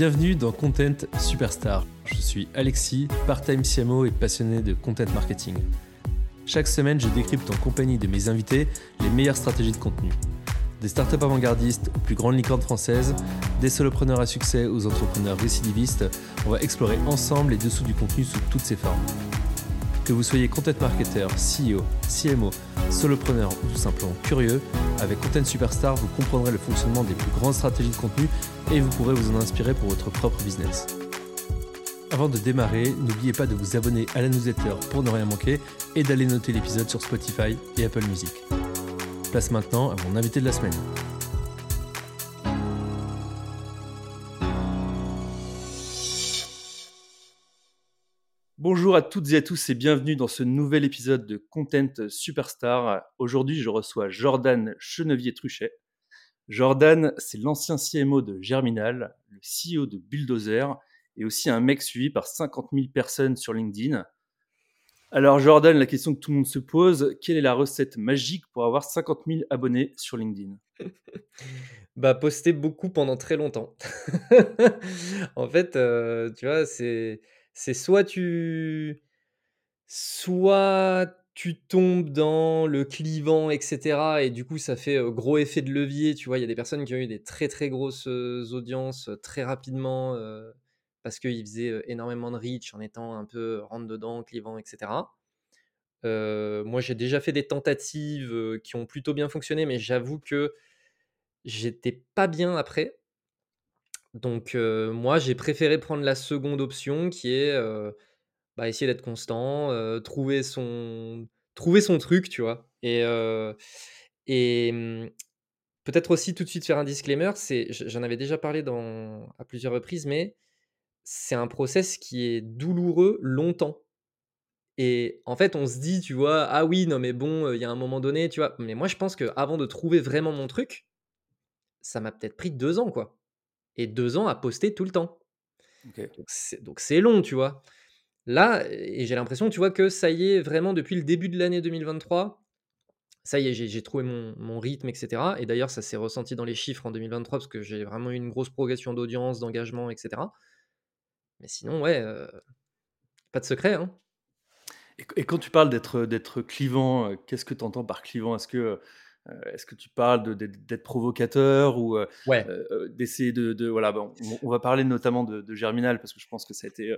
Bienvenue dans Content Superstar. Je suis Alexis, part-time CMO et passionné de content marketing. Chaque semaine, je décrypte en compagnie de mes invités les meilleures stratégies de contenu. Des startups avant-gardistes aux plus grandes licornes françaises, des solopreneurs à succès aux entrepreneurs récidivistes, on va explorer ensemble les dessous du contenu sous toutes ses formes. Que vous soyez content marketer, CEO, CMO, solopreneur ou tout simplement curieux, avec Content Superstar, vous comprendrez le fonctionnement des plus grandes stratégies de contenu et vous pourrez vous en inspirer pour votre propre business. Avant de démarrer, n'oubliez pas de vous abonner à la newsletter pour ne rien manquer et d'aller noter l'épisode sur Spotify et Apple Music. Place maintenant à mon invité de la semaine. Bonjour à toutes et à tous et bienvenue dans ce nouvel épisode de Content Superstar. Aujourd'hui, je reçois Jordan Chenevier-Truchet. Jordan, c'est l'ancien CMO de Germinal, le CEO de Bulldozer et aussi un mec suivi par 50 000 personnes sur LinkedIn. Alors Jordan, la question que tout le monde se pose, quelle est la recette magique pour avoir 50 000 abonnés sur LinkedIn? Bah, poster beaucoup pendant très longtemps. en fait, euh, tu vois, c'est c'est soit tu soit tu tombes dans le clivant, etc. Et du coup, ça fait gros effet de levier. Tu vois, il y a des personnes qui ont eu des très très grosses audiences très rapidement parce qu'ils faisaient énormément de reach en étant un peu rentre dedans, clivant, etc. moi, j'ai déjà fait des tentatives qui ont plutôt bien fonctionné, mais j'avoue que j'étais pas bien après. Donc, moi, j'ai préféré prendre la seconde option qui est bah, essayer d'être constant, trouver, son, trouver son truc, tu vois? Et, et mmh, peut-être aussi tout de suite faire un disclaimer c'est, j'en avais déjà parlé à plusieurs reprises, mais c'est un process qui est douloureux longtemps. Et en fait, on se dit, tu vois, ah oui, non, mais bon, il y a un moment donné, tu vois? Mais moi, je pense qu'avant de trouver vraiment mon truc, ça m'a peut-être pris deux ans, quoi et deux ans à poster tout le temps. Donc c'est long, tu vois. Là, et j'ai l'impression, tu vois, que ça y est, vraiment depuis le début de l'année 2023, ça y est, j'ai trouvé mon, rythme, etc. Et d'ailleurs, ça s'est ressenti dans les chiffres en 2023 parce que j'ai vraiment eu une grosse progression d'audience, d'engagement, etc. Mais sinon, ouais, euh, pas de secret. Hein. Et, quand tu parles d'être clivant, euh, qu'est-ce que tu entends par clivant? Est-ce que euh, est-ce que tu parles d'être provocateur ou euh, euh, d'essayer de, voilà on, va parler notamment de, Germinal parce que je pense que ça a été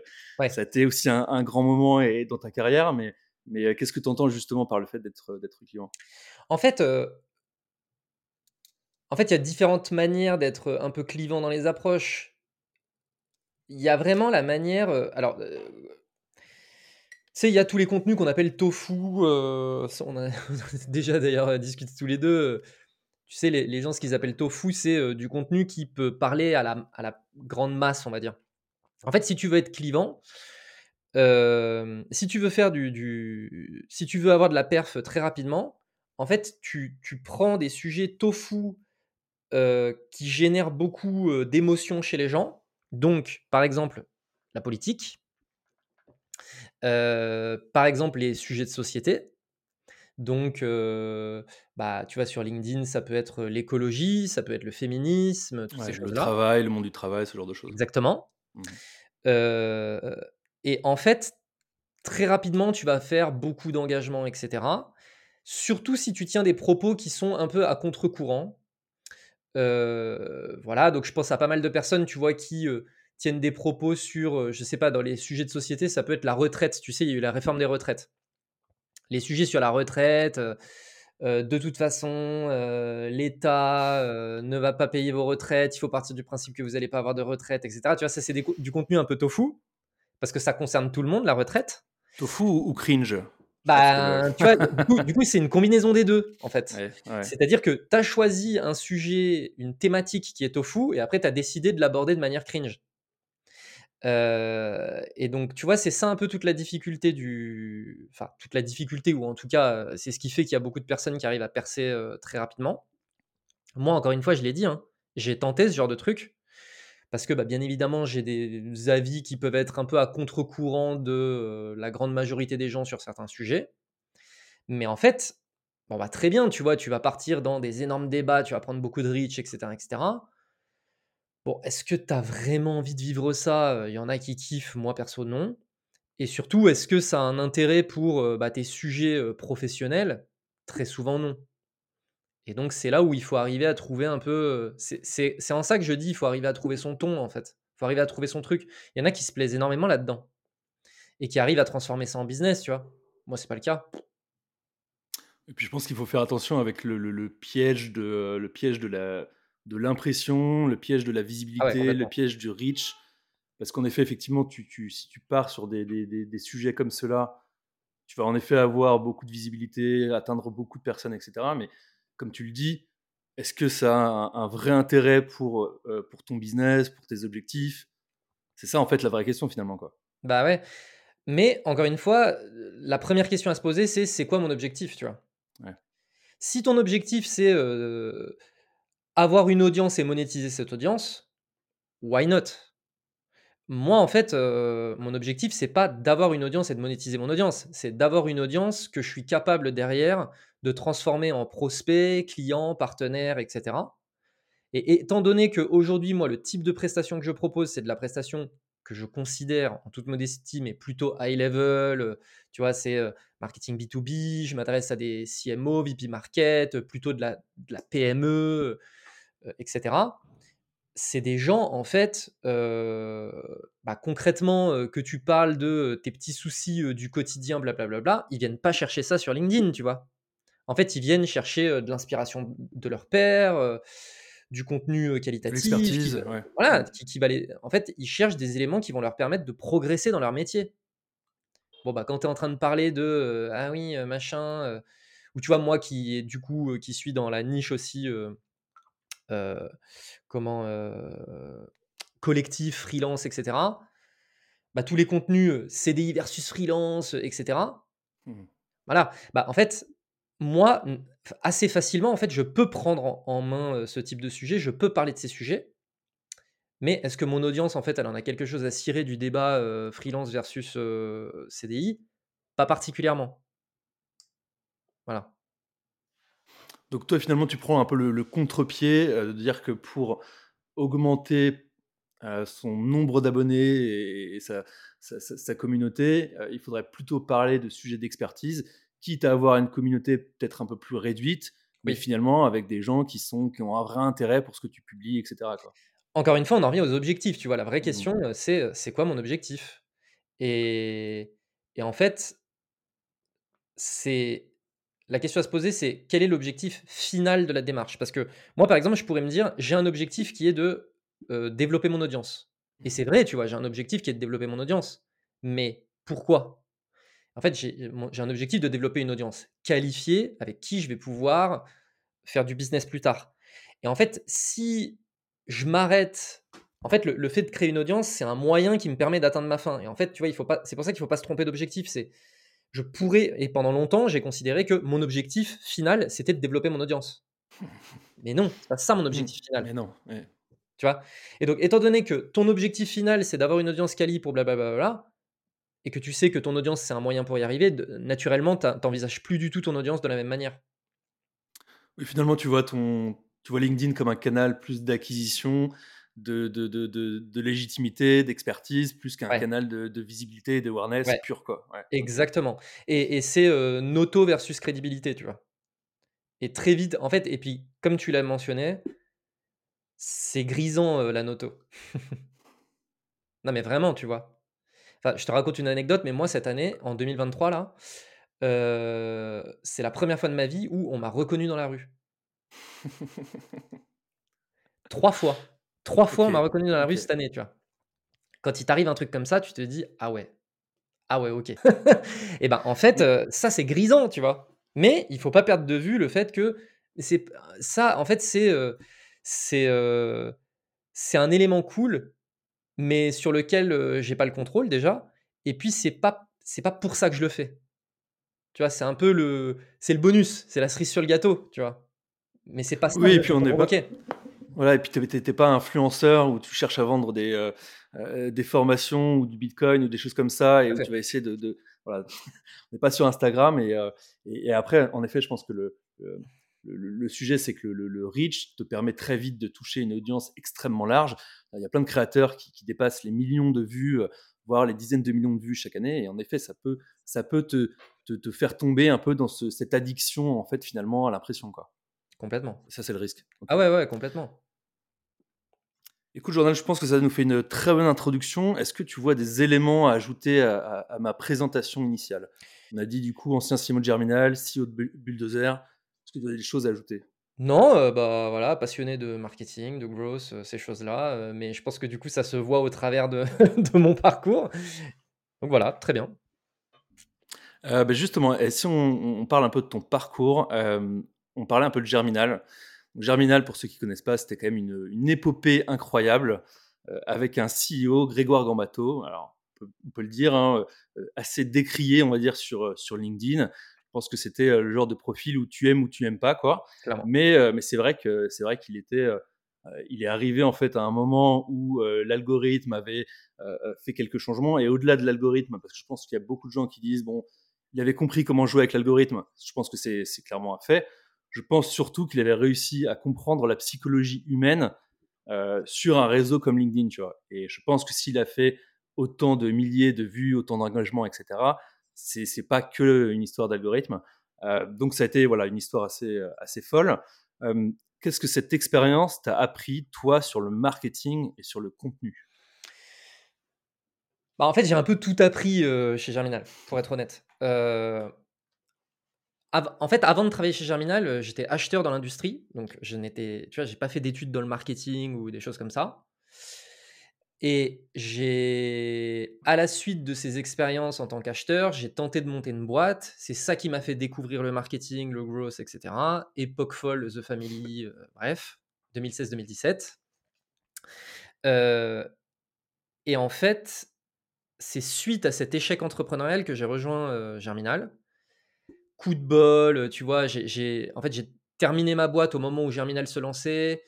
ça a été aussi un, grand moment et, dans ta carrière mais mais qu'est-ce que tu entends justement par le fait d'être d'être client? En fait en fait il y a différentes manières d'être un peu clivant dans les approches. Il y a vraiment la manière alors sais, il y a tous les contenus qu'on appelle tofu. Euh, on, a, déjà d'ailleurs discuté tous les deux. Euh, tu sais, les, gens, ce qu'ils appellent tofu, c'est euh, du contenu qui peut parler à la, grande masse, on va dire. En fait, si tu veux être clivant, si tu veux faire du, si tu veux avoir de la perf très rapidement, en fait, tu, tu prends des sujets tofu qui génèrent beaucoup d'émotions chez les gens. Donc, par exemple, la politique, par exemple, les sujets de société. Donc, bah, tu vois, sur LinkedIn, ça peut être l'écologie, ça peut être le féminisme, toutes ces choses-là. Le travail, le monde du travail, ce genre de choses. Exactement. Mmh et en fait, très rapidement, tu vas faire beaucoup d'engagement, etc. Surtout si tu tiens des propos qui sont un peu à contre-courant. voilà, donc je pense à pas mal de personnes, tu vois, qui tiennent des propos sur, euh, je sais pas, dans les sujets de société, ça peut être la retraite. Tu sais, il y a eu la réforme des retraites. Les sujets sur la retraite, euh, euh, de toute façon, l'État ne va pas payer vos retraites, il faut partir du principe que vous n'allez pas avoir de retraite, etc. Tu vois, ça, c'est du contenu un peu tofu, parce que ça concerne tout le monde, la retraite. Tofu ou cringe? Bah, tu vois, du coup, c'est une combinaison des deux, en fait. C'est-à-dire que tu as choisi un sujet, une thématique qui est tofu, et après, tu as décidé de l'aborder de manière cringe et donc, tu vois, c'est ça un peu toute la difficulté du. Enfin, toute la difficulté, ou en tout cas, c'est ce qui fait qu'il y a beaucoup de personnes qui arrivent à percer très rapidement. Moi, encore une fois, je l'ai dit, hein, j'ai tenté ce genre de truc. Parce que, bah, bien évidemment, j'ai des avis qui peuvent être un peu à contre-courant de la grande majorité des gens sur certains sujets. Mais en fait, bah, très bien, tu vois, tu vas partir dans des énormes débats, tu vas prendre beaucoup de reach, etc. etc. Bon, est-ce que tu as vraiment envie de vivre ça? il y en a qui kiffent, moi perso non. Et surtout, est-ce que ça a un intérêt pour, bah, tes sujets, professionnels? Très souvent non. Et donc c'est là où il faut arriver à trouver un peu, c'est en ça que je dis: «Il faut arriver à trouver son ton» en fait. Il faut arriver à trouver son truc. Il y en a qui se plaisent énormément là-dedans et qui arrivent à transformer ça en business, tu vois? Moi, c'est pas le cas. Et puis je pense qu'il faut faire attention avec le piège de, le piège de la de l'impression, le piège de la ah visibilité, le piège du reach. Parce qu'en effet, effectivement, tu tu si tu pars sur des des des sujets comme ceux-là, tu vas en effet avoir beaucoup de visibilité, atteindre beaucoup de personnes etc. mais comme tu le dis, est-ce que ça a un, vrai intérêt pour, euh, pour ton business, pour tes objectifs? C'est ça en fait la vraie question finalement. Quoi. Bah ouais. Mais encore une fois, la première question à se poser, c'est c'est quoi mon objectif, tu vois? Si ton objectif, c'est euh, avoir une audience et monétiser cette audience, why not? Moi, en fait, euh, mon objectif, c'est pas d'avoir une audience et de monétiser mon audience, c'est d'avoir une audience que je suis capable derrière de transformer en prospect, client, partenaire, etc. Et étant donné qu'aujourd'hui, moi, le type de prestation que je propose, c'est de la prestation que je considère, en toute modestie, mais plutôt high level. Euh, tu vois, c'est euh, marketing B2B, je m'adresse à des CMO, VP Market, plutôt de la, PME, etc. C'est des gens, en fait, bah, concrètement, que tu parles de tes petits soucis du quotidien, blablabla, ils viennent pas chercher ça sur LinkedIn, tu vois. En fait, ils viennent chercher de l'inspiration de leur père, du contenu qualitatif. L'expertise, Voilà, qui, va En fait, ils cherchent des éléments qui vont leur permettre de progresser dans leur métier. Bon, bah, quand tu es en train de parler de ah oui, machin, ou tu vois, moi qui, du coup, qui suis dans la niche aussi, comment, collectif, freelance, etc. Bah, tous les contenus CDI versus freelance, etc. Mmh. Voilà. Bah, en fait, moi, assez facilement, en fait, je peux prendre en, main ce type de sujet, je peux parler de ces sujets. Mais est-ce que mon audience, en fait, elle en a quelque chose à cirer du débat freelance versus CDI Pas particulièrement. Voilà. Donc toi, finalement, tu prends un peu le, contre-pied de dire que pour augmenter son nombre d'abonnés et, sa, communauté, il faudrait plutôt parler de sujets d'expertise quitte à avoir une communauté peut-être un peu plus réduite, mais finalement avec des gens qui, sont, qui ont un vrai intérêt pour ce que tu publies, etc. Encore une fois, on en revient aux objectifs. Tu vois, la vraie mmh. question, euh, c'est euh, c'est quoi mon objectif? Et, et en fait, c'est la question à se poser, c'est quel est l'objectif final de la démarche? Parce que moi, par exemple, je pourrais me dire, j'ai un objectif qui est de euh, développer mon audience. Et c'est vrai, tu vois, j'ai un objectif qui est de développer mon audience. Mais pourquoi? En fait, j'ai un objectif de développer une audience qualifiée avec qui je vais pouvoir faire du business plus tard. Et en fait, si je m'arrête, en fait, le, fait de créer une audience, c'est un moyen qui me permet d'atteindre ma fin. Et en fait, tu vois, il faut pas, c'est pour ça qu'il ne faut pas se tromper d'objectif. C'est, je pourrais, et pendant longtemps, j'ai considéré que mon objectif final, c'était de développer mon audience. Mais non, c'est pas ça mon objectif mmh. final. Mais non. Tu vois? Et donc, étant donné que ton objectif final, c'est d'avoir une audience quali pour blablabla, et que tu sais que ton audience, c'est un moyen pour y arriver, naturellement, tu n'envisages plus du tout ton audience de la même manière. Oui, finalement, tu vois, ton, tu vois LinkedIn comme un canal plus d'acquisition, de, de, de, de, légitimité, d'expertise, plus qu'un canal de, visibilité et d'awareness pur. Quoi. Exactement. Et, et c'est euh, noto versus crédibilité, tu vois. Et très vite, en fait, et puis comme tu l'as mentionné, c'est grisant euh, la noto. non, mais vraiment, tu vois je te raconte une anecdote, mais moi, cette année, en 2023, là, euh, c'est la première fois de ma vie où on m'a reconnu dans la rue. Trois fois. Trois fois, on m'a reconnu dans la rue cette année, tu vois. Quand il t'arrive un truc comme ça, tu te dis ah ouais, ah ouais, ok. Et ben en fait, euh, ça c'est grisant, tu vois. Mais il faut pas perdre de vue le fait que c'est ça, en fait, c'est euh, c'est c'est un élément cool mais sur lequel j'ai pas le contrôle déjà. Et puis c'est pas c'est pas pour ça que je le fais. Tu vois, c'est un peu le c'est le bonus, c'est la cerise sur le gâteau, tu vois. Mais c'est pas ça. Oui, et puis on est pas. Voilà, et puis t'es pas influenceur où tu cherches à vendre des des formations ou du Bitcoin ou des choses comme ça et où tu vas essayer de, de voilà, on n'est pas sur Instagram et, et, après en effet, je pense que le le, sujet, c'est que le, reach te permet très vite de toucher une audience extrêmement large. Il y a plein de créateurs qui, dépassent les millions de vues, voire les dizaines de millions de vues chaque année. Et en effet, ça peut, ça peut te, te, faire tomber un peu dans cette addiction, en fait, finalement, à l'impression. Quoi. Complètement. Ça, c'est le risque. Ah ouais, ouais, complètement. Écoute, Jordan, je pense que ça nous fait une très bonne introduction. Est-ce que tu vois des éléments à ajouter à, ma présentation initiale? On a dit du coup ancien CMO de Germinal, CEO de Bulldozer. Est-ce que tu as des choses à ajouter? Non, euh, bah voilà, passionné de marketing, de growth, euh, ces choses-là. Euh, mais je pense que du coup, ça se voit au travers de, mon parcours. Donc voilà, très bien. Bah, justement, et si on, parle un peu de ton parcours, on parlait un peu de Germinal. Germinal, pour ceux qui ne connaissent pas, c'était quand même une, épopée incroyable euh, avec un CEO, Grégoire Gambato. Alors, on peut, le dire, hein, euh, assez décrié, on va dire, sur, euh, sur LinkedIn. Je pense que c'était le genre de profil où tu aimes ou tu n'aimes pas, quoi. Mais, mais c'est vrai que c'est vrai qu'il était, il est arrivé en fait à un moment où l'algorithme avait fait quelques changements et au-delà de l'algorithme, parce que je pense qu'il y a beaucoup de gens qui disent bon, il avait compris comment jouer avec l'algorithme. Je pense que c'est clairement un fait je pense surtout qu'il avait réussi à comprendre la psychologie humaine euh, sur un réseau comme LinkedIn, tu vois. Et je pense que s'il a fait autant de milliers de vues, autant d'engagements, etc., c'est c'est pas que une histoire d'algorithme. Euh, donc ça a été voilà une histoire assez assez folle. Euh, qu'est-ce que cette expérience t'a appris toi sur le marketing et sur le contenu? Bah, en fait, j'ai un peu tout appris chez Germinal, pour être honnête en fait, avant de travailler chez Germinal, euh, j'étais acheteur dans l'industrie. Donc, je n'étais, tu vois, j'ai pas fait d'études dans le marketing ou des choses comme ça. Et j'ai, à la suite de ces expériences en tant qu'acheteur, j'ai tenté de monter une boîte. C'est ça qui m'a fait découvrir le marketing, le growth, etc. Époque folle, The Family, euh, bref, 2016-2017. Euh, et en fait, c'est suite à cet échec entrepreneurial que j'ai rejoint Germinal coup de bol, tu vois, j'ai, en fait, j'ai terminé ma boîte au moment où Germinal se lançait.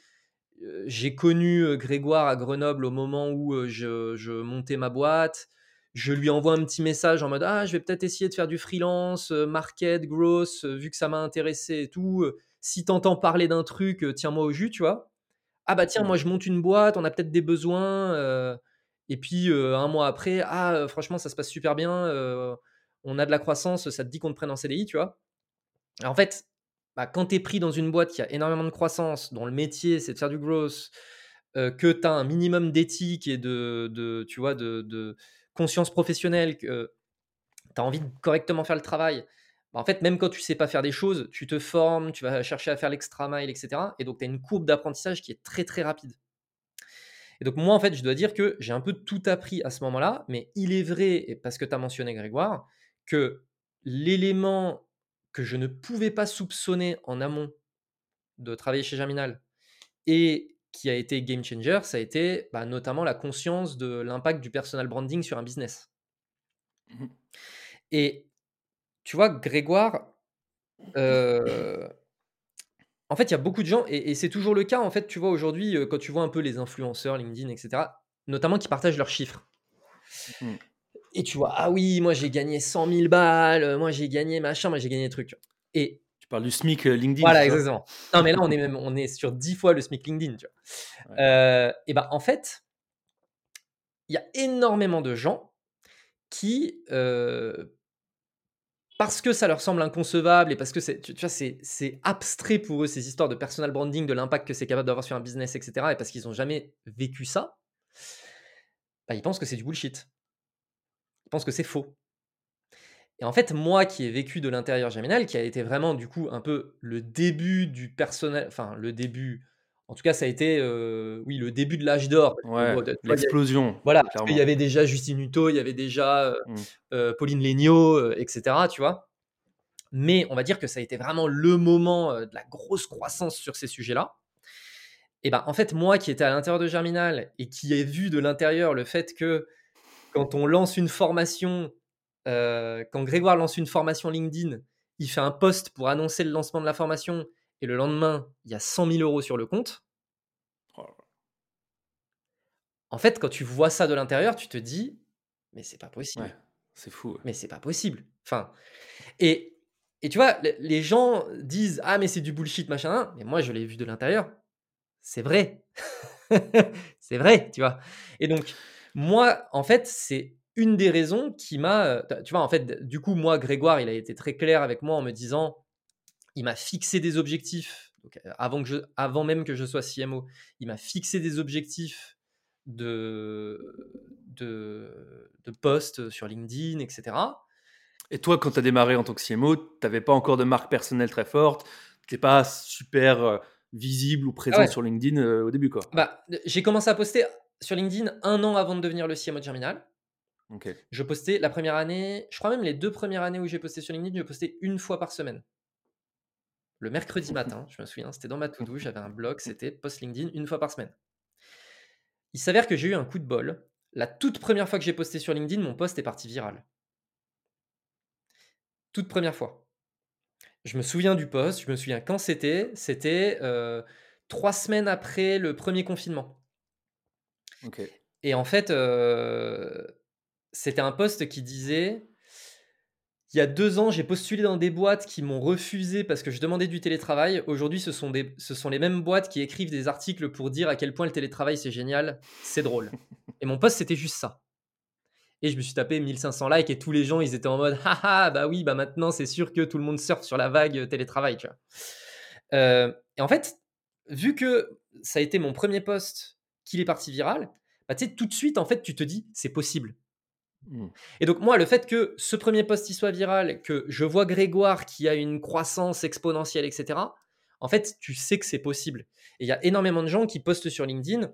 J'ai connu Grégoire à Grenoble au moment où je, montais ma boîte. Je lui envoie un petit message en mode Ah, je vais peut-être essayer de faire du freelance, market, growth, vu que ça m'a intéressé et tout. Si t'entends parler d'un truc, tiens-moi au jus, tu vois. Ah, bah tiens, moi je monte une boîte, on a peut-être des besoins. et puis un mois après, ah, franchement, ça se passe super bien on a de la croissance, ça te dit qu'on te prenne en CDI, tu vois. en fait, bah, quand tu es pris dans une boîte qui a énormément de croissance, dont le métier c'est de faire du growth, euh, que tu as un minimum d'éthique et de, tu vois, de, conscience professionnelle, que tu as envie de correctement faire le travail, bah, en fait, même quand tu sais pas faire des choses, tu te formes, tu vas chercher à faire l'extra mile, etc. Et donc, tu as une courbe d'apprentissage qui est très, très rapide. Et donc, moi, en fait, je dois dire que j'ai un peu tout appris à ce moment-là, mais il est vrai, et parce que tu as mentionné Grégoire, que l'élément que je ne pouvais pas soupçonner en amont de travailler chez Germinal et qui a été game changer, ça a été bah, notamment la conscience de l'impact du personal branding sur un business. Mmh et tu vois, Grégoire, euh, en fait, il y a beaucoup de gens, et, c'est toujours le cas, en fait, tu vois, aujourd'hui, euh, quand tu vois un peu les influenceurs, LinkedIn, etc., notamment qui partagent leurs chiffres. Mmh. Et tu vois, ah oui, moi j'ai gagné 100 000 balles, moi j'ai gagné machin, moi j'ai gagné des trucs. Et tu parles du SMIC euh, LinkedIn. Voilà, exactement. Non, mais là, on est, même, on est sur 10 fois le SMIC LinkedIn. Tu vois. Euh, et ben, en fait, il y a énormément de gens qui, euh, parce que ça leur semble inconcevable et parce que c'est, tu, vois, c'est, c'est abstrait pour eux, ces histoires de personal branding, de l'impact que c'est capable d'avoir sur un business, etc., et parce qu'ils n'ont jamais vécu ça, bah, ils pensent que c'est du bullshit pense que c'est faux. Et en fait, moi qui ai vécu de l'intérieur Germinal, qui a été vraiment du coup un peu le début du personnel, enfin le début, en tout cas ça a été, euh, oui, le début de l'âge d'or. l'explosion. Voilà, parce qu'il y avait déjà Justine Hutto, il y avait déjà euh, mmh. euh, Pauline Legnaud, etc., tu vois. Mais on va dire que ça a été vraiment le moment de la grosse croissance sur ces sujets-là. Et ben en fait, moi qui étais à l'intérieur de Germinal et qui ai vu de l'intérieur le fait que quand on lance une formation, euh, quand Grégoire lance une formation LinkedIn, il fait un post pour annoncer le lancement de la formation et le lendemain, il y a 100 000 euros sur le compte. Oh en fait, quand tu vois ça de l'intérieur, tu te dis, mais c'est pas possible. c'est fou. Mais c'est pas possible. Enfin, et, et tu vois, les gens disent ah mais c'est du bullshit machin, mais moi je l'ai vu de l'intérieur, c'est vrai, c'est vrai, tu vois. Et donc moi, en fait, c'est une des raisons qui m'a, tu vois, en fait, du coup, moi, Grégoire, il a été très clair avec moi en me disant, il m'a fixé des objectifs. avant, que je, avant même que je sois CMO, il m'a fixé des objectifs de, de, de posts sur LinkedIn, etc. Et toi, quand tu as démarré en tant que CMO, tu n'avais pas encore de marque personnelle très forte, tu n'es pas super euh, visible ou présent ah sur LinkedIn euh, au début. Quoi. Bah, j'ai commencé à poster sur LinkedIn un an avant de devenir le CMO de Germinal. Je postais la première année, je crois même les deux premières années où j'ai posté sur LinkedIn, je postais une fois par semaine. Le mercredi matin, je me souviens, c'était dans ma to-do, j'avais un blog, c'était post LinkedIn une fois par semaine. Il s'avère que j'ai eu un coup de bol. La toute première fois que j'ai posté sur LinkedIn, mon post est parti viral. Toute première fois. Je me souviens du post, je me souviens quand c'était. C'était euh, trois semaines après le premier confinement. Et en fait, euh, c'était un poste qui disait il y a deux ans, j'ai postulé dans des boîtes qui m'ont refusé parce que je demandais du télétravail. Aujourd'hui, ce, sont ce sont les mêmes boîtes qui écrivent des articles pour dire à quel point le télétravail c'est génial, c'est drôle. Et mon poste, c'était juste ça. Et je me suis tapé 1500 likes et tous les gens, ils étaient en mode haha, bah oui, bah maintenant c'est sûr que tout le monde surfe sur la vague télétravail. Tu vois. Euh, et en fait, vu que ça a été mon premier poste qu'il est parti viral, bah, tout de suite, en fait, tu te dis c'est possible. Mmh. Et donc moi, le fait que ce premier post y soit viral, que je vois Grégoire qui a une croissance exponentielle, etc., en fait, tu sais que c'est possible. Et il y a énormément de gens qui postent sur LinkedIn,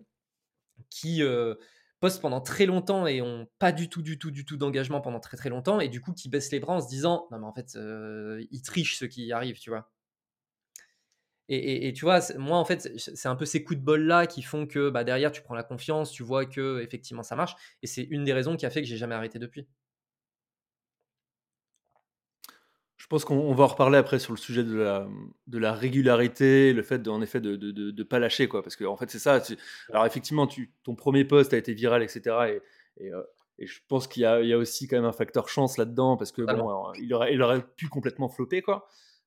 qui euh, postent pendant très longtemps et ont pas du tout, du tout, du tout d'engagement pendant très très longtemps, et du coup qui baissent les bras en se disant, non mais en fait, euh, ils trichent ceux qui y arrivent, tu vois. Et, tu vois, moi, en fait, c'est un peu ces coups de bol-là qui font que bah, derrière, tu prends la confiance, tu vois que effectivement ça marche. Et c'est une des raisons qui a fait que j'ai jamais arrêté depuis. Je pense qu'on va en reparler après sur le sujet de la, de la régularité, le fait en effet de ne de, pas lâcher. Quoi, parce que en fait, c'est ça. Alors effectivement, tu, ton premier post a été viral, etc. Et, euh, et, je pense qu'il y, y, a aussi quand même un facteur chance là-dedans, parce que bon, il, aurait, il aurait pu complètement flopper. Quoi.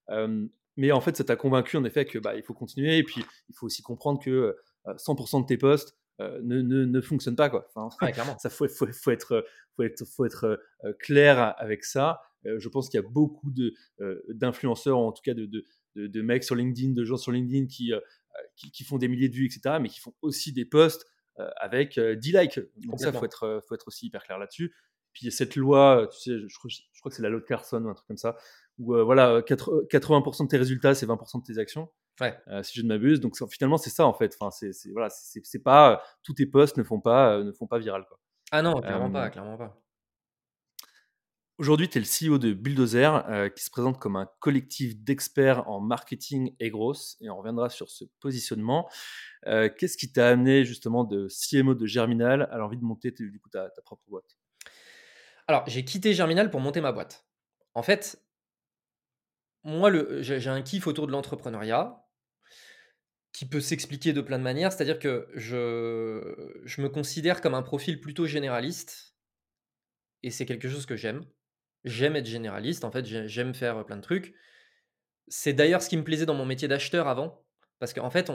Euh, mais en fait, ça t'a convaincu en effet que bah, il faut continuer. Et puis, il faut aussi comprendre que 100% euh, de tes postes euh, ne, ne, ne, fonctionnent pas. Quoi. Enfin, clairement. Ça faut, faut, faut, être, faut être, faut être euh, clair avec ça. je pense qu'il y a beaucoup de, d'influenceurs, en tout cas de, de, de, mecs sur LinkedIn, de gens sur LinkedIn qui, qui, qui, font des milliers de vues, etc., mais qui font aussi des posts avec 10 likes. Donc ça, il faut être, faut être aussi hyper clair là-dessus. Puis cette loi, tu sais, je, je crois que c'est la loi de Carson ou un truc comme ça, où euh, voilà, 80% euh, de tes résultats, c'est 20% de tes actions. Ouais. Euh, si je ne m'abuse. Donc finalement, c'est ça en fait. Enfin, c'est voilà, c'est pas tous tes posts ne font pas ne font pas viral quoi. Ah non, clairement pas, clairement pas. Aujourd'hui, tu es le CEO de Bulldozer, qui se présente comme un collectif d'experts en marketing et grosse, et on reviendra sur ce positionnement. Qu'est-ce qui t'a amené justement de CMO de Germinal à l'envie de monter du coup, ta, ta propre boîte? Alors, j'ai quitté Germinal pour monter ma boîte. En fait, moi, j'ai un kiff autour de l'entrepreneuriat qui peut s'expliquer de plein de manières. C'est-à-dire que je, me considère comme un profil plutôt généraliste et c'est quelque chose que j'aime. J'aime être généraliste, en fait, j'aime faire plein de trucs. C'est d'ailleurs ce qui me plaisait dans mon métier d'acheteur avant. Parce qu'en fait,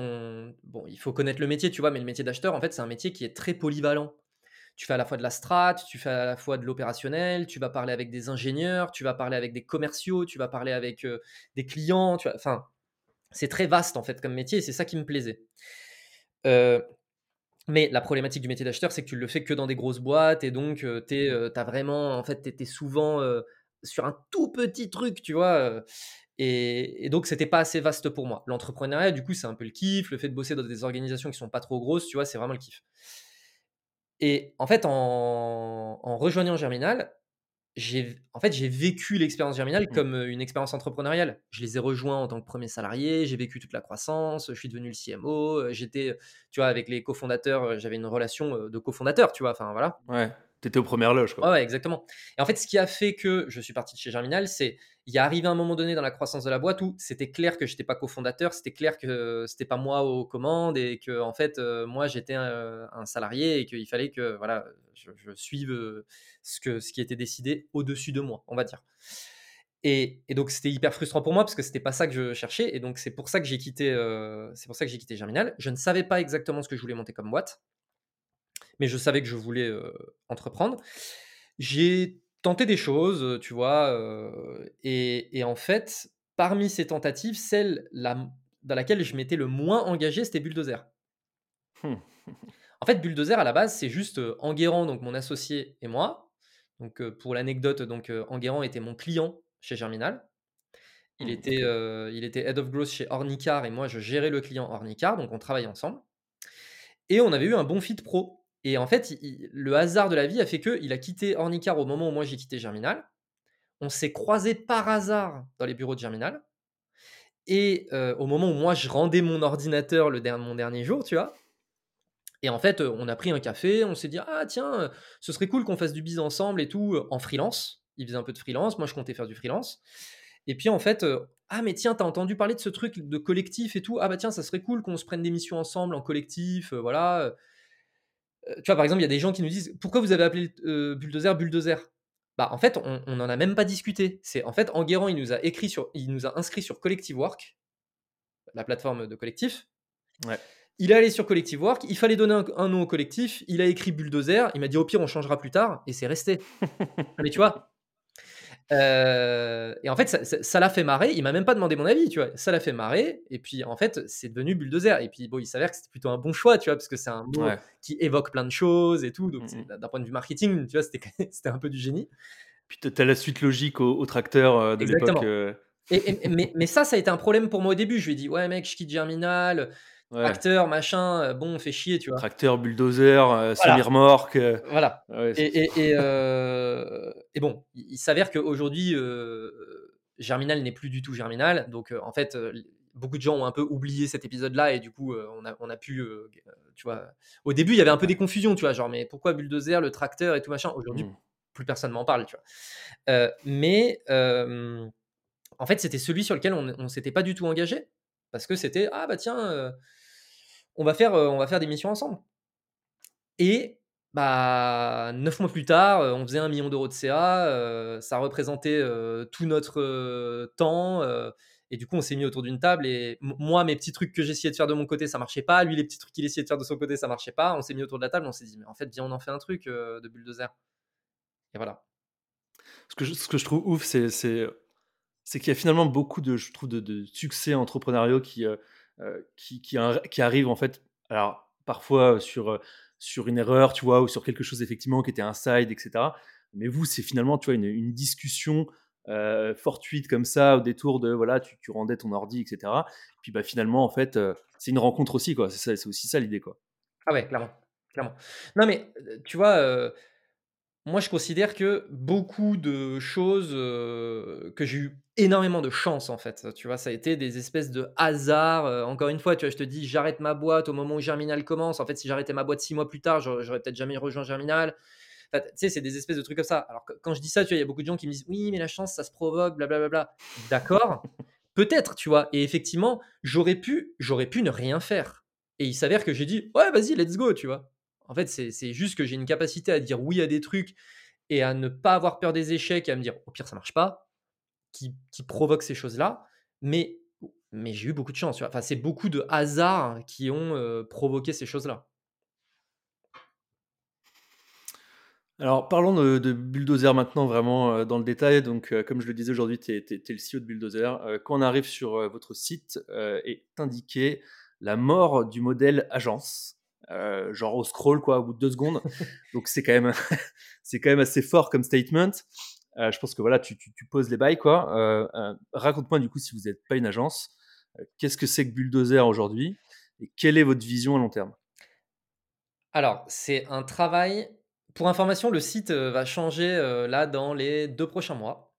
il faut connaître le métier, tu vois, mais le métier d'acheteur, en fait, c'est un métier qui est très polyvalent tu fais à la fois de la strat, tu fais à la fois de l'opérationnel, tu vas parler avec des ingénieurs, tu vas parler avec des commerciaux, tu vas parler avec euh, des clients. Tu enfin, c'est très vaste en fait comme métier et c'est ça qui me plaisait. Euh, mais la problématique du métier d'acheteur, c'est que tu le fais que dans des grosses boîtes et donc euh, tu as vraiment, en fait, tu étais souvent sur un tout petit truc, tu vois. Et, et, donc, c'était pas assez vaste pour moi. L'entrepreneuriat, du coup, c'est un peu le kiff. Le fait de bosser dans des organisations qui sont pas trop grosses, tu vois, c'est vraiment le kiff. Et en fait, en, rejoignant Germinal, j'ai en fait, j'ai vécu l'expérience Germinal mmh. comme une expérience entrepreneuriale. Je les ai rejoints en tant que premier salarié, j'ai vécu toute la croissance, je suis devenu le CMO, j'étais, tu vois, avec les cofondateurs, j'avais une relation de cofondateur, tu vois, enfin voilà. Ouais. T'étais aux premières loges, quoi. Ouais, exactement. Et en fait, ce qui a fait que je suis parti de chez Germinal, c'est il y a arrivé un moment donné dans la croissance de la boîte où c'était clair que j'étais pas cofondateur, c'était clair que c'était pas moi aux commandes et que en fait euh, moi j'étais un, salarié et qu'il fallait que voilà je, suive euh, ce que ce qui était décidé au-dessus de moi, on va dire. Et, donc c'était hyper frustrant pour moi parce que c'était pas ça que je cherchais. Et donc c'est pour ça que j'ai quitté, c'est pour ça que j'ai quitté Germinal. Je ne savais pas exactement ce que je voulais monter comme boîte, mais je savais que je voulais entreprendre. J'ai tenté des choses, tu vois, et, en fait, parmi ces tentatives, celle dans laquelle je m'étais le moins engagé, c'était Bulldozer. Mmh. En fait, Bulldozer à la base, c'est juste Enguerrand, donc mon associé et moi. Donc pour l'anecdote, donc Enguerrand était mon client chez Germinal. Il, mmh, était, il était Head of Growth chez Ornicar et moi je gérais le client Ornicar, donc on travaillait ensemble. Et on avait eu un bon fit pro. Et en fait, le hasard de la vie a fait qu'il a quitté Ornicar au moment où moi j'ai quitté Germinal. On s'est croisés par hasard dans les bureaux de Germinal. Et au moment où moi je rendais mon ordinateur le mon dernier jour, tu vois, et en fait, on a pris un café, on s'est dit ah tiens, ce serait cool qu'on fasse du business ensemble et tout en freelance. Il faisait un peu de freelance, moi je comptais faire du freelance. Et puis en fait, ah mais tiens, t'as entendu parler de ce truc de collectif et tout? Ah bah tiens, ça serait cool qu'on se prenne des missions ensemble en collectif, voilà. Tu vois, par exemple, il y a des gens qui nous disent pourquoi vous avez appelé Bulldozer Bulldozer? Bah, en fait, on n'en a même pas discuté. C'est en fait, Enguerrand, il nous a écrit sur, il nous a inscrit sur Collective Work, la plateforme de collectif. Ouais. Il est allé sur Collective Work, il fallait donner un, nom au collectif, il a écrit Bulldozer, il m'a dit au pire on changera plus tard, et c'est resté. Mais tu vois, euh, et en fait, ça l'a fait marrer. Il m'a même pas demandé mon avis, tu vois. Ça l'a fait marrer. Et puis, en fait, c'est devenu Bulldozer. Et puis, bon, il s'avère que c'était plutôt un bon choix, tu vois, parce que c'est un mot qui évoque plein de choses et tout. Donc, mm, mm. d'un point de vue marketing, tu vois, c'était un peu du génie. Puis, tu as la suite logique au, tracteur euh, de l'époque. Euh. mais, mais, ça, ça a été un problème pour moi au début. Je lui ai dit, ouais, mec, je quitte Germinal. Tracteur, machin, euh, bon, on fait chier, tu vois. Tracteur, bulldozer, euh, semi-remorque. Euh. Voilà. et, et, bon, il, s'avère qu'aujourd'hui, Germinal n'est plus du tout Germinal. Donc, en fait, beaucoup de gens ont un peu oublié cet épisode-là et du coup, on, a, on a pu, tu vois. Au début, il y avait un peu des confusions, tu vois, genre, mais pourquoi bulldozer, le tracteur et tout machin? Aujourd'hui, mmh. plus personne m'en parle, tu vois. mais en fait, c'était celui sur lequel on ne s'était pas du tout engagé parce que c'était ah bah tiens on va faire, on va faire des missions ensemble. Et bah, neuf mois plus tard, on faisait un million d'euros de CA, ça représentait tout notre temps. et du coup, on s'est mis autour d'une table. Et moi, mes petits trucs que j'essayais de faire de mon côté, ça marchait pas. Lui, les petits trucs qu'il essayait de faire de son côté, ça marchait pas. On s'est mis autour de la table. On s'est dit, mais en fait, viens, on en fait un truc de bulldozer. Et voilà. Ce que je, ce que je trouve ouf, c'est, qu'il y a finalement beaucoup de, je trouve, de, succès entrepreneuriaux qui, euh, qui, qui, qui, arrivent en fait, alors parfois sur, sur une erreur, tu vois, ou sur quelque chose effectivement qui était un side, etc. Mais vous, c'est finalement, tu vois, une, discussion euh, fortuite comme ça au détour de voilà tu, rendais ton ordi etc et puis bah finalement en fait euh, c'est une rencontre aussi quoi. C'est c'est aussi ça l'idée quoi. Ah ouais clairement clairement. Non mais tu vois moi, je considère que beaucoup de choses que j'ai eu énormément de chance en fait. Tu vois, ça a été des espèces de hasards. encore une fois, tu vois, je te dis, j'arrête ma boîte au moment où Germinal commence. En fait, si j'arrêtais ma boîte six mois plus tard, j'aurais peut-être jamais rejoint Germinal. tu sais, c'est des espèces de trucs comme ça. Alors, quand je dis ça, tu vois, il y a beaucoup de gens qui me disent, oui, mais la chance, ça se provoque, blablabla. D'accord, peut-être, tu vois. Et effectivement, j'aurais pu, j'aurais pu ne rien faire. Et il s'avère que j'ai dit, ouais, vas-y, let's go, tu vois. En fait, c'est juste que j'ai une capacité à dire oui à des trucs et à ne pas avoir peur des échecs et à me dire au pire ça marche pas, qui, provoque ces choses-là. Mais, j'ai eu beaucoup de chance. Enfin, c'est beaucoup de hasards qui ont euh, provoqué ces choses-là. Alors, parlons de, Bulldozer maintenant, vraiment euh, dans le détail. Donc, euh, comme je le disais aujourd'hui, tu es, le CEO de Bulldozer. quand on arrive sur votre site, est indiqué la mort du modèle agence. Euh, genre au scroll quoi au bout de deux secondes. Donc c'est quand même c'est quand même assez fort comme statement. Euh, je pense que voilà, tu, tu, poses les bails quoi. Euh, raconte-moi du coup si vous n'êtes pas une agence, qu'est-ce que c'est que Bulldozer aujourd'hui et quelle est votre vision à long terme? Alors c'est un travail. Pour information, le site va changer là dans les deux prochains mois.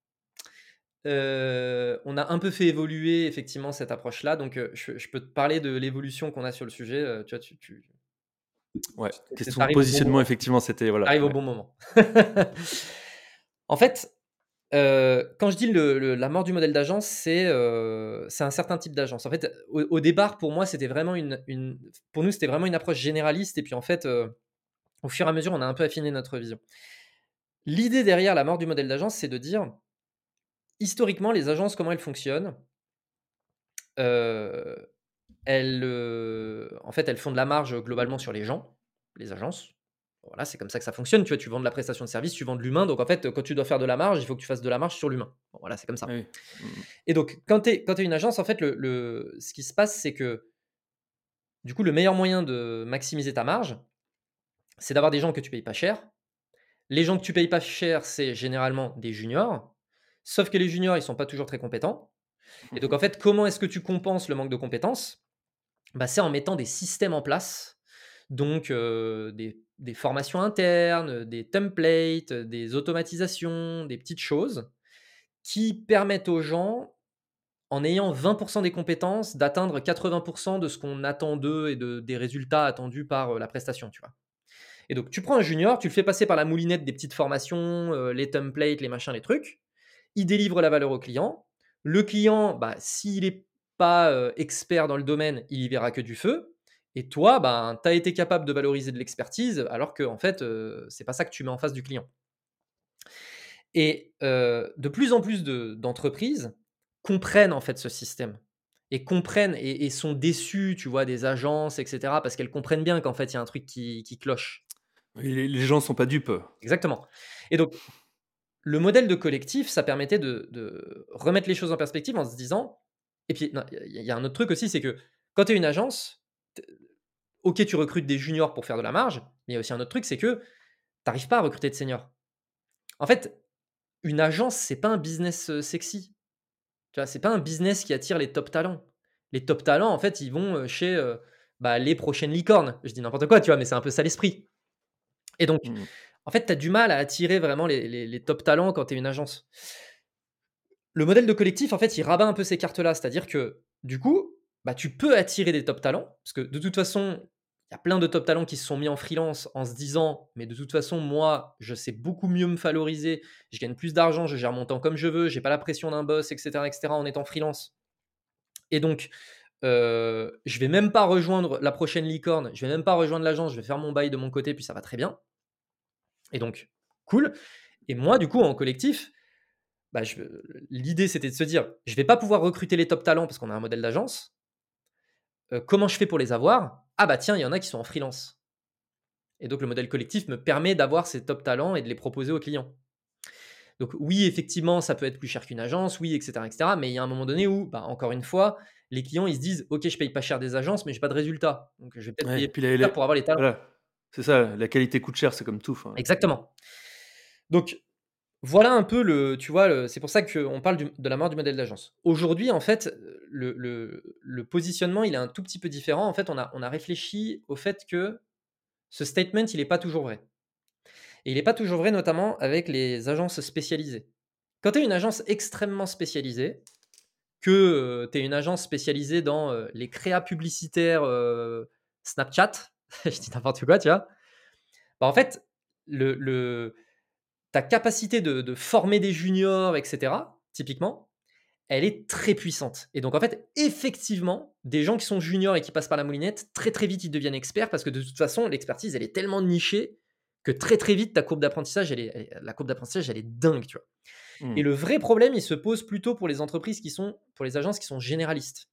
on a un peu fait évoluer effectivement cette approche-là, donc je, peux te parler de l'évolution qu'on a sur le sujet. tu vois, tu, Ouais, question de positionnement, effectivement, c'était. Voilà, arrive au bon moment. en fait, euh, quand je dis le, la mort du modèle d'agence, c'est euh, un certain type d'agence. En fait, au, départ, pour moi, c'était vraiment une, une, pour nous, c'était vraiment une approche généraliste. Et puis, en fait, euh, au fur et à mesure, on a un peu affiné notre vision. L'idée derrière la mort du modèle d'agence, c'est de dire, historiquement, les agences, comment elles fonctionnent euh, elles, euh, en fait, elles font de la marge globalement sur les gens, les agences. Voilà, c'est comme ça que ça fonctionne. Tu vois, tu vends de la prestation de service, tu vends de l'humain. Donc en fait, quand tu dois faire de la marge, il faut que tu fasses de la marge sur l'humain. voilà, c'est comme ça. Et donc, quand tu es, es, une agence, en fait, le, ce qui se passe, c'est que du coup, le meilleur moyen de maximiser ta marge, c'est d'avoir des gens que tu payes pas cher. Les gens que tu payes pas cher, c'est généralement des juniors. Sauf que les juniors, ils sont pas toujours très compétents. Et donc, en fait, comment est-ce que tu compenses le manque de compétences? Bah, C'est en mettant des systèmes en place. Donc, des, formations internes, des templates, des automatisations, des petites choses qui permettent aux gens en ayant 20% des compétences, d'atteindre 80% de ce qu'on attend d'eux et de, des résultats attendus par la prestation, tu vois. Et donc, tu prends un junior, tu le fais passer par la moulinette des petites formations, les templates, les machins, les trucs. Il délivre la valeur au client. Le client, bah, s'il n'est pas expert dans le domaine, il y verra que du feu. Et toi, bah, tu as été capable de valoriser de l'expertise, alors que en fait, c'est pas ça que tu mets en face du client. Et de plus en plus d'entreprises comprennent en fait ce système et comprennent et, sont déçus, tu vois, des agences, etc. Parce qu'elles comprennent bien qu'en fait, il y a un truc qui, cloche. les, les gens sont pas dupes. Exactement. Et donc, le modèle de collectif, ça permettait de, remettre les choses en perspective en se disant. Et puis, il y a un autre truc aussi, c'est que quand tu es une agence, ok, tu recrutes des juniors pour faire de la marge, mais il y a aussi un autre truc, c'est que tu n'arrives pas à recruter de seniors. En fait, une agence, c'est pas un business sexy. Tu vois, c'est pas un business qui attire les top talents. Les top talents, en fait, ils vont chez bah, les prochaines licornes. Je dis n'importe quoi, tu vois, mais c'est un peu ça l'esprit. Et donc, mmh. en fait, tu as du mal à attirer vraiment les, top talents quand tu es une agence. Le modèle de collectif, en fait, il rabat un peu ces cartes-là. C'est-à-dire que, du coup, bah, tu peux attirer des top talents. Parce que de toute façon, il y a plein de top talents qui se sont mis en freelance en se disant mais de toute façon moi je sais beaucoup mieux me valoriser je gagne plus d'argent je gère mon temps comme je veux j'ai pas la pression d'un boss etc etc en étant freelance et donc euh, je vais même pas rejoindre la prochaine licorne je vais même pas rejoindre l'agence je vais faire mon bail de mon côté puis ça va très bien et donc cool et moi du coup en collectif bah, l'idée c'était de se dire je vais pas pouvoir recruter les top talents parce qu'on a un modèle d'agence euh, comment je fais pour les avoir? Ah bah tiens, il y en a qui sont en freelance. Et donc le modèle collectif me permet d'avoir ces top talents et de les proposer aux clients. Donc oui, effectivement, ça peut être plus cher qu'une agence, oui, etc., etc. Mais il y a un moment donné où, bah, encore une fois, les clients ils se disent, ok, je paye pas cher des agences, mais j'ai pas de résultat. Donc je vais peut-être payer plus pour avoir les talents. C'est ça, la qualité coûte cher, c'est comme tout. Exactement. Donc voilà un peu le, tu vois, c'est pour ça qu'on parle de la mort du modèle d'agence. Aujourd'hui, en fait, le, positionnement, il est un tout petit peu différent. En fait, on a, réfléchi au fait que ce statement, il n'est pas toujours vrai. Et il n'est pas toujours vrai, notamment avec les agences spécialisées. Quand tu es une agence extrêmement spécialisée, que tu es une agence spécialisée dans les créas publicitaires Snapchat, je dis n'importe quoi, tu vois, bah en fait, le ta capacité de, former des juniors, etc., typiquement, elle est très puissante. Et donc, en fait, effectivement, des gens qui sont juniors et qui passent par la moulinette, très très vite, ils deviennent experts parce que de toute façon, l'expertise, elle est tellement nichée que très très vite, ta courbe d'apprentissage, elle est, la courbe d'apprentissage, elle est dingue, tu vois. Et mmh. le vrai problème, il se pose plutôt pour les entreprises qui sont, pour les agences qui sont généralistes.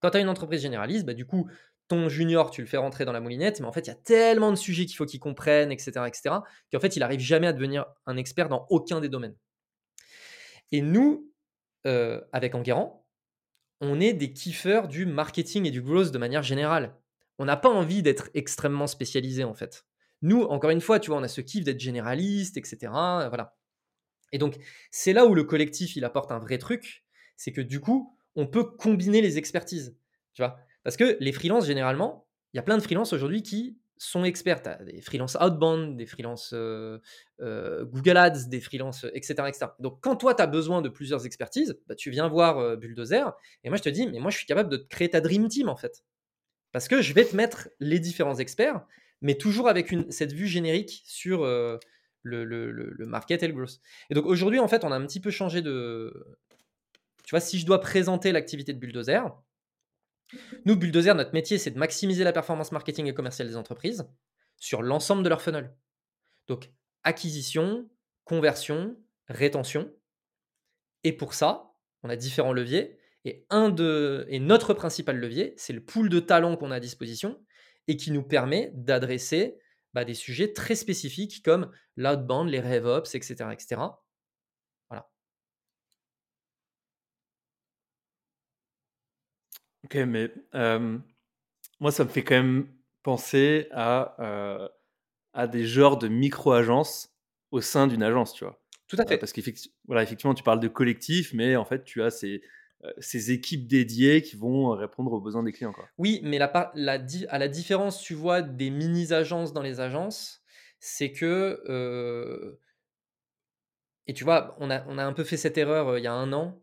Quand tu as une entreprise généraliste, bah, du coup, ton junior, tu le fais rentrer dans la moulinette, mais en fait, il y a tellement de sujets qu'il faut qu'il comprenne, etc., etc., qu'en fait, il n'arrive jamais à devenir un expert dans aucun des domaines. Et nous, euh, avec Enguerrand, on est des kiffeurs du marketing et du growth de manière générale. On n'a pas envie d'être extrêmement spécialisé, en fait. Nous, encore une fois, tu vois, on a ce kiff d'être généraliste, etc., voilà. Et donc, c'est là où le collectif, il apporte un vrai truc, c'est que du coup, on peut combiner les expertises. Tu vois, parce que les freelances, généralement, il y a plein de freelances aujourd'hui qui sont experts. des freelances outbound, des freelances euh, euh, Google Ads, des freelances, etc., etc. Donc, quand toi, tu as besoin de plusieurs expertises, bah, tu viens voir euh, Bulldozer. Et moi, je te dis, mais moi, je suis capable de créer ta Dream Team, en fait. Parce que je vais te mettre les différents experts, mais toujours avec une, cette vue générique sur le, le, market et le growth. Et donc, aujourd'hui, en fait, on a un petit peu changé de. Tu vois, si je dois présenter l'activité de Bulldozer, nous, Bulldozer, notre métier, c'est de maximiser la performance marketing et commerciale des entreprises sur l'ensemble de leur funnel. Donc, acquisition, conversion, rétention. Et pour ça, on a différents leviers. Et, un de, et notre principal levier, c'est le pool de talents qu'on a à disposition et qui nous permet d'adresser bah, des sujets très spécifiques comme l'outbound, les RevOps, etc., etc. Voilà. Ok, mais moi, ça me fait quand même penser à, à des genres de micro-agences au sein d'une agence, tu vois? Tout à fait. parce qu'effectivement, voilà, tu parles de collectif, mais en fait, tu as ces, ces équipes dédiées qui vont répondre aux besoins des clients. Quoi. Oui, mais la, la, à la différence, tu vois, des mini-agences dans les agences, c'est que. et tu vois, on a, on a un peu fait cette erreur il y a un an,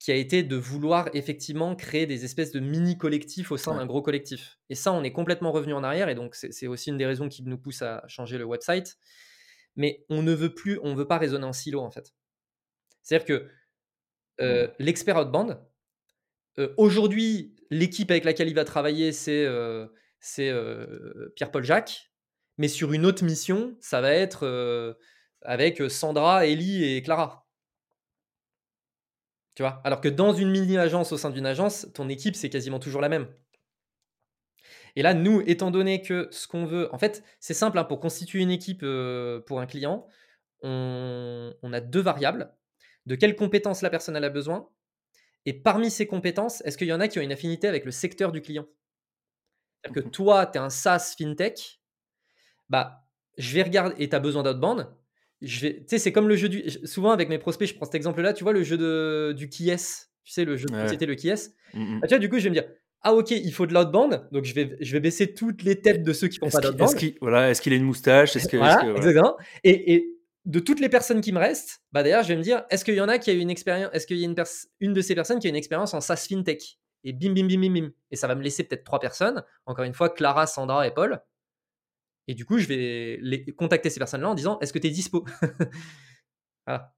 qui a été de vouloir effectivement créer des espèces de mini-collectifs au sein d'un gros collectif. Et ça, on est complètement revenu en arrière, et donc c'est aussi une des raisons qui nous pousse à changer le website. Mais on ne veut plus, on ne veut pas raisonner en silo, en fait. C'est-à-dire que euh, l'expert outbound, euh, aujourd'hui, l'équipe avec laquelle il va travailler, c'est euh, Pierre-Paul Jacques, mais sur une autre mission, ça va être avec Sandra, Ellie et Clara. Tu vois? Alors que dans une mini-agence au sein d'une agence, ton équipe, c'est quasiment toujours la même. Et là, nous, étant donné que ce qu'on veut, en fait, c'est simple, hein, pour constituer une équipe euh, pour un client, on, a deux variables. De quelles compétences la personne a besoin? Et parmi ces compétences, est-ce qu'il y en a qui ont une affinité avec le secteur du client? C'est-à-dire que mmh toi, tu es un SaaS FinTech, bah, je vais regarder, et tu as besoin d'outbound, je vais, tu sais, c'est comme le jeu du. Souvent avec mes prospects, je prends cet exemple-là. Tu vois le jeu de, du qui est, tu sais le jeu de société le qui est. Mmh bah, tu vois, du coup, je vais me dire, ah ok, il faut de l'outbound, donc je vais, je vais baisser toutes les têtes de ceux qui font pas d'outbound. Est-ce qu'il voilà, est qu'il a une moustache Est-ce que, voilà, exactement. Et, et, de toutes les personnes qui me restent, bah d'ailleurs, je vais me dire, est-ce qu'il y en a qui a une expérience, est-ce qu'il y a une, une de ces personnes qui a une expérience en SaaS FinTech? Et bim, bim, bim, bim, bim. Et ça va me laisser peut-être trois personnes. Encore une fois, Clara, Sandra et Paul. Et du coup, je vais les contacter ces personnes-là en disant Est-ce que tu es dispo? Voilà.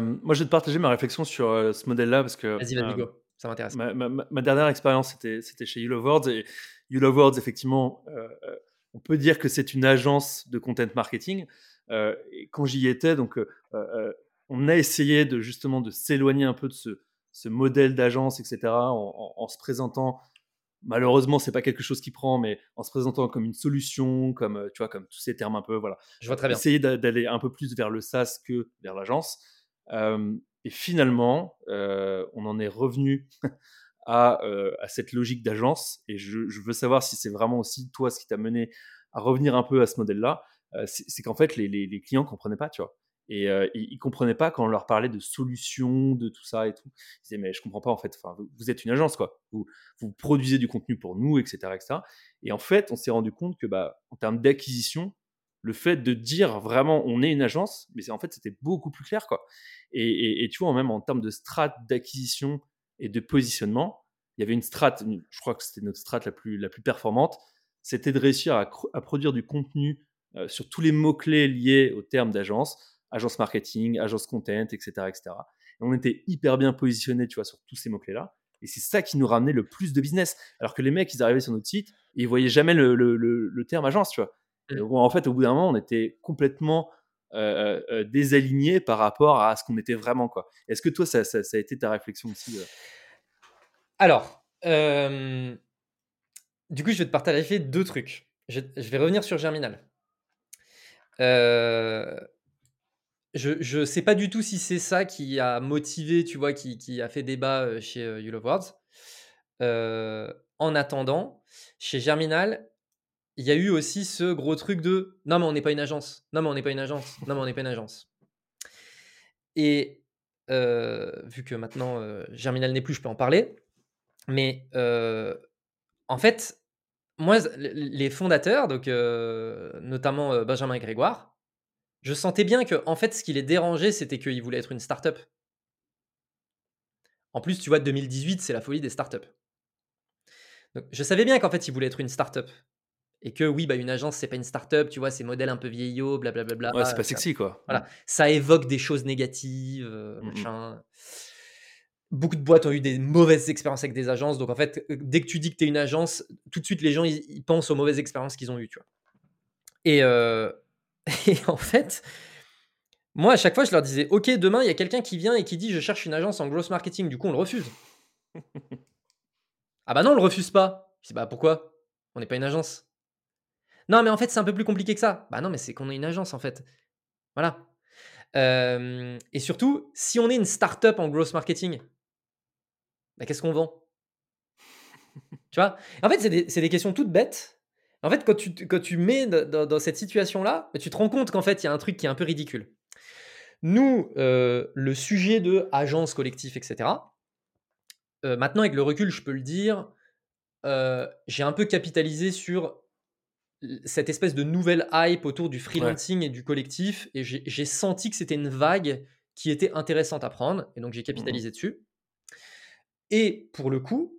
moi, je vais te partager ma réflexion sur ce modèle-là parce que. Vas-y, vas-y, go. Ça m'intéresse. Ma, dernière expérience, c'était chez You Love Words. Et You Love Words, effectivement, on peut dire que c'est une agence de content marketing. et quand j'y étais, donc, on a essayé de justement de s'éloigner un peu de ce, ce modèle d'agence, etc., en, en, se présentant malheureusement, c'est pas quelque chose qui prend, mais en se présentant comme une solution, comme euh, tu vois, comme tous ces termes un peu, voilà. Je vois très bien. Essayer d'aller un peu plus vers le SaaS que vers l'agence. et finalement, euh, on en est revenu à, euh, à cette logique d'agence. Et je, je, veux savoir si c'est vraiment aussi toi ce qui t'a mené à revenir un peu à ce modèle-là. c'est qu'en fait, les, les, les clients comprenaient pas, tu vois. Et euh, ils, ne comprenaient pas quand on leur parlait de solutions, de tout ça et tout. Ils disaient, mais je comprends pas en fait. Enfin, vous, êtes une agence, quoi. Vous, vous produisez du contenu pour nous, etc., etc. Et en fait, on s'est rendu compte que, bah, en termes d'acquisition, le fait de dire vraiment on est une agence, mais en fait, c'était beaucoup plus clair, quoi. Et, tu vois, même en termes de strat d'acquisition et de positionnement, il y avait une strat, je crois que c'était notre strat la plus, la plus performante, c'était de réussir à, à, produire du contenu euh, sur tous les mots-clés liés au terme d'agence agence marketing, agence content, etc. etc. Et on était hyper bien positionné, tu vois, sur tous ces mots-clés-là. Et c'est ça qui nous ramenait le plus de business. Alors que les mecs, ils arrivaient sur notre site et ils voyaient jamais le, le, le, terme agence, tu vois. Mmh. en fait, au bout d'un moment, on était complètement euh, euh, euh, désalignés par rapport à ce qu'on était vraiment, quoi. Est-ce que toi, ça, ça, a été ta réflexion aussi Alors, du coup, je vais te partager deux trucs. Je, je vais revenir sur Germinal. Euh, je ne sais pas du tout si c'est ça qui a motivé, tu vois, qui, a fait débat chez You Love Words. en attendant, chez Germinal, il y a eu aussi ce gros truc de non mais on n'est pas une agence, non mais on n'est pas une agence, non mais on n'est pas une agence. Et vu que maintenant Germinal n'est plus, je peux en parler. Mais en fait, moi, les fondateurs, donc notamment Benjamin et Grégoire, je sentais bien que, en fait, ce qui les dérangeait, c'était qu'ils voulaient être une startup. En plus, tu vois, 2018, c'est la folie des startups. Donc, je savais bien qu'en fait, ils voulaient être une startup. Et que oui, bah, une agence, c'est pas une startup, tu vois, ces modèles un peu vieillots, blablabla. Ouais, c'est pas sexy, quoi. Voilà. Ça évoque des choses négatives, euh, mmh machin. Beaucoup de boîtes ont eu des mauvaises expériences avec des agences. Donc, en fait, euh, dès que tu dis que tu es une agence, tout de suite, les gens, ils, pensent aux mauvaises expériences qu'ils ont eues, tu vois. Et, euh, Et en fait, Moi, à chaque fois, je leur disais: «OK, demain, il y a quelqu'un qui vient et qui dit: "Je cherche une agence en growth marketing"», du coup, on le refuse. «Ah bah non, on le refuse pas». Je dis: «Bah pourquoi? On n'est pas une agence». «Non, mais en fait, c'est un peu plus compliqué que ça». «Bah non, mais c'est qu'on est une agence, en fait». Voilà. Hem et surtout, si on est une start-up en growth marketing bah, qu'est-ce qu'on vend? Tu vois? En fait, c'est des c'est des questions toutes bêtes. En fait, quand tu quand tu mets dans cette situation-là, bah, tu te rends compte qu'en fait, il y a un truc qui est un peu ridicule. Nous, heu, le sujet de agence, collectif et cetera, heu, maintenant avec le recul, je peux le dire, heu, j'ai un peu capitalisé sur cette espèce de nouvelle hype autour du Ouais. freelancing et du collectif et j'ai senti que c'était une vague qui était intéressante à prendre et donc j'ai Mmh capitalisé dessus. Et pour le coup,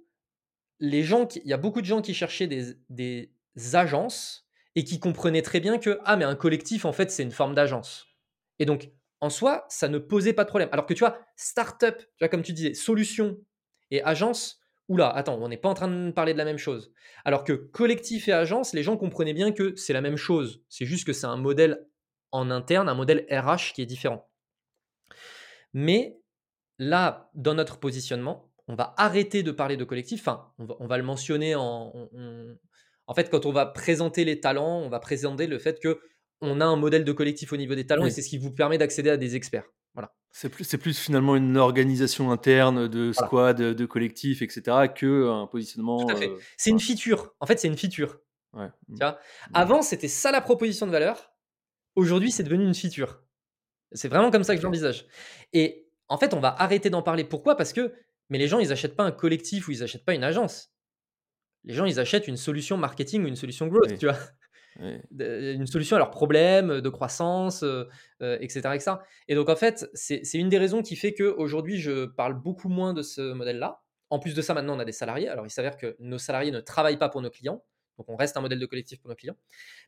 les gens qui il y a beaucoup de gens qui cherchaient des agences et qui comprenaient très bien que: «Ah mais un collectif, en fait, c'est une forme d'agence» et donc en soi, ça ne posait pas de problème. Alors que tu vois, start-up, tu vois, comme tu disais, solution et agence, ouh là, attends, on n'est pas en train de parler de la même chose. Alors que collectif et agence, les gens comprenaient bien que c'est la même chose. C'est juste que c'est un modèle en interne, un modèle RH qui est différent. Mais là, dans notre positionnement, on va arrêter de parler de collectif, enfin, on va le mentionner en en fait, quand on va présenter les talents, on va présenter le fait qu'on a un modèle de collectif au niveau des talents et c'est ce qui vous permet d'accéder à des experts. Voilà. C'est plus c'est plus finalement une organisation interne de Voilà. squad, de collectif et cetera qu'un Tout positionnement, à fait. heu, C'est une feature. En fait, c'est une feature. Ouais. Tu vois? Mmh. Avant, c'était ça la proposition de valeur. Aujourd'hui, c'est devenu une feature. C'est vraiment comme ça que je OK. l'envisage et en fait, on va arrêter d'en parler. Pourquoi? Parce que mais les gens, ils achètent pas un collectif ou ils achètent pas une agence. Les gens, ils achètent une solution marketing ou une solution growth, Oui. tu vois? Oui. Une solution à leurs problèmes, de croissance, heu heu et cetera et donc en fait, c'est une des raisons qui fait qu'aujourd'hui, je parle beaucoup moins de ce modèle-là. En plus de ça, maintenant, on a des salariés. Alors, il s'avère que nos salariés ne travaillent pas pour nos clients, donc on reste un modèle de collectif pour nos clients.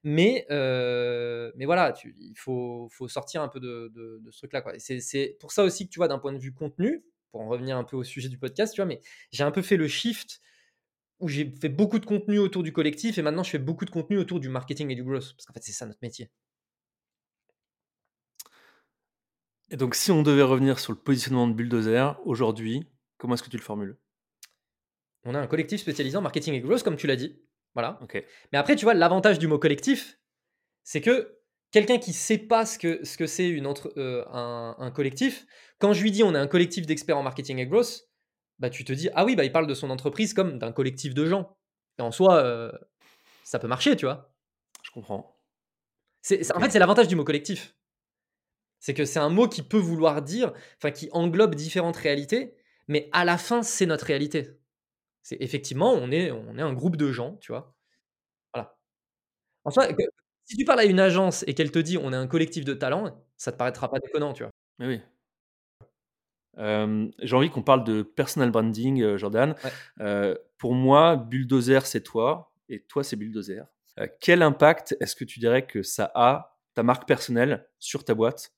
Mais heu, mais voilà, tu il faut faut sortir un peu de de de ce truc-là, c'est pour ça aussi que, tu vois, d'un point de vue contenu, pour en revenir un peu au sujet du podcast, tu vois, mais j'ai un peu fait le shift où j'ai fait beaucoup de contenu autour du collectif et maintenant je fais beaucoup de contenu autour du marketing et du growth parce qu'en fait, c'est ça notre métier. Et donc si on devait revenir sur le positionnement de Bulldozer, aujourd'hui, comment est-ce que tu le formules? On a un collectif spécialisé en marketing et growth comme tu l'as dit, voilà. OK. Mais après, tu vois, l'avantage du mot collectif, c'est que quelqu'un qui sait pas ce que ce que c'est une entre heu, un un collectif, quand je lui dis: «On est un collectif d'experts en marketing et growth», bah, tu te dis: «Ah oui, bah, il parle de son entreprise comme d'un collectif de gens» et en soi, heu, ça peut marcher, tu vois? Je comprends. C'est c'est en fait, c'est l'avantage du mot collectif. C'est que c'est un mot qui peut vouloir dire enfin, qui englobe différentes réalités, mais à la fin, c'est notre réalité. C'est effectivement, on est on est un groupe de gens, tu vois? Voilà. En soi, que si tu parles à une agence et qu'elle te dit: «On est un collectif de talents», ça te paraîtra pas déconnant, tu vois? Mais oui. Hem, j'ai envie qu'on parle de personal branding, heu, Jordan. Ouais. Heu, pour moi, Bulldozer, c'est toi et toi, c'est Bulldozer. Quel impact est-ce que tu dirais que ça a, ta marque personnelle, sur ta boîte?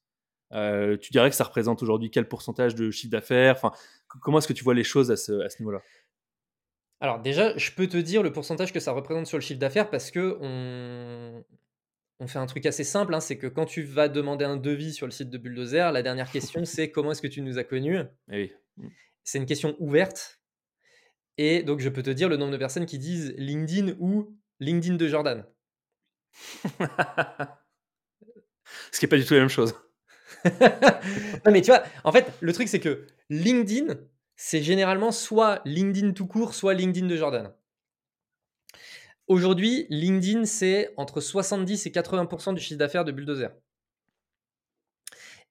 Tu dirais que ça représente aujourd'hui quel pourcentage de chiffre d'affaires? Enfin, co comment est-ce que tu vois les choses à ce à ce niveau-là? Alors déjà, je peux te dire le pourcentage que ça représente sur le chiffre d'affaires parce qu'on on fait un truc assez simple, hein, c'est que quand tu vas demander un devis sur le site de Bulldozer, la dernière question, c'est: «Comment est-ce que tu nous as connus?» Eh oui. C'est une question ouverte et donc je peux te dire le nombre de personnes qui disent LinkedIn ou LinkedIn de Jordan. Ce qui est pas du tout la même chose. Non, mais tu vois, en fait, le truc, c'est que LinkedIn, c'est généralement soit LinkedIn tout court, soit LinkedIn de Jordan. Aujourd'hui, LinkedIn, c'est entre 70 et 80% du chiffre d'affaires de Bulldozer.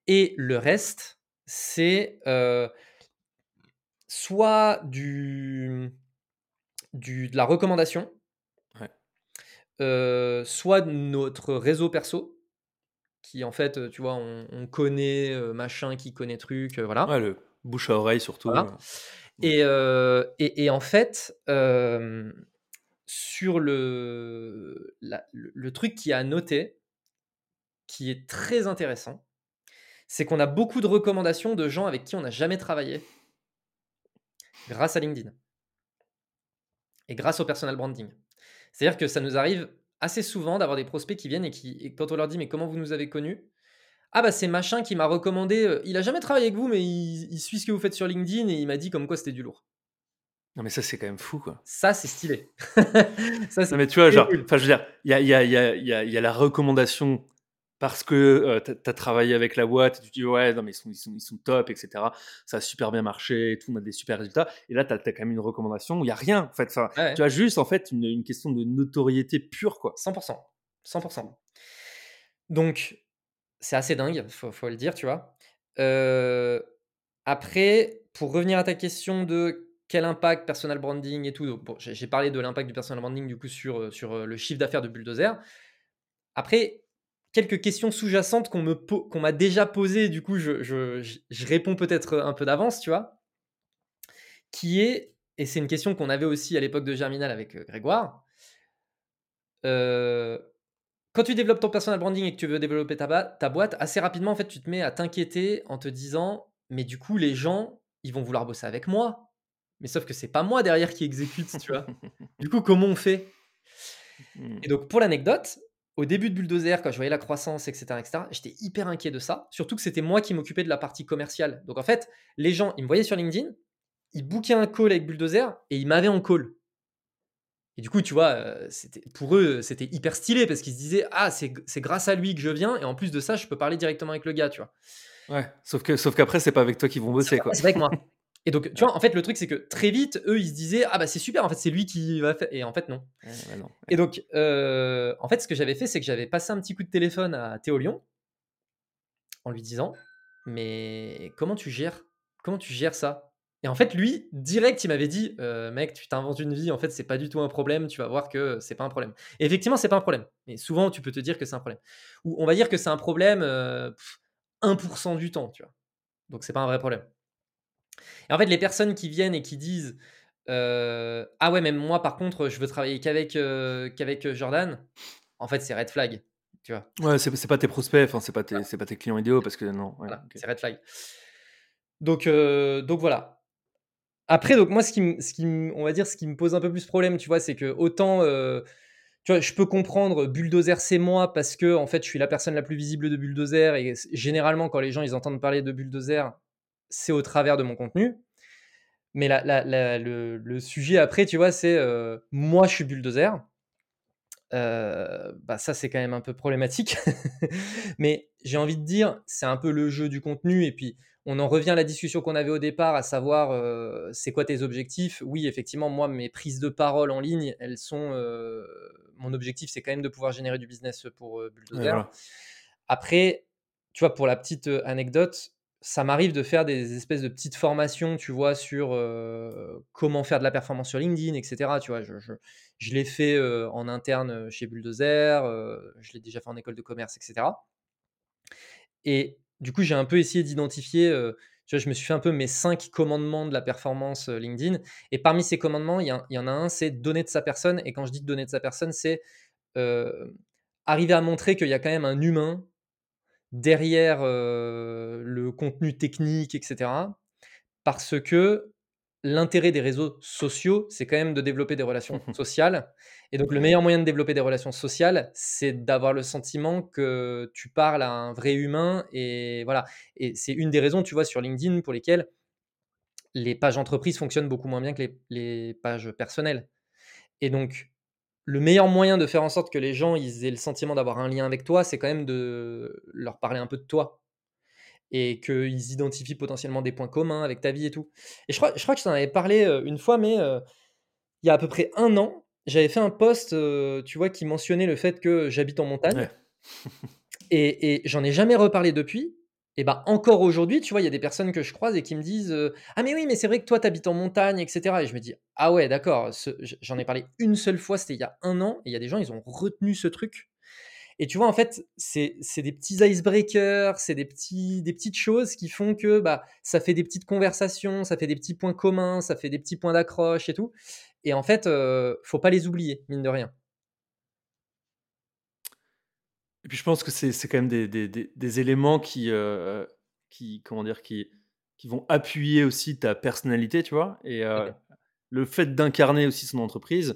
Et le reste, c'est, heu soit du du de la recommandation Ouais. heu, soit notre réseau perso qui, en fait, heu, tu vois, on on connaît, machin qui connaît truc, heu, Ouais, voilà. le bouche à oreille surtout, Voilà et et et en fait, sur le le truc qui est à noter qui est très intéressant, c'est qu'on a beaucoup de recommandations de gens avec qui on n'a jamais travaillé grâce à LinkedIn et grâce au personal branding. C'est-à-dire que ça nous arrive assez souvent d'avoir des prospects qui viennent et qui quand on leur dit: «Mais comment vous nous avez connus?» Ah bah c'est machin qui m'a recommandé, il a jamais travaillé avec vous, mais il suit ce que vous faites sur LinkedIn et il m'a dit comme quoi c'était du lourd. Non, mais ça, c'est quand même fou, quoi. Ça, c'est stylé. ça, non, mais tu vois, genre, enfin, je veux dire, il y a, y, a, y, a, y a, la recommandation parce que euh, tu as, travaillé avec la boîte et tu dis, ouais, non, mais ils sont, ils sont, ils sont top, etc. Ça a super bien marché et tout, on a des super résultats. Et là, tu as, quand même une recommandation où il n'y a rien, en fait. Tu as juste, en fait, une, une, question de notoriété pure, quoi. 100%. 100%. Donc, c'est assez dingue, faut, faut le dire, tu vois. Euh, après, pour revenir à ta question de quel impact personal branding et tout. bon, j'ai parlé de l'impact du personal branding du coup sur, euh, sur euh, le chiffre d'affaires de Bulldozer. Après, quelques questions sous-jacentes qu'on qu'on m'a déjà posées, du coup, je, je, je réponds peut-être un peu d'avance, tu vois. Qui est, et c'est une question qu'on avait aussi à l'époque de Germinal avec euh, Grégoire. quand tu développes ton personal branding et que tu veux développer ta, ta boîte, assez rapidement, en fait, tu te mets à t'inquiéter en te disant, mais du coup, les gens, ils vont vouloir bosser avec moi mais sauf que c'est pas moi derrière qui exécute, tu vois. Du coup, comment on fait? Mmh. Et donc, pour l'anecdote, au début de Bulldozer, quand je voyais la croissance, etc., etc., j'étais hyper inquiet de ça. Surtout que c'était moi qui m'occupais de la partie commerciale. Donc, en fait, les gens, ils me voyaient sur LinkedIn, ils bookaient un call avec Bulldozer et ils m'avaient en call. Et du coup, tu vois, euh, pour eux, c'était hyper stylé parce qu'ils se disaient Ah, c'est, grâce à lui que je viens. Et en plus de ça, je peux parler directement avec le gars, tu vois. Ouais, sauf, que, sauf qu'après, c'est pas avec toi qu'ils vont bosser, quoi. C'est avec moi. Et donc, tu vois, en fait, le truc, c'est que très vite, eux, ils se disaient, ah bah c'est super, en fait, c'est lui qui va faire. Et en fait, non. Et donc, euh, en fait, ce que j'avais fait, c'est que j'avais passé un petit coup de téléphone à Théo Lyon en lui disant, mais comment tu gères, comment tu gères ça? Et en fait, lui, direct, il m'avait dit, euh, mec, tu t'inventes une vie, en fait, c'est pas du tout un problème, tu vas voir que c'est pas un problème. Et effectivement, c'est pas un problème. Mais souvent, tu peux te dire que c'est un problème. Ou on va dire que c'est un problème 1% euh, du temps, tu vois. Donc, c'est pas un vrai problème. Et en fait, les personnes qui viennent et qui disent Ah ouais, même moi, par contre, je veux travailler qu'avec qu'avec Jordan, en fait, c'est red flag. Tu vois. Ouais, c'est pas tes prospects, enfin, c'est pas, tes, pas tes clients idéaux parce que non. C'est red flag. Donc, donc voilà. Après, donc moi, ce qui, ce qui, on va dire, ce qui me pose un peu plus problème, tu vois, c'est que autant, tu vois, je peux comprendre Bulldozer, c'est moi parce que en fait, je suis la personne la plus visible de Bulldozer et généralement, quand les gens ils entendent parler de Bulldozer, c'est au travers de mon contenu. Mais le, sujet après, tu vois, c'est moi, je suis bulldozer. bah ça, c'est quand même un peu problématique. Mais j'ai envie de dire, c'est un peu le jeu du contenu. Et puis, on en revient à la discussion qu'on avait au départ, à savoir, c'est quoi tes objectifs? Oui, effectivement, moi, mes prises de parole en ligne, elles sont. mon objectif, c'est quand même de pouvoir générer du business pour Bulldozer. Après, tu vois, pour la petite anecdote, ça m'arrive de faire des espèces de petites formations, tu vois, sur comment faire de la performance sur LinkedIn, etc. Tu vois, je, l'ai fait en interne chez Bulldozer, je l'ai déjà fait en école de commerce, etc. Et du coup, j'ai un peu essayé d'identifier, je me suis fait un peu mes cinq commandements de la performance LinkedIn. Et parmi ces commandements, il y, en a un, c'est donner de sa personne. Et quand je dis donner de sa personne, c'est arriver à montrer qu'il y a quand même un humain derrière le contenu technique, etc. Parce que l'intérêt des réseaux sociaux, c'est quand même de développer des relations sociales. Et donc, le meilleur moyen de développer des relations sociales, c'est d'avoir le sentiment que tu parles à un vrai humain. Et voilà. Et c'est une des raisons, tu vois, sur LinkedIn pour lesquelles les pages entreprises fonctionnent beaucoup moins bien que les, les pages personnelles. Et donc, le meilleur moyen de faire en sorte que les gens ils aient le sentiment d'avoir un lien avec toi, c'est quand même de leur parler un peu de toi. Et qu'ils identifient potentiellement des points communs avec ta vie et tout. Et je crois, je crois que je t'en avais parlé euh, une fois, mais euh, il y a à peu près un an, j'avais fait un post, euh, tu vois, qui mentionnait le fait que j'habite en montagne. Et, et j'en ai jamais reparlé depuis. Et bah encore aujourd'hui, tu vois, il y a des personnes que je croise et qui me disent Ah, mais oui, mais c'est vrai que toi, tu habites en montagne, etc. Et je me dis Ah, ouais, d'accord, j'en ai parlé une seule fois, c'était il y a un an, et il y a des gens, ils ont retenu ce truc. Et tu vois, en fait, c'est des petits icebreakers, c'est des, des petites choses qui font que bah, ça fait des petites conversations, ça fait des petits points communs, ça fait des petits points d'accroche et tout. Et en fait, faut pas les oublier, mine de rien. Et puis je pense que c'est quand même des, des, des, éléments qui, euh, qui, comment dire, qui, qui vont appuyer aussi ta personnalité, tu vois. Et euh, le fait d'incarner aussi son entreprise,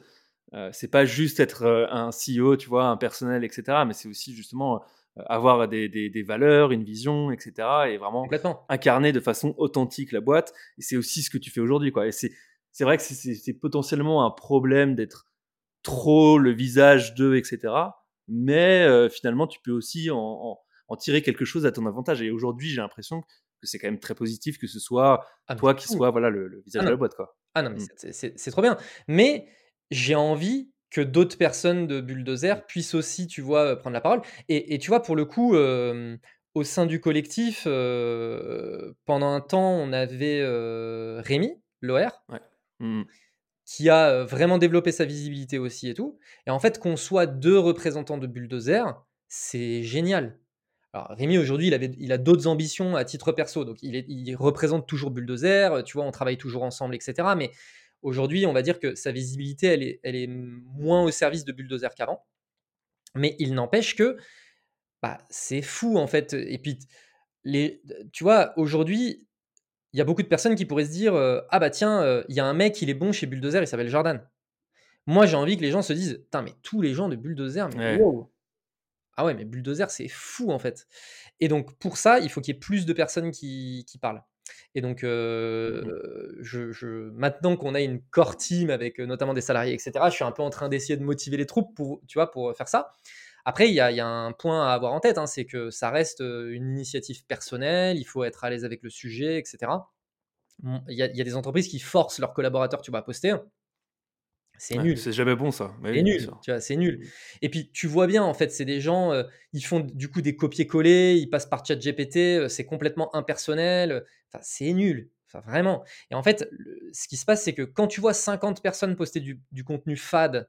euh, c'est pas juste être un CEO, tu vois, un personnel, etc. Mais c'est aussi justement avoir des, des, valeurs, une vision, etc. Et vraiment incarner de façon authentique la boîte. Et c'est aussi ce que tu fais aujourd'hui. Quoi. Et c'est, c'est vrai que c'est, potentiellement un problème d'être trop le visage d'eux, etc. Mais euh, finalement, tu peux aussi en, en, tirer quelque chose à ton avantage. Et aujourd'hui, j'ai l'impression que c'est quand même très positif que ce soit ah, toi qui sois voilà, le, visage ah, de la boîte. Quoi. Ah non, mais mmh. c'est, trop bien. Mais j'ai envie que d'autres personnes de Bulldozer puissent aussi, tu vois, prendre la parole. Et, tu vois, pour le coup, au sein du collectif, pendant un temps, on avait Rémi, l'OR, mmh. Qui a vraiment développé sa visibilité aussi et tout. Et en fait, qu'on soit deux représentants de Bulldozer, c'est génial. Alors Rémi aujourd'hui, il, il a d'autres ambitions à titre perso, donc il, il représente toujours Bulldozer, tu vois, on travaille toujours ensemble, etc. Mais Aujourd'hui, on va dire que sa visibilité, elle est, elle est moins au service de Bulldozer qu'avant. Mais il n'empêche que bah, c'est fou, en fait. Et puis, les, tu vois, aujourd'hui, il y a beaucoup de personnes qui pourraient se dire Ah bah tiens, il y a un mec, il est bon chez Bulldozer, il s'appelle Jordan. Moi, j'ai envie que les gens se disent Putain, mais tous les gens de Bulldozer, mais wow. Ah ouais, mais Bulldozer, c'est fou, en fait. Et donc, pour ça, il faut qu'il y ait plus de personnes qui, qui parlent. Et donc, mmh je, maintenant qu'on a une core team avec notamment des salariés, etc., je suis un peu en train d'essayer de motiver les troupes pour, tu vois, pour faire ça. Après, il y a, un point à avoir en tête, hein, c'est que ça reste une initiative personnelle, il faut être à l'aise avec le sujet, etc. Il y, a, il y, a, des entreprises qui forcent leurs collaborateurs, tu à poster. C'est nul. C'est jamais bon ça. c'est nul. Tu vois, c'est nul. Mmh. Et puis tu vois bien en fait, c'est des gens, euh, ils font du coup des copier-coller, ils passent par ChatGPT, euh, c'est complètement impersonnel. Enfin, c'est nul. Enfin, vraiment. Et en fait, ce qui se passe, c'est que quand tu vois 50 personnes poster du, contenu fade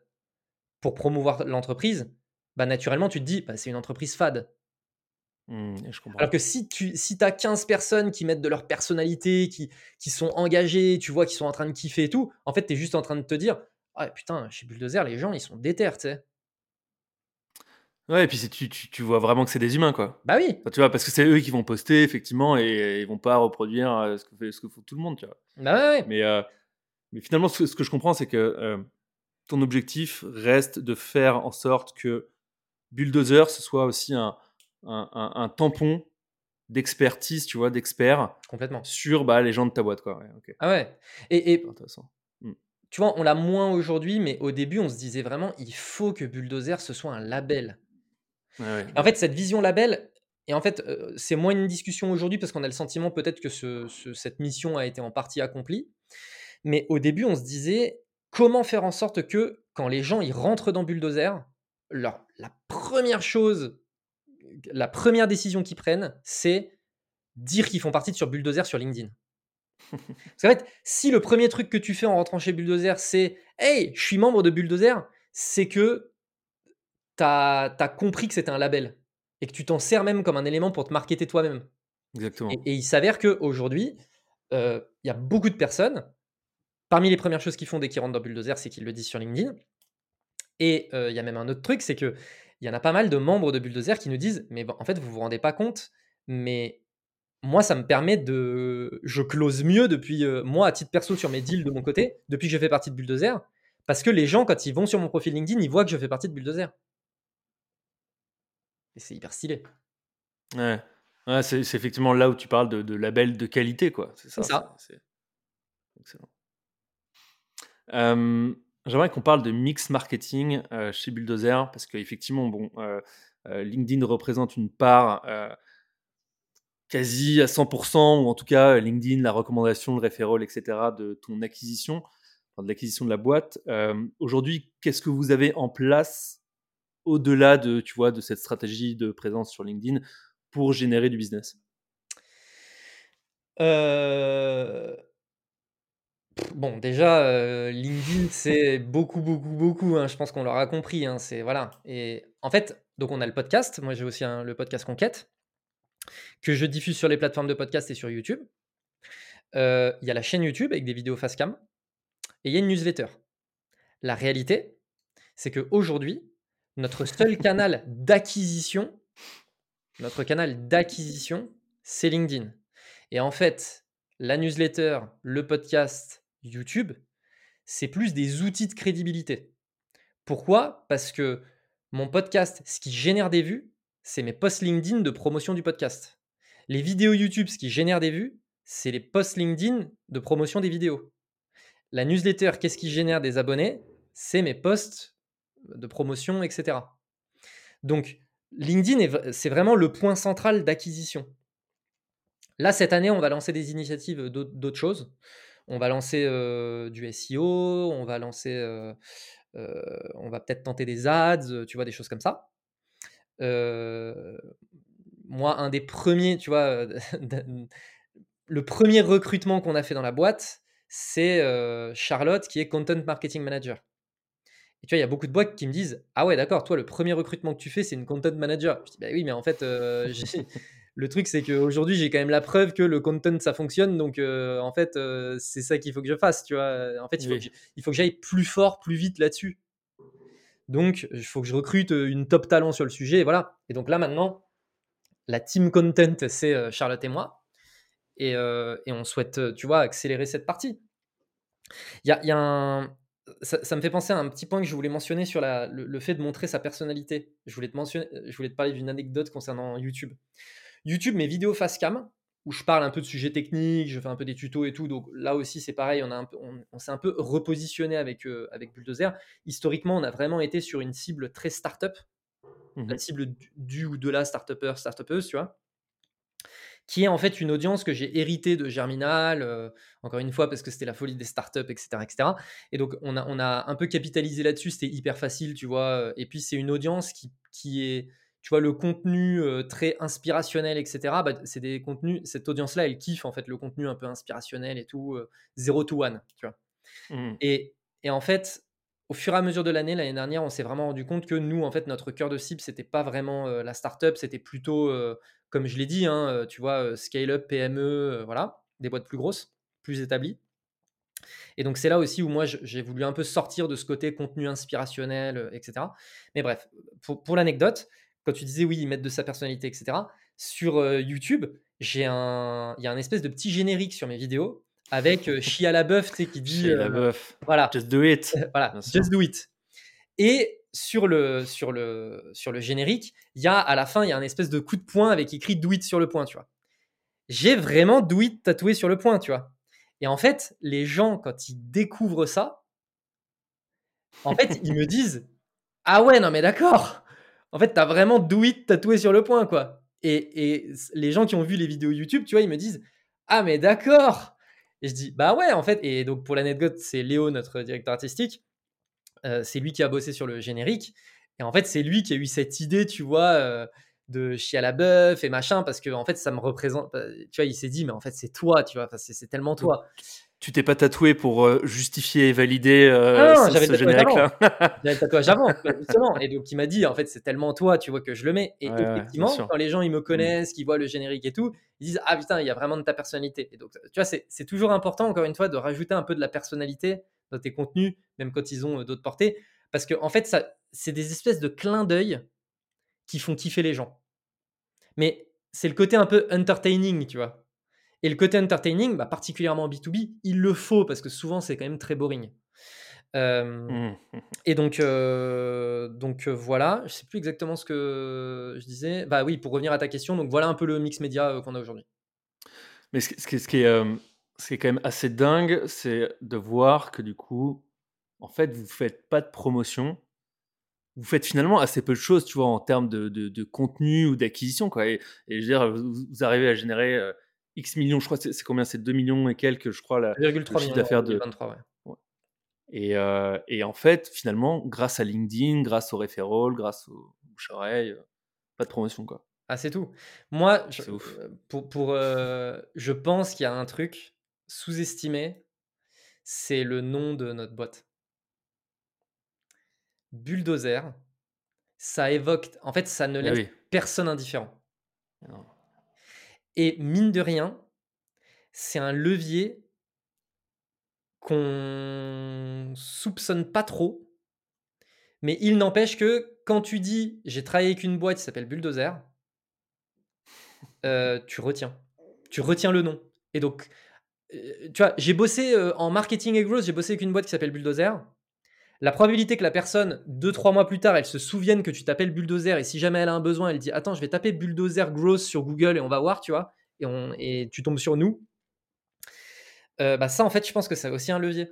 pour promouvoir l'entreprise, bah naturellement tu te dis, bah, c'est une entreprise fade. Mmh, Alors que si tu si as 15 personnes qui mettent de leur personnalité, qui, qui sont engagées, tu vois, qui sont en train de kiffer et tout, en fait, tu es juste en train de te dire, ah putain, chez Bulldozer, les gens, ils sont déter, tu sais. Ouais, et puis tu, tu, tu, vois vraiment que c'est des humains, quoi. Bah oui. tu vois, parce que c'est eux qui vont poster, effectivement, et, ils vont pas reproduire euh, ce que fait, ce que tout le monde, tu vois. Bah ouais, Mais, euh, mais finalement, ce, que je comprends, c'est que euh, ton objectif reste de faire en sorte que Bulldozer, ce soit aussi un, un, un, tampon d'expertise, tu vois, d'experts. Complètement. Sur bah, les gens de ta boîte, quoi. Ah ouais. Et, et intéressant tu vois, on l'a moins aujourd'hui, mais au début, on se disait vraiment, il faut que Bulldozer, ce soit un label. En fait, cette vision label, et en fait, euh, c'est moins une discussion aujourd'hui parce qu'on a le sentiment peut-être que cette mission a été en partie accomplie. Mais au début, on se disait, comment faire en sorte que quand les gens ils rentrent dans Bulldozer, leur, la première chose, la première décision qu'ils prennent, c'est dire qu'ils font partie de sur Bulldozer sur LinkedIn. Parce qu'en fait, si le premier truc que tu fais en rentrant chez Bulldozer, c'est Hey, je suis membre de Bulldozer, c'est que tu as, compris que c'était un label et que tu t'en sers même comme un élément pour te marketer toi-même. Exactement. Et, il s'avère qu'aujourd'hui, euh, il y a beaucoup de personnes, parmi les premières choses qu'ils font dès qu'ils rentrent dans Bulldozer, c'est qu'ils le disent sur LinkedIn. Et euh, il y a même un autre truc, c'est qu'il y en a pas mal de membres de Bulldozer qui nous disent Mais en fait, vous vous rendez pas compte, mais moi, ça me permet de. Je close mieux depuis. Euh, moi, à titre perso, sur mes deals de mon côté, depuis que je fais partie de Bulldozer. Parce que les gens, quand ils vont sur mon profil LinkedIn, ils voient que je fais partie de Bulldozer. Et c'est hyper stylé. Ouais. c'est effectivement là où tu parles de, label de qualité, quoi. C'est ça. Excellent. J'aimerais qu'on parle de mix marketing euh, chez Bulldozer, parce qu'effectivement, bon, euh, LinkedIn représente une part quasi à 100%, ou en tout cas LinkedIn, la recommandation, le référol, etc., de ton acquisition, de l'acquisition de la boîte. Euh, aujourd'hui, qu'est-ce que vous avez en place au-delà de, tu vois, de cette stratégie de présence sur LinkedIn pour générer du business? Euh, Bon, déjà, euh, LinkedIn, c'est beaucoup, beaucoup, beaucoup. Hein, je pense qu'on l'aura compris. Hein, c'est voilà. Et en fait, donc on a le podcast. Moi, j'ai aussi le podcast Conquête que je diffuse sur les plateformes de podcast et sur YouTube. Euh, il y a la chaîne YouTube avec des vidéos face cam et il y a une newsletter. La réalité, c'est qu'aujourd'hui, notre seul canal d'acquisition, notre canal d'acquisition, c'est LinkedIn. Et en fait, la newsletter, le podcast, YouTube, c'est plus des outils de crédibilité. Pourquoi? Parce que mon podcast, ce qui génère des vues, c'est mes posts LinkedIn de promotion du podcast. Les vidéos YouTube, ce qui génère des vues, c'est les posts LinkedIn de promotion des vidéos. La newsletter, qu'est-ce qui génère des abonnés? C'est mes posts de promotion, etc. Donc, LinkedIn, c'est vraiment le point central d'acquisition. Là, cette année, on va lancer des initiatives d'autres choses. On va lancer du SEO, on va lancer, on va peut-être tenter des ads, tu vois, des choses comme ça. moi, un des premiers, tu vois, le premier recrutement qu'on a fait dans la boîte, c'est Charlotte qui est Content Marketing Manager. Et tu vois, il y a beaucoup de boîtes qui me disent Ah ouais, d'accord, toi, le premier recrutement que tu fais, c'est une content manager. Je dis Bah oui, mais en fait, le truc, c'est qu'aujourd'hui, j'ai quand même la preuve que le content, ça fonctionne. Donc, en fait, c'est ça qu'il faut que je fasse. Tu vois, en fait, il faut que j'aille plus fort, plus vite là-dessus. Donc, il faut que je recrute une top talent sur le sujet. Et voilà. Et donc là, maintenant, la team content, c'est Charlotte et moi. Et, on souhaite, tu vois, accélérer cette partie. Il y a, un. Ça, me fait penser à un petit point que je voulais mentionner sur le, fait de montrer sa personnalité. Je voulais te, mentionner, je voulais te parler d'une anecdote concernant YouTube. YouTube, mes vidéos face cam, où je parle un peu de sujets techniques, je fais un peu des tutos et tout. Donc là aussi, c'est pareil, on, a on, s'est un peu repositionné avec, avec Bulldozer. Historiquement, on a vraiment été sur une cible très start-up, mmh la cible du, ou de la start-upper, start-upeuse, tu vois qui est en fait une audience que j'ai héritée de Germinal, encore une fois, parce que c'était la folie des startups, etc. etc. Et donc, on a, on a un peu capitalisé là-dessus, c'était hyper facile, tu vois. Et puis, c'est une audience qui, qui est, tu vois, le contenu très inspirationnel, etc. Bah, c'est des contenus, cette audience-là, elle kiffe en fait le contenu un peu inspirationnel et tout, zero to one, tu vois. Mmh. Et, et en fait, au fur et à mesure de l'année, l'année dernière, on s'est vraiment rendu compte que nous, en fait, notre cœur de cible, c'était pas vraiment la startup, c'était plutôt comme je l'ai dit, hein, tu vois, scale-up, PME, voilà, des boîtes plus grosses, plus établies. Et donc c'est là aussi où moi j'ai voulu un peu sortir de ce côté contenu inspirationnel, etc. Mais bref, pour, l'anecdote, quand tu disais oui, ils mettent de sa personnalité, etc. Sur YouTube, j'ai un, il y a un espèce de petit générique sur mes vidéos avec Chia la tu sais, qui dit, Chia la voilà, just do it, voilà, just do it. Et sur le, sur le, sur le générique, il y a à la fin, il y a un espèce de coup de poing avec écrit Do it sur le point, tu vois. J'ai vraiment Do it tatoué sur le point, tu vois. Et en fait, les gens, quand ils découvrent ça, en fait, ils me disent Ah ouais, non, mais d'accord. En fait, t'as vraiment Do it tatoué sur le point, quoi. Et, et, les gens qui ont vu les vidéos YouTube, tu vois, ils me disent Ah, mais d'accord. Et je dis Bah ouais, en fait. Et donc, pour l'anecdote, c'est Léo, notre directeur artistique c'est lui qui a bossé sur le générique. Et en fait, c'est lui qui a eu cette idée, tu vois, de chier à la bœuf et machin, parce que en fait, ça me représente. Bah, tu vois, il s'est dit, mais en fait, c'est toi, tu vois, c'est tellement toi. Tu t'es pas tatoué pour justifier et valider ah ce, ce générique-là J'avais le tatouage avant, justement. Et donc, il m'a dit, en fait, c'est tellement toi, tu vois, que je le mets. Et effectivement, quand les gens, ils me mmh. connaissent, qu'ils voient le générique et tout, ils disent, ah putain, il y a vraiment de ta personnalité. Et donc, tu vois, c'est toujours important, encore une fois, de rajouter un peu de la personnalité dans tes contenus, même quand ils ont euh, d'autres portées. Parce que, en fait, ça, c'est des espèces de clins d'œil qui font kiffer les gens. Mais c'est le côté un peu entertaining, tu vois. Et le côté entertaining, bah, particulièrement en B2B, il le faut parce que souvent c'est quand même très boring. Mmh. Et donc, euh, donc euh, voilà, je sais plus exactement ce que je disais. Bah oui, pour revenir à ta question, donc voilà un peu le mix média qu'on a aujourd'hui. Mais ce, ce, ce qui est, ce qui est quand même assez dingue, c'est de voir que du coup, en fait, vous faites pas de promotion. Vous faites finalement assez peu de choses, tu vois, en termes de, de, contenu ou d'acquisition, quoi. Et, je veux dire, vous, arrivez à générer euh, X millions, je crois, c'est combien? C'est 2 millions et quelques, je crois, la, le chiffre d'affaires de. 23, ouais. Et, euh, et, en fait, finalement, grâce à LinkedIn, grâce au referral, grâce au bouche oreille, euh, pas de promotion, quoi. Ah, c'est tout. Moi, je, pour, pour je pense qu'il y a un truc, sous-estimé, c'est le nom de notre boîte. Bulldozer, ça évoque, en fait, ça ne eh laisse personne indifférent. Et mine de rien, c'est un levier qu'on soupçonne pas trop, mais il n'empêche que quand tu dis j'ai travaillé avec une boîte qui s'appelle Bulldozer, euh, tu retiens. Tu retiens le nom. Et donc, euh, tu vois, j'ai bossé euh, en marketing et growth, j'ai bossé avec une boîte qui s'appelle Bulldozer. La probabilité que la personne, 2-3 mois plus tard, elle se souvienne que tu t'appelles Bulldozer et si jamais elle a un besoin, elle dit Attends, je vais taper Bulldozer Growth sur Google et on va voir, tu vois, et, tu tombes sur nous. Euh, bah ça, en fait, je pense que c'est aussi un levier.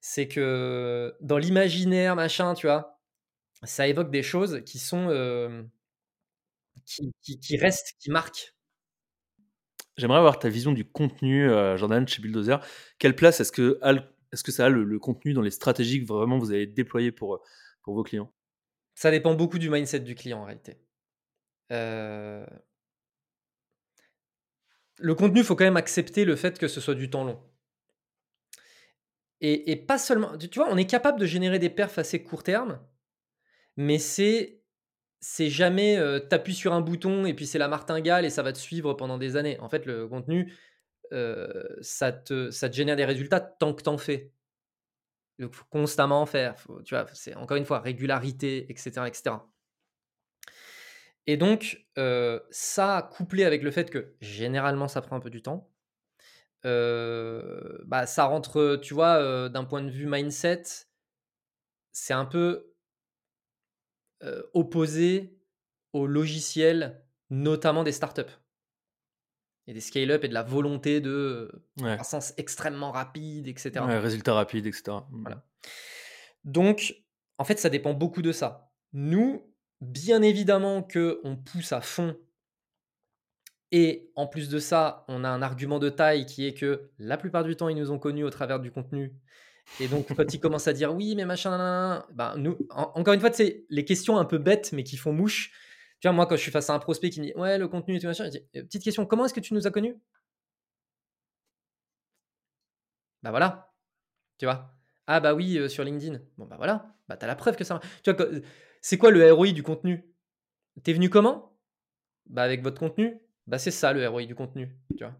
C'est que dans l'imaginaire, machin, tu vois, ça évoque des choses qui sont. Euh, qui, qui, qui restent, qui marquent. J'aimerais avoir ta vision du contenu, euh, Jordan, chez Bulldozer. Quelle place est-ce que, est que ça a le, contenu dans les stratégies que vraiment vous avez déployées pour, pour vos clients? Ça dépend beaucoup du mindset du client en réalité. Euh, le contenu, il faut quand même accepter le fait que ce soit du temps long. Et, et, pas seulement. Tu vois, on est capable de générer des perfs assez court terme, mais c'est c'est jamais euh, t'appuies sur un bouton et puis c'est la martingale et ça va te suivre pendant des années. En fait, le contenu, euh, ça, te, ça te génère des résultats tant que t'en fais. Il faut constamment en faire. tu vois, c'est encore une fois régularité, etc., etc. Et donc, euh, ça couplé avec le fait que généralement ça prend un peu du temps, bah, ça rentre, tu vois, d'un point de vue mindset, c'est un peu euh, opposé au logiciel, notamment des startups. Et des scale-up et de la volonté de ouais. croissance extrêmement rapide, etc. Ouais, résultats rapides, etc. Mmh. Voilà. Donc, en fait, ça dépend beaucoup de ça. Nous, bien évidemment que on pousse à fond. Et en plus de ça, on a un argument de taille qui est que la plupart du temps, ils nous ont connus au travers du contenu et donc, quand ils commencent à dire oui, mais machin, ben, nous, encore une fois, c'est les questions un peu bêtes, mais qui font mouche. Tu vois, moi, quand je suis face à un prospect qui me dit ouais, le contenu et tout machin, «Euh, petite question, comment est-ce que tu nous as connus? Bah voilà, tu vois? Ah bah oui, euh, sur LinkedIn. Bon bah voilà, bah t'as la preuve que ça. Tu vois, c'est quoi le ROI du contenu? T'es venu comment? Bah avec votre contenu? Bah c'est ça le ROI du contenu, tu vois.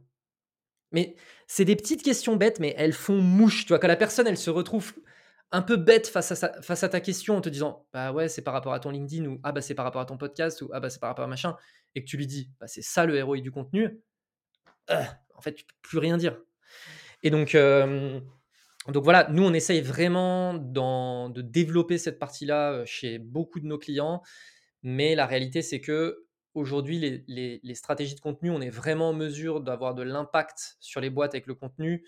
Mais c'est des petites questions bêtes, mais elles font mouche. Tu vois, quand la personne, elle se retrouve un peu bête face à, ta question en te disant Bah ouais, c'est par rapport à ton LinkedIn, ou Ah bah c'est par rapport à ton podcast, ou Ah bah c'est par rapport à machin, et que tu lui dis Bah c'est ça le ROI du contenu, euh, en fait, tu peux plus rien dire. Et donc, donc voilà, nous, on essaye vraiment de développer cette partie-là euh, chez beaucoup de nos clients, mais la réalité, c'est que aujourd'hui, les, stratégies de contenu, on est vraiment en mesure d'avoir de l'impact sur les boîtes avec le contenu,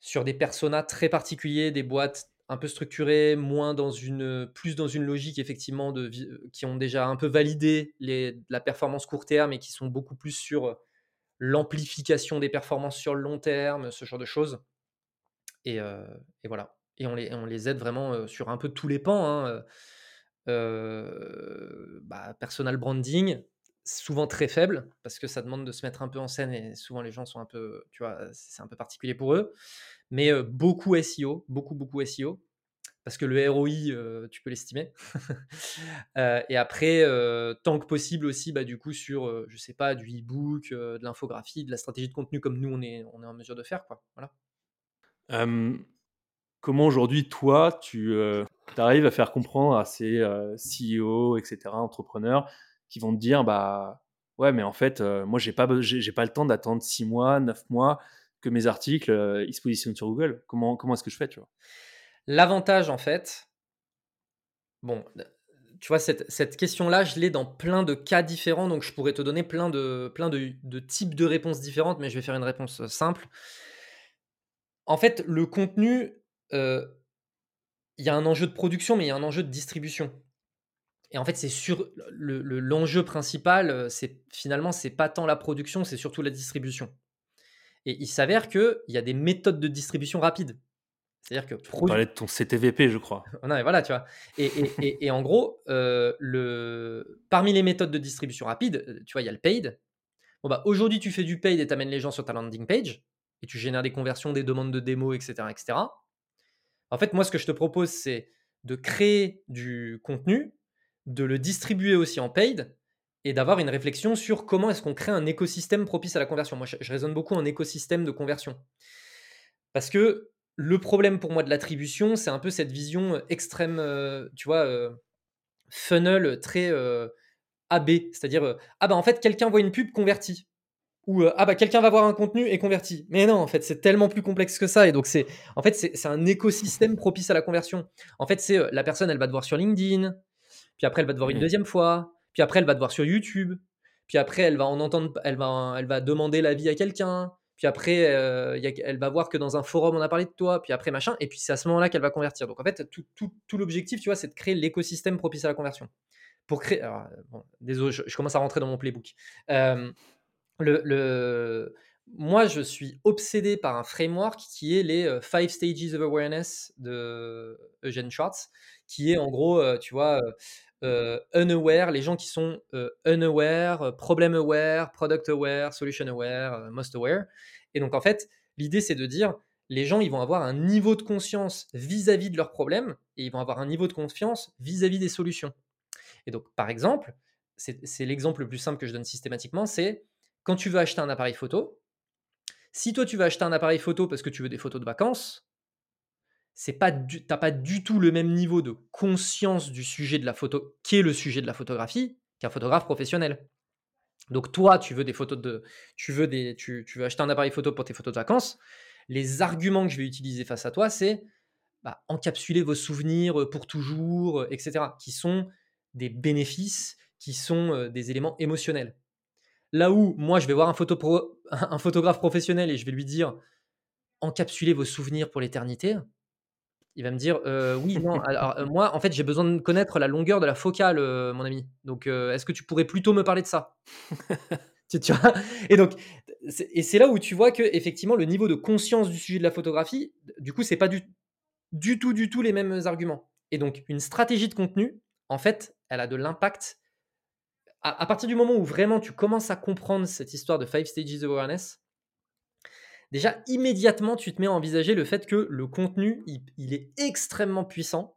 sur des personas très particuliers, des boîtes un peu structurées, moins dans une, plus dans une logique effectivement de, qui ont déjà un peu validé la performance court terme et qui sont beaucoup plus sur l'amplification des performances sur le long terme, ce genre de choses. Et, euh, voilà. Et on les, on les aide vraiment euh, sur un peu tous les pans. Hein, euh, bah, personal branding, souvent très faible, parce que ça demande de se mettre un peu en scène et souvent les gens sont un peu, tu vois, c'est un peu particulier pour eux. Mais beaucoup SEO, beaucoup, beaucoup SEO, parce que le ROI, tu peux l'estimer. et après, tant que possible aussi, bah, du coup, sur, je sais pas, du e-book, de l'infographie, de la stratégie de contenu comme nous, on est, on est en mesure de faire. Quoi. Voilà. comment aujourd'hui, toi, tu arrives à faire comprendre à ces CEO, etc., entrepreneurs, qui vont te dire, bah ouais, mais en fait, euh, moi, j'ai pas, j'ai, pas le temps d'attendre 6 mois, 9 mois que mes articles euh, ils se positionnent sur Google. Comment, comment est-ce que je fais, tu vois? L'avantage, en fait, bon, tu vois, cette, cette question-là, je l'ai dans plein de cas différents, donc je pourrais te donner plein de, plein de, de types de réponses différentes, mais je vais faire une réponse simple. En fait, le contenu, il y a un enjeu de production, mais il y a un enjeu de distribution. Et en fait, c'est sur l'enjeu principal, euh, c'est finalement, c'est pas tant la production, c'est surtout la distribution. Et il s'avère qu'il y a des méthodes de distribution rapides. C'est-à-dire que. Tu parlais de ton CTVP, je crois. non, mais voilà, tu vois. Et, en gros, euh, le... parmi les méthodes de distribution rapide, euh, tu vois, il y a le paid. Bon, bah, aujourd'hui, tu fais du paid et tu amènes les gens sur ta landing page et tu génères des conversions, des demandes de démo, etc., etc. En fait, moi, ce que je te propose, c'est de créer du contenu, de le distribuer aussi en paid et d'avoir une réflexion sur comment est-ce qu'on crée un écosystème propice à la conversion. Moi, je, raisonne beaucoup en écosystème de conversion. Parce que le problème pour moi de l'attribution, c'est un peu cette vision extrême, euh, tu vois, euh, funnel très euh, AB. C'est-à-dire, ah bah en fait, quelqu'un voit une pub convertie. où ah bah quelqu'un va voir un contenu et convertit. Mais non, en fait, c'est tellement plus complexe que ça. Et donc c'est, en fait, c'est un écosystème propice à la conversion. En fait, c'est la personne, elle va te voir sur LinkedIn, puis après elle va te voir une deuxième fois, puis après elle va te voir sur YouTube, puis après elle va en entendre, elle va, elle va demander l'avis à quelqu'un, puis après elle va voir que dans un forum on a parlé de toi, puis après machin, et puis c'est à ce moment-là qu'elle va convertir. Donc en fait, tout, tout, tout l'objectif, tu vois, c'est de créer l'écosystème propice à la conversion. Pour créer, bon, désolé, je, commence à rentrer dans mon playbook. Le, moi, je suis obsédé par un framework qui est les euh, Five Stages of Awareness de Eugene Schwartz, qui est en gros, euh, tu vois, euh, unaware, les gens qui sont unaware, problem aware, product aware, solution aware, most aware. Et donc, en fait, l'idée, c'est de dire, les gens, ils vont avoir un niveau de conscience vis-à-vis de leurs problèmes et ils vont avoir un niveau de confiance vis à -vis des solutions. Et donc, par exemple, c'est l'exemple le plus simple que je donne systématiquement, c'est quand tu veux acheter un appareil photo, si toi tu veux acheter un appareil photo parce que tu veux des photos de vacances, c'est pas tu n'as pas du tout le même niveau de conscience du sujet de la photo, qui est le sujet de la photographie, qu'un photographe professionnel. Donc toi, tu veux des photos de, tu veux des, tu, veux acheter un appareil photo pour tes photos de vacances. Les arguments que je vais utiliser face à toi, c'est bah, encapsuler vos souvenirs pour toujours, etc., qui sont des bénéfices, qui sont euh, des éléments émotionnels. Là où moi, je vais voir un, un photographe professionnel et je vais lui dire encapsulez vos souvenirs pour l'éternité. Il va me dire euh, oui, non. Alors, euh, moi, en fait, j'ai besoin de connaître la longueur de la focale, euh, mon ami. Donc, est-ce que tu pourrais plutôt me parler de ça? Tu, vois? Et donc, et c'est là où tu vois que effectivement, le niveau de conscience du sujet de la photographie, du coup, c'est pas du, du tout, du tout les mêmes arguments. Et donc, une stratégie de contenu, en fait, elle a de l'impact à, partir du moment où vraiment tu commences à comprendre cette histoire de Five Stages of Awareness, déjà immédiatement tu te mets à envisager le fait que le contenu, il, est extrêmement puissant.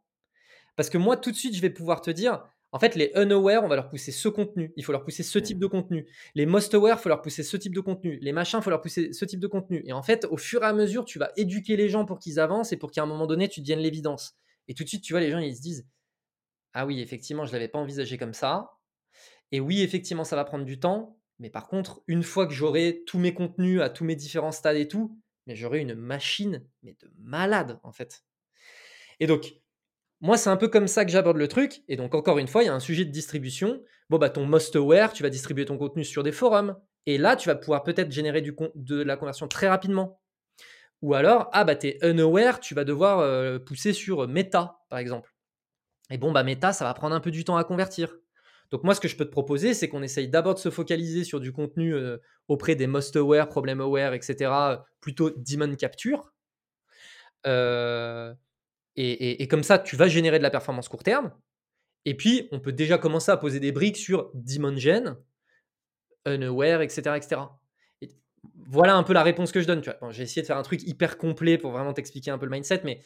Parce que moi, tout de suite, je vais pouvoir te dire, en fait, les unaware, on va leur pousser ce contenu. Il faut leur pousser ce type de contenu. Les most aware, il faut leur pousser ce type de contenu. Les machins, il faut leur pousser ce type de contenu. Et en fait, au fur et à mesure, tu vas éduquer les gens pour qu'ils avancent et pour qu'à un moment donné, tu deviennes l'évidence. Et tout de suite, tu vois, les gens, ils se disent Ah oui, effectivement, je ne l'avais pas envisagé comme ça. Et oui, effectivement, ça va prendre du temps. Mais par contre, une fois que j'aurai tous mes contenus à tous mes différents stades et tout, mais j'aurai une machine, mais de malade, en fait. Et donc, moi, c'est un peu comme ça que j'aborde le truc. Et donc, encore une fois, il y a un sujet de distribution. Bon, bah, ton most aware, tu vas distribuer ton contenu sur des forums. Et là, tu vas pouvoir peut-être générer du de la conversion très rapidement. Ou alors, ah, bah, es unaware, tu vas devoir euh, pousser sur Meta, par exemple. Et bon, bah, Meta, ça va prendre un peu du temps à convertir. Donc moi, ce que je peux te proposer, c'est qu'on essaye d'abord de se focaliser sur du contenu euh, auprès des most aware, problem aware, etc. Plutôt demand capture. Euh, et, comme ça, tu vas générer de la performance court terme. Et puis, on peut déjà commencer à poser des briques sur demand gen, unaware, etc. etc. voilà un peu la réponse que je donne. j'ai essayé de faire un truc hyper complet pour vraiment t'expliquer un peu le mindset, mais,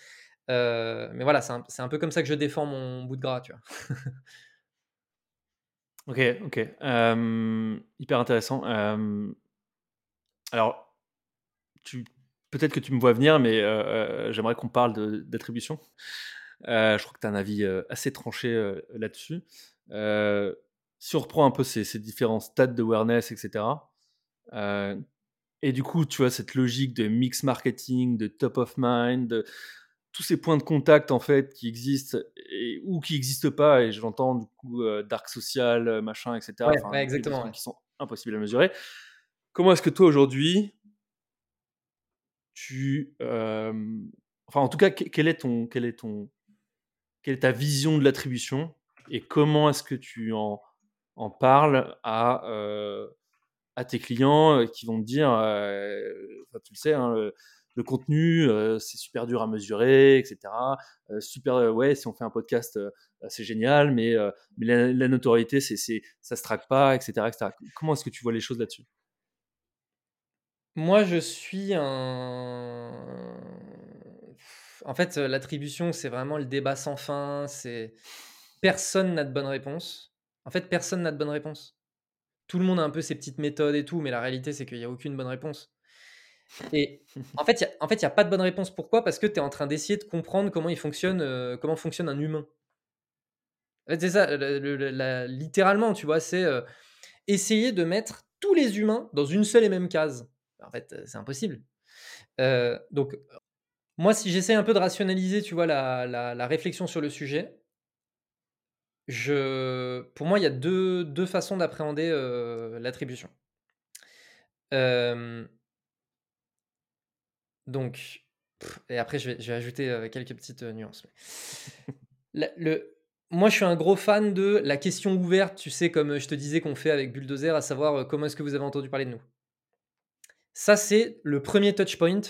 euh, mais voilà, c'est un, un, peu comme ça que je défends mon bout de gras. Tu vois. Ok, ok. hyper intéressant. alors, tu, peut-être que tu me vois venir, mais j'aimerais qu'on parle d'attribution. je crois que tu as un avis assez tranché là-dessus. si on reprend un peu ces, différents stades d'awareness, etc. et du coup, tu vois, cette logique de mix marketing, de top of mind, tous ces points de contact en fait qui existent et, ou qui n'existent pas et je l'entends du coup euh, dark social euh, machin etc exactement qui sont impossibles à mesurer. Comment est-ce que toi aujourd'hui tu euh, enfin en tout cas quel est ton quel est ton quelle est ta vision de l'attribution et comment est-ce que tu en, en parles à à tes clients qui vont te dire tu le sais hein, le contenu, euh, c'est super dur à mesurer, etc. Euh, super, euh, ouais, si on fait un podcast, c'est génial, mais, mais la, notoriété, c'est, c'est, ça se traque pas, etc. etc. Comment est-ce que tu vois les choses là-dessus? Moi, je suis un. En fait, l'attribution, c'est vraiment le débat sans fin. C'est personne n'a de bonne réponse. En fait, personne n'a de bonne réponse. Tout le monde a un peu ses petites méthodes et tout, mais la réalité, c'est qu'il n'y a aucune bonne réponse. Et en fait, il n'y a, pas de bonne réponse. Pourquoi? Parce que tu es en train d'essayer de comprendre comment il fonctionne, euh, comment fonctionne un humain. c'est ça, littéralement, tu vois, c'est euh, essayer de mettre tous les humains dans une seule et même case. En fait, c'est impossible. donc, moi, si j'essaie un peu de rationaliser, tu vois, la, la, réflexion sur le sujet, je, pour moi, il y a deux, deux façons d'appréhender l'attribution. Donc, et après, je vais, ajouter quelques petites nuances. le, moi, je suis un gros fan de la question ouverte, tu sais, comme je te disais qu'on fait avec Bulldozer, à savoir comment est-ce que vous avez entendu parler de nous. Ça, c'est le premier touch point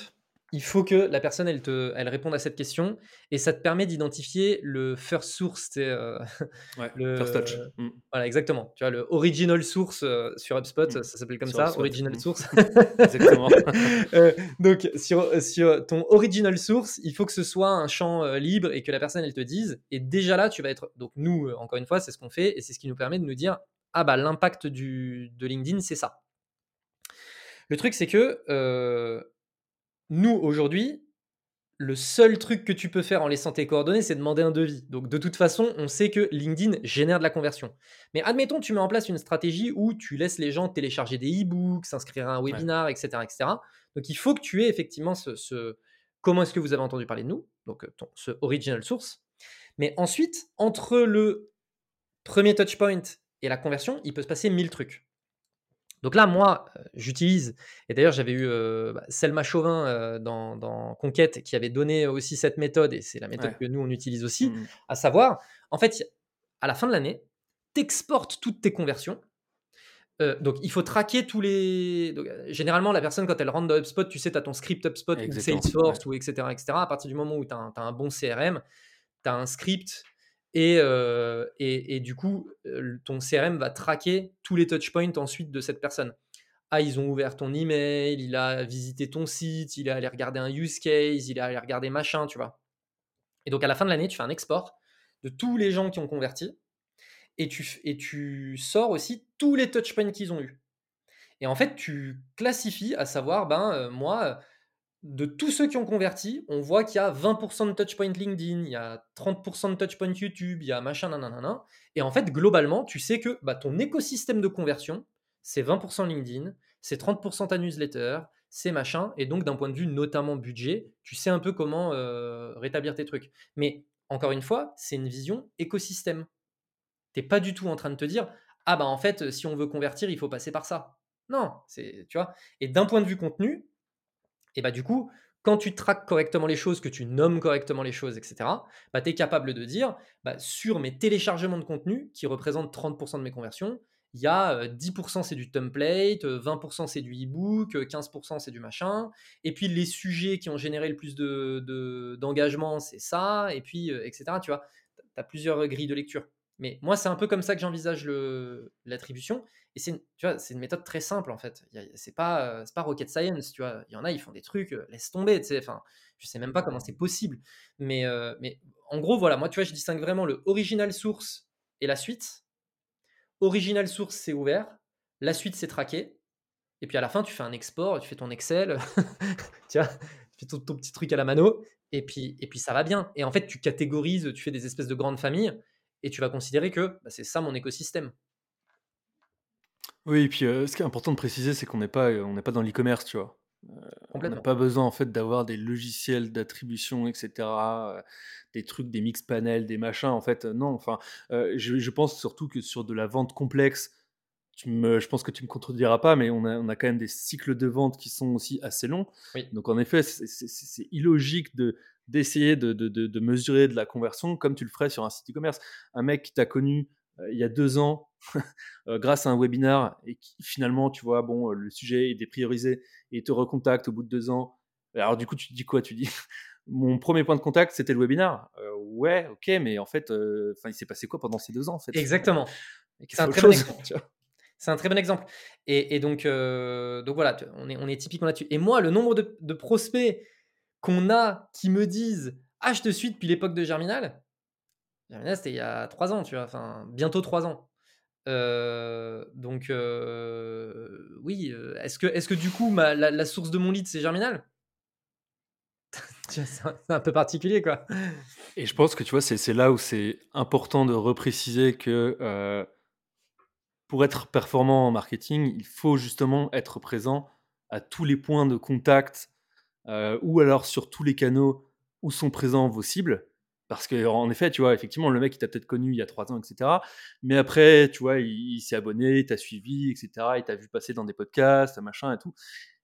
il faut que la personne elle te elle réponde à cette question et ça te permet d'identifier le first source euh, le first touch mm. voilà exactement tu vois le original source euh, sur HubSpot mm. ça, s'appelle comme ça original mm. source exactement euh, donc sur, sur ton original source il faut que ce soit un champ libre et que la personne elle te dise et déjà là tu vas être donc nous encore une fois c'est ce qu'on fait et c'est ce qui nous permet de nous dire ah bah l'impact du de LinkedIn c'est ça le truc c'est que nous, aujourd'hui, le seul truc que tu peux faire en laissant tes coordonnées, c'est demander un devis. Donc, de toute façon, on sait que LinkedIn génère de la conversion. Mais admettons, tu mets en place une stratégie où tu laisses les gens télécharger des e-books, s'inscrire à un webinar, etc., etc. Donc, il faut que tu aies effectivement ce, comment est-ce que vous avez entendu parler de nous, donc euh, ce original source. Mais ensuite, entre le premier touchpoint et la conversion, il peut se passer mille trucs. Donc là, moi, euh, j'utilise, et d'ailleurs j'avais eu euh, bah, Selma Chauvin euh, dans, Conquête qui avait donné aussi cette méthode, et c'est la méthode que nous on utilise aussi, mmh à savoir, en fait, à la fin de l'année, tu exportes toutes tes conversions. donc il faut traquer tous les... généralement, la personne, quand elle rentre dans HubSpot, tu sais, tu as ton script HubSpot ou Salesforce, ou etc., etc. À partir du moment où tu as, as, un bon CRM, tu as un script et, du coup, ton CRM va traquer tous les touchpoints ensuite de cette personne. Ah, ils ont ouvert ton email, il a visité ton site, il est allé regarder un use case, il est allé regarder machin, tu vois. Et donc à la fin de l'année, tu fais un export de tous les gens qui ont converti et tu, et tu sors aussi tous les touchpoints qu'ils ont eu. Et en fait, tu classifies à savoir, ben, moi, de tous ceux qui ont converti, on voit qu'il y a 20% de touchpoint LinkedIn, il y a 30% de touchpoint YouTube, il y a machin, nanana. Et en fait, globalement, tu sais que bah, ton écosystème de conversion, c'est 20% LinkedIn, c'est 30% ta newsletter, c'est machin. Et donc, d'un point de vue notamment budget, tu sais un peu comment euh, rétablir tes trucs. Mais encore une fois, c'est une vision écosystème. Tu n'es pas du tout en train de te dire, ah bah en fait, si on veut convertir, il faut passer par ça. Non, c'est, tu vois. Et d'un point de vue contenu, et bah du coup, quand tu traques correctement les choses, que tu nommes correctement les choses, etc., bah, tu es capable de dire, bah, sur mes téléchargements de contenu, qui représentent 30% de mes conversions, il y a 10% c'est du template, 20% c'est du e-book, 15% c'est du machin, et puis les sujets qui ont généré le plus d'engagement, de, c'est ça, et puis, etc., tu vois, tu as plusieurs grilles de lecture. Mais moi, c'est un peu comme ça que j'envisage l'attribution. Et c'est une, une méthode très simple, en fait. C'est pas, pas rocket science, tu vois. Il y en a, ils font des trucs, laisse tomber, tu sais. Enfin, je sais même pas comment c'est possible. Mais, mais en gros, voilà, moi, tu vois, je distingue vraiment le original source et la suite. Original source, c'est ouvert. La suite, c'est traqué. Et puis à la fin, tu fais un export, tu fais ton Excel, tu, vois, tu fais ton, ton, petit truc à la mano, et puis, et puis ça va bien. Et en fait, tu catégorises, tu fais des espèces de grandes familles et tu vas considérer que bah, c'est ça mon écosystème. Oui, et puis ce qui est important de préciser, c'est qu'on n'est pas, on n'est pas dans l'e-commerce, tu vois. on n'a pas besoin en fait d'avoir des logiciels d'attribution, etc., des trucs, des mix panels, des machins. En fait, non. Enfin, je, pense surtout que sur de la vente complexe, tu me, je pense que tu me contrediras pas, mais on a, on a, quand même des cycles de vente qui sont aussi assez longs. Donc en effet, c'est illogique de d'essayer de, de, de, mesurer de la conversion comme tu le ferais sur un site e-commerce. Un mec qui t'a connu euh, il y a deux ans euh, grâce à un webinar et qui finalement, tu vois, bon, le sujet est dépriorisé et te recontacte au bout de deux ans. Alors du coup, tu te dis quoi? Tu dis mon premier point de contact, c'était le webinar. Euh, ouais, ok, mais en fait, enfin, il s'est passé quoi pendant ces deux ans en fait? Exactement. C'est un, très bon exemple. C'est un très bon exemple. Et, et donc, donc voilà, on est, on est typiquement là-dessus. Et moi, le nombre de, de prospects qu'on a qui me disent Ah, je te suis depuis l'époque de Germinal. Germinal, c'était il y a trois ans, tu vois, enfin, bientôt trois ans. Euh, donc, euh, oui, euh, est-ce que, est que du coup, la, source de mon lead, c'est Germinal? C'est un, peu particulier, quoi. Et je pense que tu vois, c'est là où c'est important de repréciser que pour être performant en marketing, il faut justement être présent à tous les points de contact ou alors sur tous les canaux où sont présents vos cibles. Parce que en effet, tu vois, effectivement, le mec, il t'a peut-être connu il y a trois ans, etc. Mais après, tu vois, il, s'est abonné, il t'a suivi, etc. Il t'a vu passer dans des podcasts, machin et tout.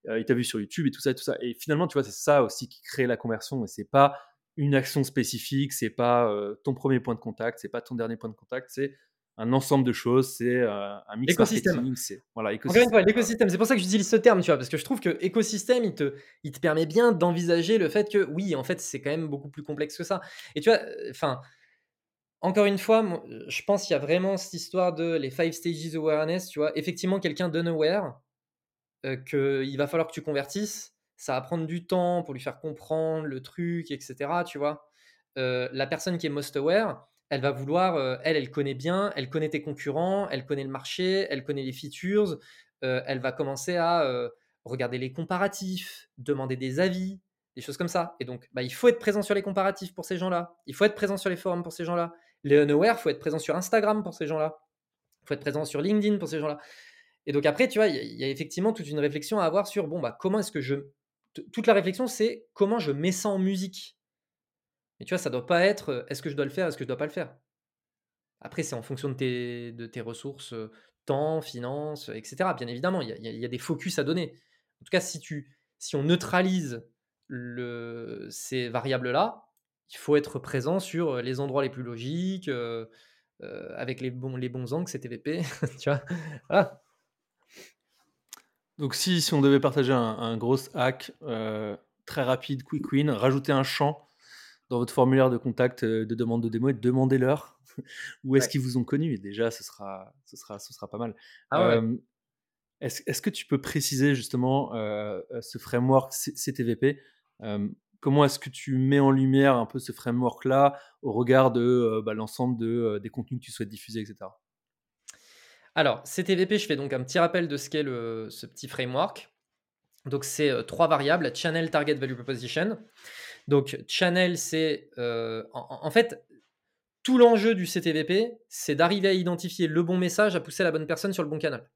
Euh, il t'a vu sur YouTube et tout ça, et tout ça. Et finalement, tu vois, c'est ça aussi qui crée la conversion. Et c'est pas une action spécifique, c'est pas euh, ton premier point de contact, c'est pas ton dernier point de contact, c'est un ensemble de choses, c'est euh, un mix écosystème. C'est voilà, écosystème. l'écosystème. C'est pour ça que j'utilise ce terme, tu vois, parce que je trouve que écosystème, il te, il te permet bien d'envisager le fait que oui, en fait, c'est quand même beaucoup plus complexe que ça. Et tu vois, euh, enfin, encore une fois, je pense qu'il y a vraiment cette histoire de les five stages awareness, tu vois. Effectivement, quelqu'un d'unaware, euh, qu'il va falloir que tu convertisses, ça va prendre du temps pour lui faire comprendre le truc, etc. Tu vois. Euh, la personne qui est most aware, elle va vouloir, euh, elle, elle connaît bien, elle connaît tes concurrents, elle connaît le marché, elle connaît les features, euh, elle va commencer à euh, regarder les comparatifs, demander des avis, des choses comme ça. Et donc, bah, il faut être présent sur les comparatifs pour ces gens-là. Il faut être présent sur les forums pour ces gens-là. Les unaware, il faut être présent sur Instagram pour ces gens-là. Il faut être présent sur LinkedIn pour ces gens-là. Et donc après, tu vois, il y, a effectivement toute une réflexion à avoir sur, bon, bah, comment est-ce que je... Toute la réflexion, c'est comment je mets ça en musique? Et tu vois, ça doit pas être est-ce que je dois le faire, est-ce que je dois pas le faire? Après, c'est en fonction de tes, de tes ressources, temps, finances, etc. Bien évidemment, il y, a, des focus à donner. En tout cas, si, tu, si on neutralise le, ces variables-là, il faut être présent sur les endroits les plus logiques, avec les bons, les bons angles, CTVP. tu vois? Voilà. Donc, si, si on devait partager un, un gros hack très rapide, quick win, rajouter un champ dans votre formulaire de contact euh, de demande de démo et demandez-leur où est-ce qu'ils vous ont connu. Et déjà, ce sera, ce sera, ce sera pas mal. Ah est-ce, est que tu peux préciser justement euh, euh, ce framework CTVP Comment est-ce que tu mets en lumière un peu ce framework-là au regard de bah, l'ensemble de, des contenus que tu souhaites diffuser, etc. Alors, CTVP, je fais donc un petit rappel de ce qu'est ce petit framework. Donc, c'est trois variables Channel, Target, Value Proposition. Donc, channel, c'est. Euh, en, fait, tout l'enjeu du CTVP, c'est d'arriver à identifier le bon message, à pousser la bonne personne sur le bon canal.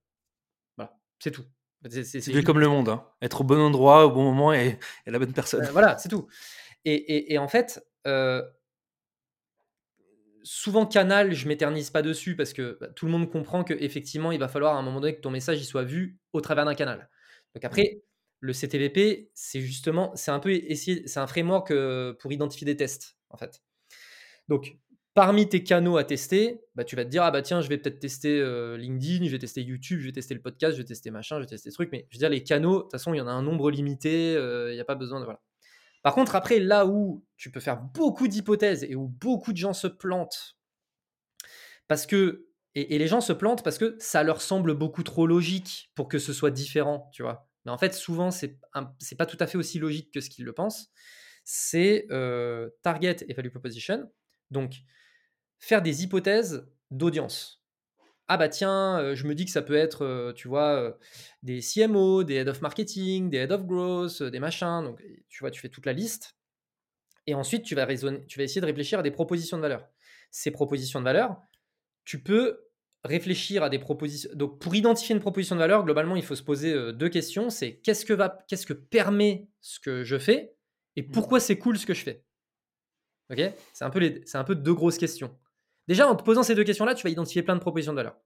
Voilà, c'est tout. C'est comme le monde, hein. être au bon endroit, au bon moment et, la bonne personne. Euh, voilà, c'est tout. Et, en fait, euh, souvent canal, je m'éternise pas dessus parce que bah, tout le monde comprend qu'effectivement, il va falloir à un moment donné que ton message il soit vu au travers d'un canal. Donc après, le CTVP, c'est justement, c'est un peu c'est un framework euh, pour identifier des tests, en fait. Donc, parmi tes canaux à tester, bah, tu vas te dire, ah bah tiens, je vais peut-être tester euh, LinkedIn, je vais tester YouTube, je vais tester le podcast, je vais tester machin, je vais tester ce truc, mais je veux dire, les canaux, de toute façon, il y en a un nombre limité, euh, il n'y a pas besoin de, voilà. Par contre, après, là où tu peux faire beaucoup d'hypothèses et où beaucoup de gens se plantent, parce que, et, et les gens se plantent parce que ça leur semble beaucoup trop logique pour que ce soit différent, tu vois. Mais en fait, souvent, c'est n'est pas tout à fait aussi logique que ce qu'ils le pensent. C'est euh, target et value proposition. Donc, faire des hypothèses d'audience. Ah bah tiens, euh, je me dis que ça peut être, euh, tu vois, des CMO, des head of marketing, des head of growth, des machins. Donc, tu vois, tu fais toute la liste. Et ensuite, tu vas, raisonner, tu vas essayer de réfléchir à des propositions de valeur. Ces propositions de valeur, tu peux réfléchir à des propositions. Donc, pour identifier une proposition de valeur, globalement, il faut se poser euh, deux questions. C'est qu'est-ce que va, qu'est-ce que permet ce que je fais et mmh. pourquoi c'est cool ce que je fais? Ok? C'est un peu les, c'est un peu deux grosses questions. Déjà, en te posant ces deux questions-là, tu vas identifier plein de propositions de valeur.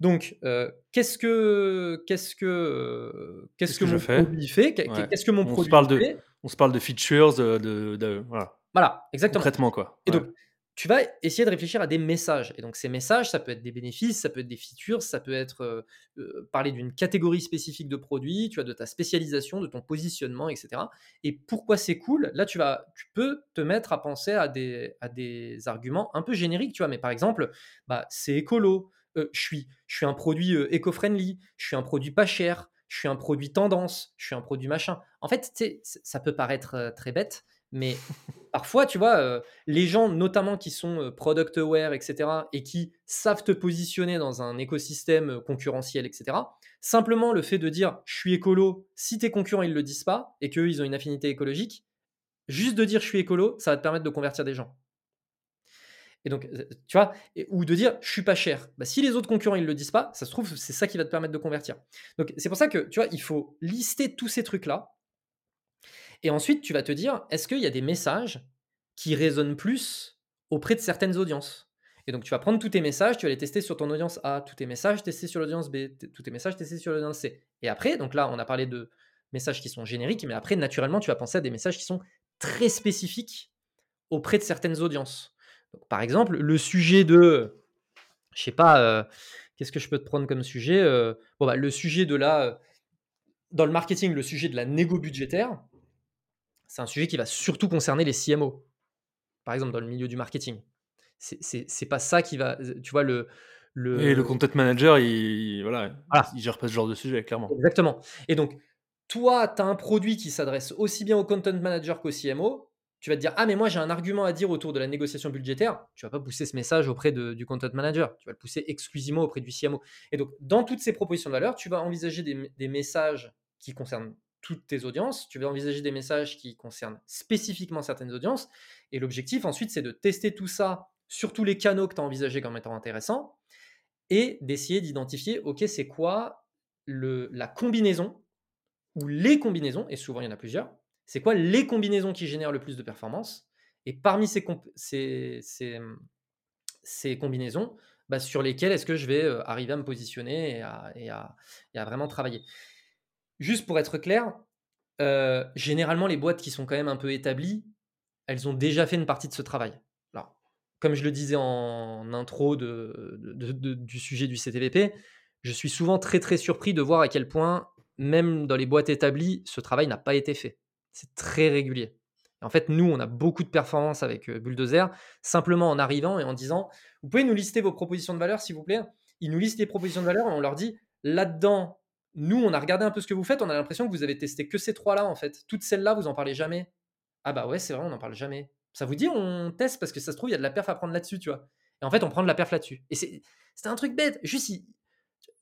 Donc, euh, qu'est-ce que, qu'est-ce que, euh, qu'est-ce que, mon produit fait? Qu'est-ce que mon on produit se parle fait? de, On se parle de features, de, de, voilà. Voilà, exactement. Concrètement, quoi. Et donc, tu vas essayer de réfléchir à des messages. Et donc ces messages, ça peut être des bénéfices, ça peut être des features, ça peut être euh, euh, parler d'une catégorie spécifique de produits, tu as de ta spécialisation, de ton positionnement, etc. Et pourquoi c'est cool? Là, tu, vas, tu peux te mettre à penser à des, à des arguments un peu génériques, tu vois. Mais par exemple, bah, c'est écolo, euh, je, suis, je suis un produit éco-friendly, je suis un produit pas cher, je suis un produit tendance, je suis un produit machin. En fait, ça peut paraître très bête, mais parfois, tu vois, euh, les gens, notamment qui sont euh, product aware, etc., et qui savent te positionner dans un écosystème euh, concurrentiel, etc., simplement le fait de dire je suis écolo, si tes concurrents ils le disent pas et qu'eux ils ont une affinité écologique, juste de dire je suis écolo, ça va te permettre de convertir des gens. Et donc, tu vois, ou de dire je suis pas cher. Bah, si les autres concurrents ils le disent pas, ça se trouve c'est ça qui va te permettre de convertir. Donc c'est pour ça que tu vois, il faut lister tous ces trucs là. Et ensuite tu vas te dire est-ce qu'il y a des messages qui résonnent plus auprès de certaines audiences? Et donc tu vas prendre tous tes messages, tu vas les tester sur ton audience A, tous tes messages testés sur l'audience B, tous tes messages testés sur l'audience C. Et après, donc là on a parlé de messages qui sont génériques, mais après naturellement tu vas penser à des messages qui sont très spécifiques auprès de certaines audiences par exemple, le sujet de, je sais pas, euh, qu'est-ce que je peux te prendre comme sujet euh, bon, bah, Le sujet de la, dans le marketing, le sujet de la négo budgétaire, c'est un sujet qui va surtout concerner les CMO, par exemple dans le milieu du marketing. C'est pas ça qui va, tu vois, le, le... Et le content manager, il, voilà, il gère pas ce genre de sujet, clairement. Exactement. Et donc, toi, tu as un produit qui s'adresse aussi bien au content manager qu'au CMO tu vas te dire Ah, mais moi j'ai un argument à dire autour de la négociation budgétaire. Tu vas pas pousser ce message auprès du content manager. Tu vas le pousser exclusivement auprès du CMO. Et donc, dans toutes ces propositions de valeur, tu vas envisager des, messages qui concernent toutes tes audiences. Tu vas envisager des messages qui concernent spécifiquement certaines audiences. Et l'objectif ensuite, c'est de tester tout ça sur tous les canaux que tu as envisagés comme étant intéressants et d'essayer d'identifier OK, c'est quoi la combinaison ou les combinaisons, et souvent il y en a plusieurs, c'est quoi les combinaisons qui génèrent le plus de performance Et parmi ces, combinaisons, bah, sur lesquelles est-ce que je vais euh, arriver à me positionner et à, vraiment travailler? Juste pour être clair, euh, généralement, les boîtes qui sont quand même un peu établies, elles ont déjà fait une partie de ce travail. Alors, comme je le disais en intro du sujet du CTVP, je suis souvent très très surpris de voir à quel point, même dans les boîtes établies, ce travail n'a pas été fait. C'est très régulier. en fait, nous, on a beaucoup de performances avec Bulldozer, simplement en arrivant et en disant Vous pouvez nous lister vos propositions de valeur, s'il vous plaît? Ils nous listent les propositions de valeur et on leur dit Là-dedans, nous, on a regardé un peu ce que vous faites, on a l'impression que vous avez testé que ces trois-là, en fait. Toutes celles-là, vous en parlez jamais. Ah bah ouais, c'est vrai, on n'en parle jamais. Ça vous dit, on teste parce que ça se trouve, il y a de la perf à prendre là-dessus, tu vois. Et en fait, on prend de la perf là-dessus. Et c'est un truc bête. Juste,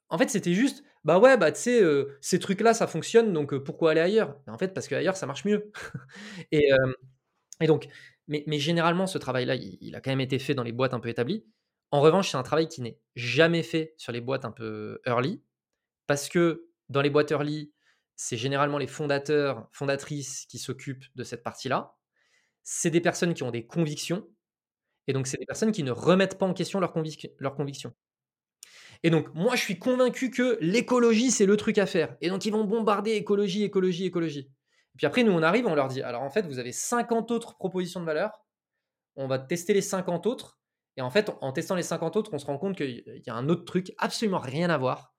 en fait, c'était juste, bah ouais, bah tu sais, euh, ces trucs-là, ça fonctionne, donc euh, pourquoi aller ailleurs? En fait, parce qu'ailleurs, ça marche mieux. et, et, donc, mais, mais, généralement, ce travail-là, il, a quand même été fait dans les boîtes un peu établies. En revanche, c'est un travail qui n'est jamais fait sur les boîtes un peu early, parce que dans les boîtes early, c'est généralement les fondateurs, fondatrices qui s'occupent de cette partie-là. C'est des personnes qui ont des convictions, et donc c'est des personnes qui ne remettent pas en question leurs convictions. Et donc, moi, je suis convaincu que l'écologie, c'est le truc à faire. Et donc, ils vont bombarder écologie, écologie, écologie. Et puis après, nous, on arrive, on leur dit, alors en fait, vous avez 50 autres propositions de valeur. On va tester les 50 autres. Et en fait, en testant les 50 autres, on se rend compte qu'il y a un autre truc, absolument rien à voir,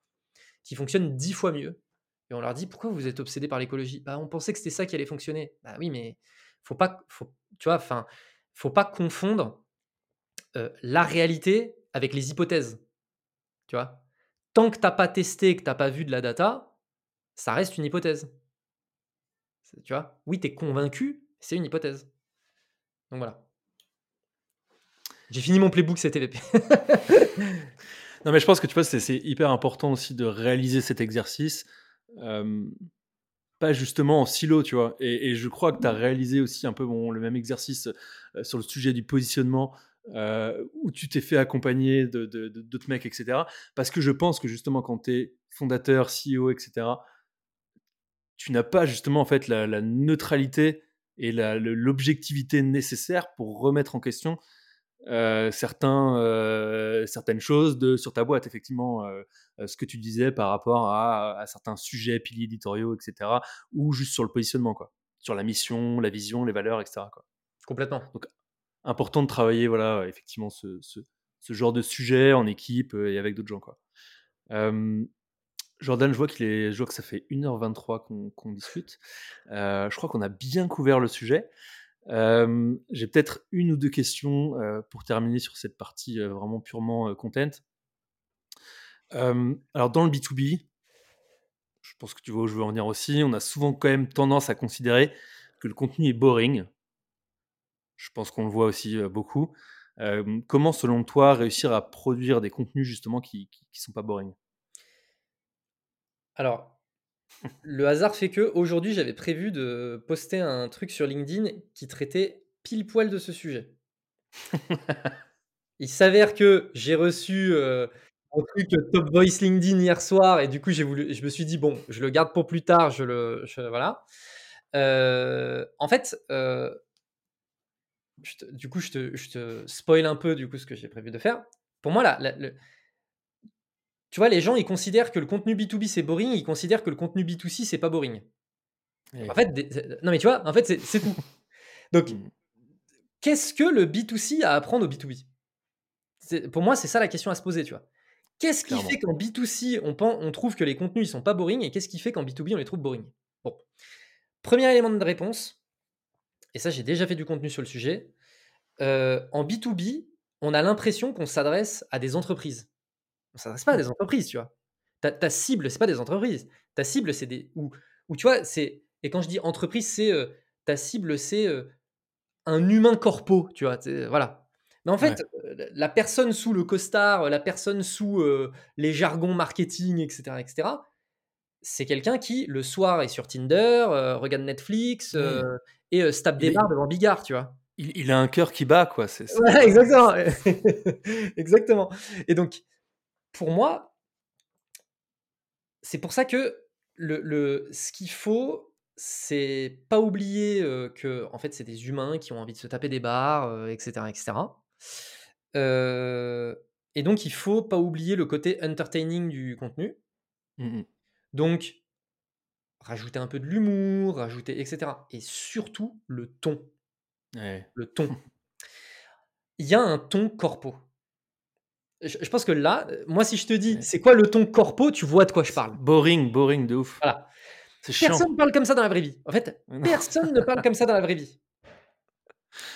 qui fonctionne 10 fois mieux. Et on leur dit, pourquoi vous êtes obsédé par l'écologie? Bah, On pensait que c'était ça qui allait fonctionner. Bah oui, mais faut pas, faut, tu vois, enfin, faut pas confondre euh, la réalité avec les hypothèses. Tu vois? Tant que tu n'as pas testé, que tu n'as pas vu de la data, ça reste une hypothèse. Tu vois? Oui, tu es convaincu, c'est une hypothèse. Donc voilà. J'ai fini mon playbook CTVP. non, mais je pense que tu vois, c'est hyper important aussi de réaliser cet exercice. pas justement en silo, tu vois. Et, je crois que tu as réalisé aussi un peu bon, le même exercice euh, sur le sujet du positionnement euh, où tu t'es fait accompagner d'autres mecs, etc. Parce que je pense que justement, quand tu es fondateur, CEO, etc., tu n'as pas justement en fait la, neutralité et l'objectivité nécessaire pour remettre en question euh, certains, euh, certaines choses de, sur ta boîte, effectivement, ce que tu disais par rapport à, à, certains sujets, piliers éditoriaux, etc., ou juste sur le positionnement, quoi, sur la mission, la vision, les valeurs, etc. Quoi. Complètement. Donc, important de travailler, voilà, effectivement, ce, ce, genre de sujet en équipe et avec d'autres gens, quoi. Jordan, je vois, qu'il est, je vois que ça fait 1h23 qu'on, discute. je crois qu'on a bien couvert le sujet. J'ai peut-être une ou deux questions pour terminer sur cette partie vraiment purement content. alors, dans le B2B, je pense que tu vois où je veux en venir aussi, on a souvent quand même tendance à considérer que le contenu est boring je pense qu'on le voit aussi beaucoup. comment, selon toi, réussir à produire des contenus justement qui ne sont pas boring? Alors, le hasard fait que aujourd'hui, j'avais prévu de poster un truc sur LinkedIn qui traitait pile poil de ce sujet. Il s'avère que j'ai reçu, heu, un truc Top Voice LinkedIn hier soir et du coup, j'ai voulu je me suis dit: «Bon, je le garde pour plus tard, je le voilà». Heu, en fait, te du coup, je te je te spoil un peu, du coup, ce que j'ai prévu de faire. Pour moi, la le tu vois, les gens, ils considèrent que le contenu B2B, c'est boring, ils considèrent que le contenu B2C, c'est pas boring. Et En fait, non, mais tu vois, en fait, c'est tout. Donc, Mmh. qu'est-ce que le B2C a à apprendre au B2B? C'est pour moi, c'est ça la question à se poser, tu vois? Qu'est-ce qui fait qu'en B2C, on trouve que les contenus, ils sont pas boring et qu'est-ce qui fait qu'en B2B, on les trouve boring? Bon, 1er élément de réponse et ça, j'ai déjà fait du contenu sur le sujet. Heu, en B2B, on a l'impression qu'on s'adresse à des entreprises. On s'adresse pas à des entreprises, tu vois? Ta ta cible, c'est pas des entreprises. Ta cible, c'est des ou ou tu vois, c'est et quand je dis entreprise, c'est, ta cible, c'est, un humain corpo, tu vois? Voilà. Mais en fait, Ouais. la personne sous le costard, la personne sous, les jargons marketing et cetera et cetera, c'est quelqu'un qui, le soir, est sur Tinder, regarde Netflix, et se tape des barres devant Bigard, tu vois? il il a un cœur qui bat, quoi, c'est Ouais, exactement, exactement et donc pour moi c'est pour ça que le le ce qu'il faut, c'est pas oublier, heu, qu'en fait, c'est des humains qui ont envie de se taper des barres, heu et cetera et donc il faut pas oublier le côté entertaining du contenu. Mmh mh. Donc rajouter un peu de l'humour, rajouter et cetera et surtout le ton. Ouais. Le ton. Il y a un ton corpo. Je pense que là, heu, moi, si je te dis. «C'est quoi le ton corpo?» tu vois de quoi je parle. boring, boring de ouf. Voilà. Personne parle comme ça dans la vraie vie. En fait, personne ne parle comme ça dans la vraie vie.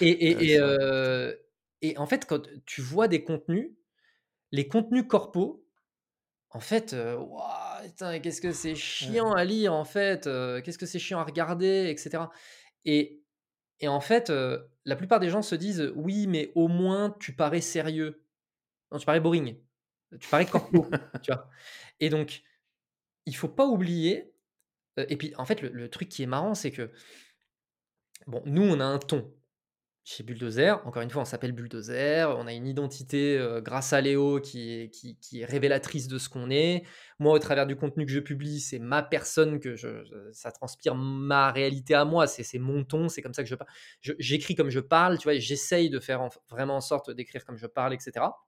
Et en fait, quand tu vois des contenus, les contenus corpos, en fait, waouh, putain, qu'est-ce que c'est chiant à lire, en fait, heu, qu'est-ce que c'est chiant à regarder et cetera et en fait, la plupart des gens se disent: «Oui, mais au moins tu parais sérieux». Non, tu parais boring. Tu parais corpo, tu vois? Et donc, il faut pas oublier, heu et puis, en fait, le le truc qui est marrant, c'est que bon, nous, on a un ton. Chez Bulldozer, encore une fois, on s'appelle Bulldozer, on a une identité, heu, grâce à Léo qui est qui qui est révélatrice de ce qu'on est. Moi, au travers du contenu que je publie, c'est ma personne que je je ça transpire ma réalité à moi, c'est mon ton, c'est comme ça que je parle. J'écris comme je parle, tu vois? J'essaye de faire en vraiment en sorte d'écrire comme je parle et cetera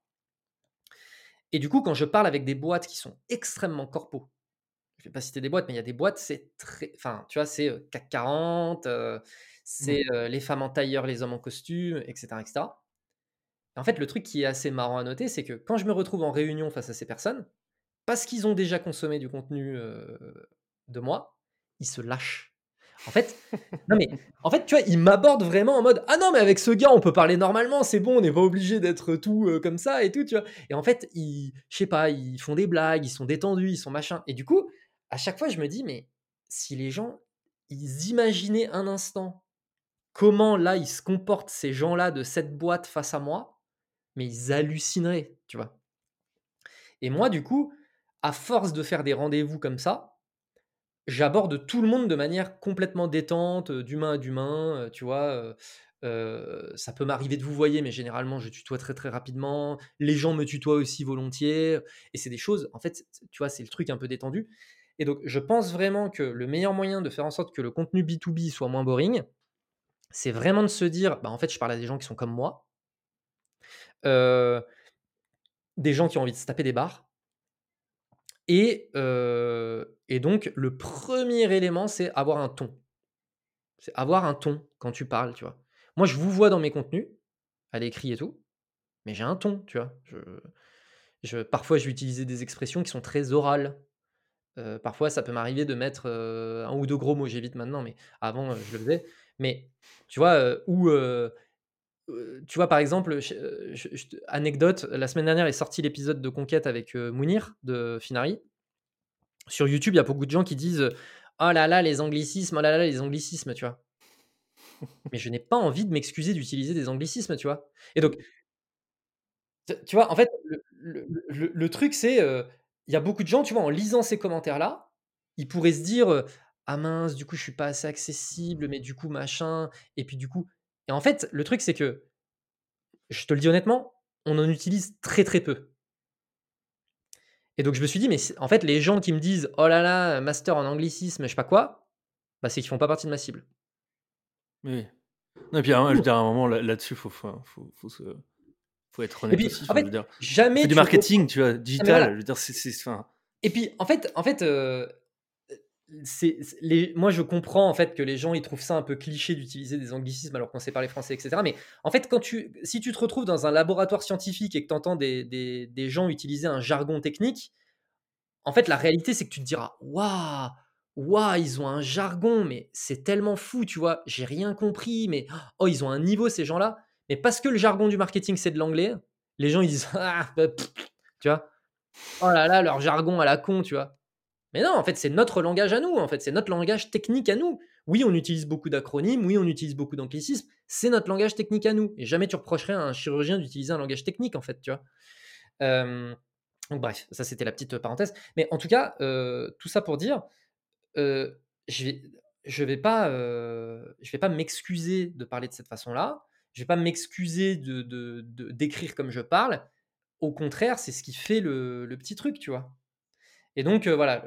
et du coup, quand je parle avec des boîtes qui sont extrêmement corpo, je vais pas citer des boîtes, mais il y a des boîtes, c'est très enfin, tu vois, c'est, heu, CAC 40, heu, Mmh. c'est, heu, les femmes en tailleur, les hommes en costume et cetera et cetera. En fait, le truc qui est assez marrant à noter, c'est que quand je me retrouve en réunion face à ces personnes, parce qu'ils ont déjà consommé du contenu, de moi, ils se lâchent. En fait non, mais en fait, tu vois, ils m'abordent vraiment en mode: «Ah non, mais avec ce gars, on peut parler normalement, c'est bon, on n'est pas obligé d'être tout, heu, comme ça et tout», tu vois? Et en fait, ils je sais pas, ils font des blagues, ils sont détendus, ils sont machin et du coup, à chaque fois, je me dis: «Mais si les gens, ils imaginaient un instant comment, là, ils se comportent ces gens-là de cette boîte face à moi, mais ils hallucineraient», tu vois? Et moi, du coup, à force de faire des rendez-vous comme ça, j'aborde tout le monde de manière complètement détente, heu, d'humain à d'humain, heu, tu vois? Heu, ça peut m'arriver de vouvoyer, mais généralement, je tutoie très, très rapidement. Les gens me tutoient aussi volontiers et c'est des choses en fait, tu vois, c'est le truc un peu détendu et donc je pense vraiment que le meilleur moyen de faire en sorte que le contenu B2B soit moins boring, c'est vraiment de se dire: «Bah, en fait, je parle à des gens qui sont comme moi» des gens qui ont envie de se taper des barres et heu et donc le 1er élément, c'est avoir un ton. C'est avoir un ton quand tu parles, tu vois? Moi, je vouvoie dans mes contenus, à l'écrit et tout, mais j'ai un ton, tu vois? Parfois, je vais utiliser des expressions qui sont très orales. Heu, parfois, ça peut m'arriver de mettre, heu, 1 ou 2 gros mots, j'évite maintenant, mais avant, je le faisais. Mais tu vois, ou tu vois, par exemple, te anecdote, la semaine dernière est sorti l'épisode de Conquête avec, heu, Mounir de Finari. Sur YouTube, il y a beaucoup de gens qui disent, «Oh là là, les anglicismes, oh là là, les anglicismes», tu vois? Mais je n'ai pas envie de m'excuser d'utiliser des anglicismes, tu vois? Et donc tu vois, en fait, le truc, c'est, il y a beaucoup de gens, tu vois, en lisant ces commentaires-là, ils pourraient se dire, «Ah mince, du coup, je suis pas assez accessible, mais du coup, machin» et puis, du coup et en fait, le truc, c'est que je te le dis honnêtement, on en utilise très très peu. Et donc je me suis dit, mais en fait, les gens qui me disent, oh là là, master en anglicisme, je sais pas quoi, bah, c'est qu'ils font pas partie de ma cible. Oui. et puis, je veux dire, à un moment, là-dessus, il faut, faut, faut, faut, être honnête aussi. En fait, jamais. du marketing, tu vois, digital. Je veux dire, c'est. Et puis, en fait, en fait euh, moi, je comprends en fait que les gens ils trouvent ça un peu cliché d'utiliser des anglicismes alors qu'on sait parler français, etc. Mais en fait, quand tu, si tu te retrouves dans un laboratoire scientifique et que tu entends des, des, des, gens utiliser un jargon technique, en fait, la réalité, c'est que tu te diras Waouh, waouh, ils ont un jargon, mais c'est tellement fou, tu vois, j'ai rien compris, mais oh, ils ont un niveau, ces gens-là. Mais parce que le jargon du marketing, c'est de l'anglais, les gens ils disent Ah, bah, tu vois, oh là là, leur jargon à la con, tu vois. Mais non, en fait, c'est notre langage à nous, en fait, c'est notre langage technique à nous. Oui, on utilise beaucoup d'acronymes, oui, on utilise beaucoup d'anglicismes, c'est notre langage technique à nous. Et jamais tu reprocherais à un chirurgien d'utiliser un langage technique, en fait, tu vois. donc bref, ça c'était la petite parenthèse. Mais en tout cas, tout ça pour dire, je vais, je vais pas, je vais pas m'excuser de parler de cette façon-là. Je vais pas m'excuser de, d'écrire comme je parle. Au contraire, c'est ce qui fait le, le petit truc, tu vois. Et donc, voilà,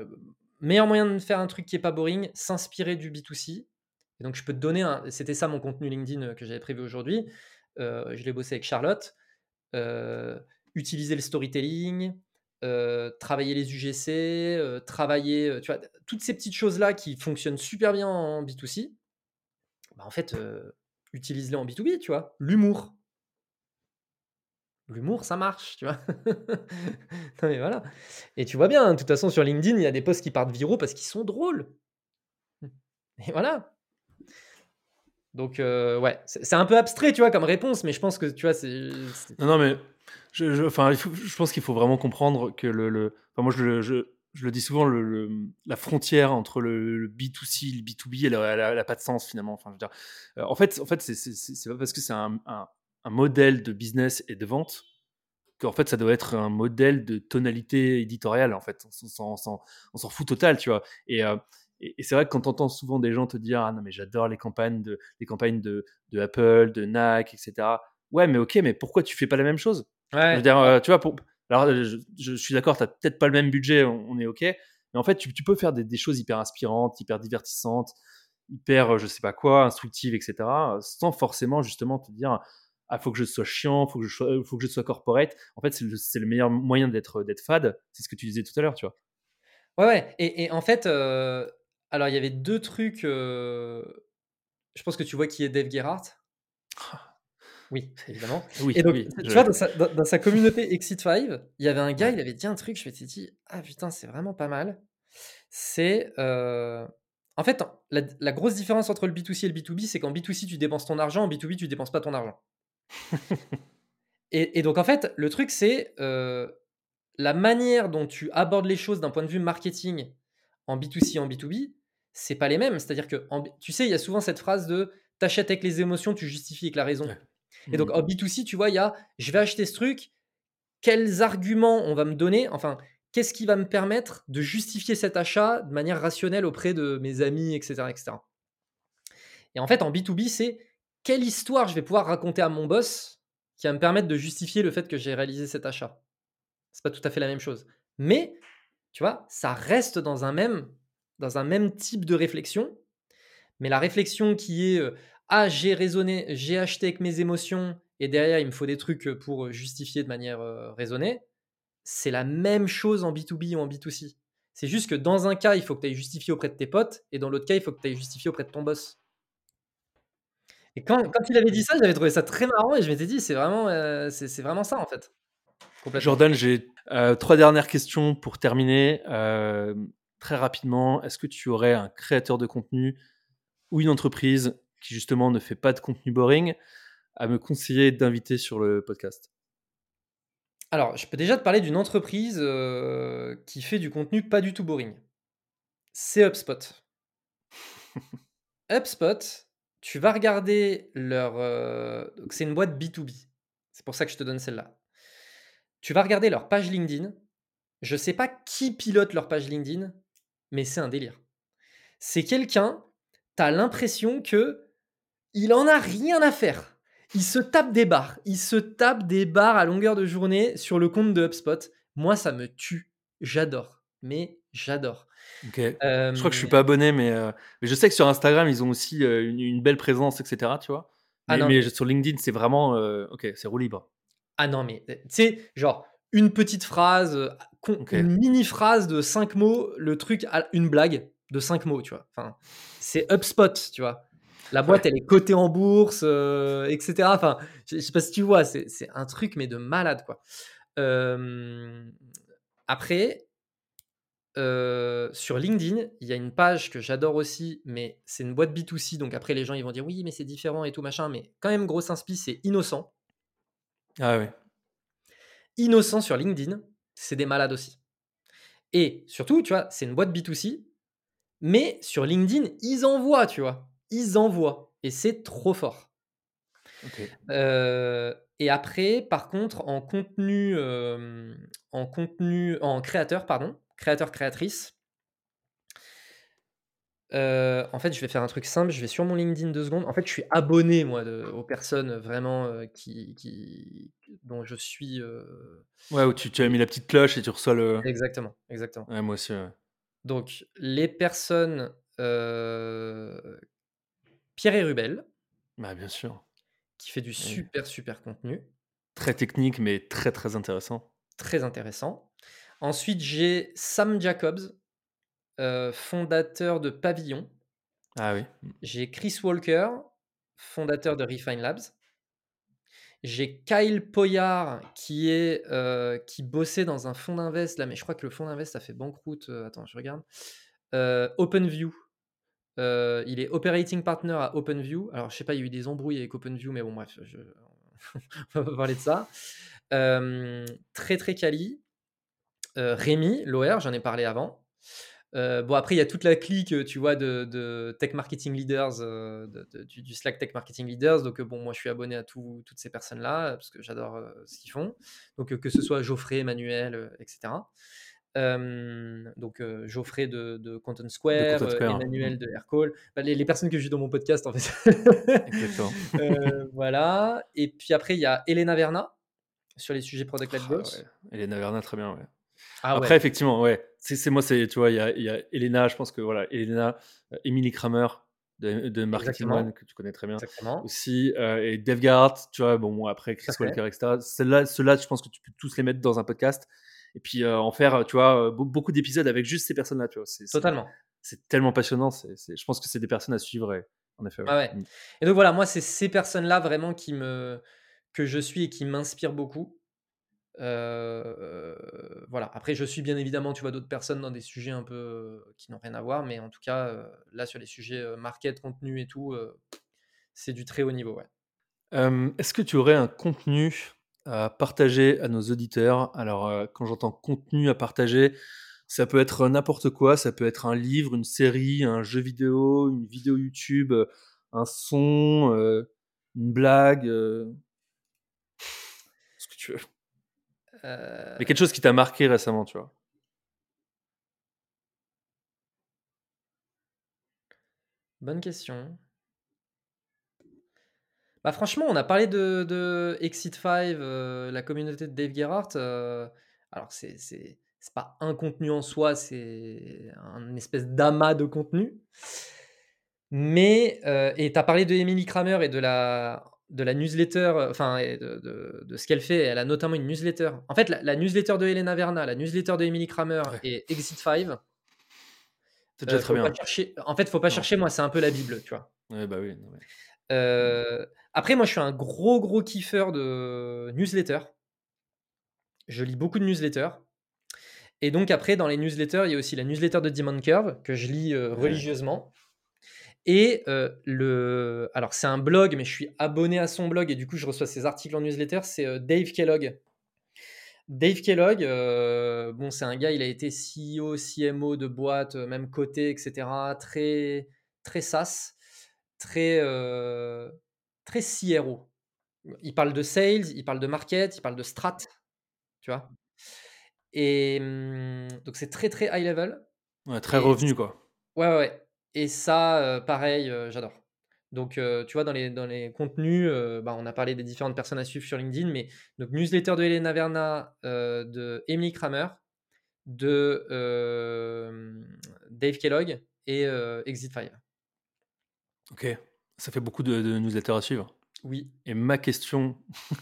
meilleur moyen de faire un truc qui est pas boring, s'inspirer du B2C. Et donc, je peux te donner. C'était ça mon contenu LinkedIn que j'avais prévu aujourd'hui. Je l'ai bossé avec Charlotte. utiliser le storytelling, travailler les UGC, travailler. tu vois, toutes ces petites choses-là qui fonctionnent super bien en B2C, bah, en fait, utilise-les en B2B, tu vois. L'humour l'humour, ça marche, tu vois. mais voilà. Et tu vois bien, hein, de toute façon, sur LinkedIn, il y a des posts qui partent viraux parce qu'ils sont drôles. Et voilà. Donc, euh, ouais, c'est un peu abstrait, tu vois, comme réponse, mais je pense que, tu vois, c'est... Non, non, mais je, enfin, je pense qu'il faut vraiment comprendre que le... moi, je, je, je, le dis souvent, la frontière entre le, B2C et le B2B, elle n'a pas de sens, finalement. Enfin, je veux dire, euh, en fait, en fait c'est pas parce que c'est un un modèle de business et de vente qu'en fait ça doit être un modèle de tonalité éditoriale en fait. On s'en fout total tu vois. Euh, et, et, c'est vrai que quand entends souvent des gens te dire ah non mais j'adore les campagnes de les campagnes de, de, Apple de NAC etc ouais mais ok mais pourquoi tu fais pas la même chose? Je veux dire euh, tu vois pour alors je, suis d'accord tu peut-être pas le même budget on, est ok. Mais en fait tu, peux faire des, des, choses hyper inspirantes hyper divertissantes hyper je sais pas quoi instructives etc sans forcément justement te dire ah, faut que je sois chiant, faut que je sois, faut que je sois corporate. En fait, c'est le, meilleur moyen d'être, d'être fade. C'est ce que tu disais tout à l'heure, tu vois. Ouais, ouais. Et, en fait, euh, alors il y avait deux trucs. Euh, je pense que tu vois qui est Dave Gerhardt. Oui, évidemment. Oui, et donc, oui, tu vois, dans sa, communauté Exit 5, il y avait un gars, il avait dit un truc, je m'étais dit, ah putain, c'est vraiment pas mal. C'est. Euh, en fait, la, la, grosse différence entre le B2C et le B2B, c'est qu'en B2C, tu dépenses ton argent, en B2B, tu dépenses pas ton argent. et, donc en fait, le truc c'est euh, la manière dont tu abordes les choses d'un point de vue marketing en B2C et en B2B, c'est pas les mêmes. C'est-à-dire que tu sais, il y a souvent cette phrase de t'achètes avec les émotions, tu justifies avec la raison. Et donc mmh. en B2C, tu vois, il y a je vais acheter ce truc, quels arguments on va me donner, enfin, qu'est-ce qui va me permettre de justifier cet achat de manière rationnelle auprès de mes amis, etc. etc. Et en fait, en B2B, c'est quelle histoire je vais pouvoir raconter à mon boss qui va me permettre de justifier le fait que j'ai réalisé cet achat? C'est pas tout à fait la même chose. Mais, tu vois, ça reste dans un même, dans un même type de réflexion. Mais la réflexion qui est euh, Ah, j'ai raisonné, j'ai acheté avec mes émotions, et derrière, il me faut des trucs pour justifier de manière euh, raisonnée, c'est la même chose en B2B ou en B2C. C'est juste que dans un cas, il faut que tu ailles justifier auprès de tes potes, et dans l'autre cas, il faut que tu ailles justifier auprès de ton boss. Et quand, quand il avait dit ça, j'avais trouvé ça très marrant et je m'étais dit, c'est vraiment, euh, c'est, vraiment ça en fait. Jordan, j'ai euh, trois dernières questions pour terminer. Euh, très rapidement, est-ce que tu aurais un créateur de contenu ou une entreprise qui justement ne fait pas de contenu boring à me conseiller d'inviter sur le podcast? Alors, je peux déjà te parler d'une entreprise qui fait du contenu pas du tout boring. C'est HubSpot. HubSpot, tu vas regarder leur. Euh, c'est une boîte B2B. C'est pour ça que je te donne celle-là. Tu vas regarder leur page LinkedIn. Je ne sais pas qui pilote leur page LinkedIn, mais c'est un délire. C'est quelqu'un, tu as l'impression que il en a rien à faire. il se tape des barres. Il se tape des barres à longueur de journée sur le compte de HubSpot. Moi, ça me tue. J'adore. Mais j'adore. Je crois que je suis pas abonné, mais, euh, mais je sais que sur Instagram, ils ont aussi euh, une, une belle présence, etc. Tu vois. Ah Mais, non, mais mais- sur LinkedIn, c'est vraiment. euh, ok, c'est roue libre. Ah non, mais tu sais, genre, une petite phrase, euh, con- une mini phrase de 5 mots, le truc, une blague de 5 mots, tu vois. Enfin, c'est HubSpot, tu vois. La boîte, elle est cotée en bourse, euh, etc. Enfin, je, je sais pas si tu vois, c'est un truc, mais de malade, quoi. Euh, après, euh, sur LinkedIn, il y a une page que j'adore aussi, mais c'est une boîte B2C, donc après les gens ils vont dire oui, mais c'est différent et tout machin, mais quand même grosse inspi, c'est Innocent. Ah ouais. Innocent sur LinkedIn, c'est des malades aussi. Et surtout, tu vois, c'est une boîte B2C, mais sur LinkedIn, ils envoient, tu vois. Ils envoient. Et c'est trop fort. Euh, et après, par contre, en contenu, euh, en contenu, en créateur, pardon, créateur créatrice. euh, en fait, je vais faire un truc simple. Je vais sur mon LinkedIn deux secondes. En fait, je suis abonné moi de- aux personnes vraiment euh, qui, qui, dont je suis. euh, Ouais, où tu, tu as mis la petite cloche et tu reçois le. Exactement, exactement. Ouais, moi aussi. ouais. Donc, les personnes. Pierre et Rubel, Bah, bien sûr. qui fait du super, super contenu. Très technique, mais très très intéressant. très intéressant. Ensuite, j'ai Sam Jacobs, euh, fondateur de Pavillon. Ah oui. J'ai Chris Walker, fondateur de Refine Labs. J'ai Kyle Poyard qui est euh, qui bossait dans un fonds d'invest là, mais je crois que le fonds d'invest a fait banqueroute. euh, attends, je regarde. OpenView. Il est operating partner à OpenView. Alors, je sais pas, il y a eu des embrouilles avec OpenView, mais bon, bref, je... on va parler de ça. Très très quali. Euh, Rémi, l'OR, j'en ai parlé avant. Euh, bon, après, il y a toute la clique, euh, tu vois, de, de Tech Marketing Leaders, euh, de- de- du, du Slack Tech Marketing Leaders. Donc, bon, moi, je suis abonné à tout- toutes ces personnes-là, parce que j'adore ce qu'ils font. Donc, que ce soit Geoffrey, Emmanuel, etc. Donc, Geoffrey de, Content Square, Content Square, Emmanuel mm. de Aircall. Bah, les, les personnes que j'ai dans mon podcast, en fait. Exactement. Voilà. Et puis après, il y a Elena Verna sur les sujets Product Led Ah, Growth. ouais. Elena Verna, très bien. Ouais. Ah Après, ouais, effectivement, ouais. C'est moi, c'est tu vois, il y a, y a Elena, je pense que voilà, Elena, euh, Emily Kramer de, de Marketing Exactement. One que tu connais très bien exactement. aussi, euh, et Dave Garrett, tu vois, bon, après Chris. Walker, etc. Ceux-là, je pense que tu peux tous les mettre dans un podcast et puis euh, en faire, tu vois, be- beaucoup d'épisodes avec juste ces personnes-là, tu vois. Totalement. c'est tellement passionnant. c'est c'est- je pense que c'est des personnes à suivre, et- en effet. Ah ouais. Mm. Et donc voilà, moi, c'est ces personnes-là vraiment qui me, que je suis et qui m'inspirent beaucoup. Euh, voilà. Après, je suis bien évidemment, tu vois, d'autres personnes dans des sujets un peu euh, qui n'ont rien à voir, mais en tout cas, euh, là, sur les sujets market, contenu et tout, c'est du très haut niveau, Est-ce que tu aurais un contenu à partager à nos auditeurs? Alors, quand j'entends contenu à partager, ça peut être n'importe quoi. Ça peut être un livre, une série, un jeu vidéo, une vidéo YouTube, un son, une blague, ce que tu veux. Euh, Mais quelque chose qui t'a marqué récemment, tu vois. bonne question. Bah franchement, on a parlé de, de Exit 5, euh, la communauté de Dave Gerhardt. euh, alors, c'est, c'est, c'est pas un contenu en soi, c'est un espèce d'amas de contenu. Mais, euh, et tu as parlé de Emily Kramer et de la, de la newsletter, euh, enfin, de, de- de ce qu'elle fait. Elle a notamment une newsletter. En fait, la, la newsletter de Helena Verna, la newsletter de Emily Kramer Ouais. et Exit 5, C'est déjà euh, très faut bien. pas chercher, en fait, faut pas Non. chercher, moi, c'est un peu la Bible, tu vois. Ouais, bah oui. Euh, après, moi, je suis un gros, gros kiffeur de newsletters. Je lis beaucoup de newsletters. Et donc, après, dans les newsletters, il y a aussi la newsletter de Demon Curve, que je lis euh, religieusement. Et euh, le. Alors, c'est un blog, mais je suis abonné à son blog et du coup, je reçois ses articles en newsletter. C'est euh, Dave Kellogg. Dave Kellogg, euh, bon, c'est un gars, il a été CEO, CMO de boîte, même côté, etc. Très, très SaaS, très, très CRO. Il parle de sales, il parle de market, il parle de strat, tu vois. Et hum, donc, c'est très, très high level. Ouais, très Et revenu, quoi. Ouais, ouais, ouais. Et ça, euh, pareil, euh, j'adore. Donc, tu vois, dans les, dans les contenus, bah, on a parlé des différentes personnes à suivre sur LinkedIn, mais donc newsletter de Elena Verna, de Emily Kramer, de Dave Kellogg et Exit Fire. Ok, ça fait beaucoup de, de newsletters à suivre. Oui. Et ma question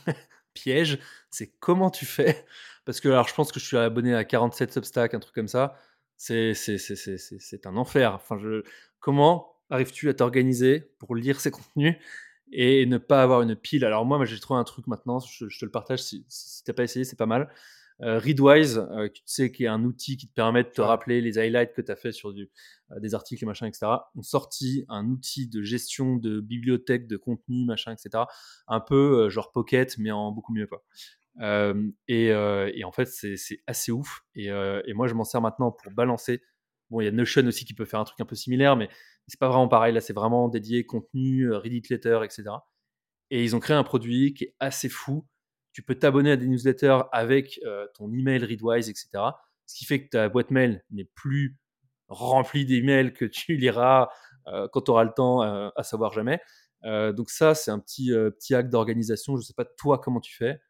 piège, c'est comment tu fais? Parce que alors, je pense que je suis abonné à 47 Substack, un truc comme ça. C'est un enfer. Enfin, je... Comment arrives-tu à t'organiser pour lire ces contenus et ne pas avoir une pile? Alors moi, j'ai trouvé un truc maintenant, je, te le partage, si, si tu n'as pas essayé, c'est pas mal. Euh, Readwise, euh, tu sais, qui est un outil qui te permet de te rappeler les highlights que tu as fait sur du, euh, des articles, machin, etc., ont sorti un outil de gestion de bibliothèque, de contenu, machin, etc., un peu genre Pocket, mais en beaucoup mieux. Quoi. Et, en fait, c'est assez ouf. Et, moi, je m'en sers maintenant pour balancer. Bon, il y a Notion aussi qui peut faire un truc un peu similaire, mais c'est pas vraiment pareil. Là, c'est vraiment dédié contenu, Reddit Letter, etc. Et ils ont créé un produit qui est assez fou tu peux t'abonner à des newsletters avec ton email Readwise, etc. Ce qui fait que ta boîte mail n'est plus remplie d'emails que tu liras quand tu auras le temps, à savoir jamais. donc ça, c'est un petit, petit hack d'organisation. Je ne sais pas toi comment tu fais,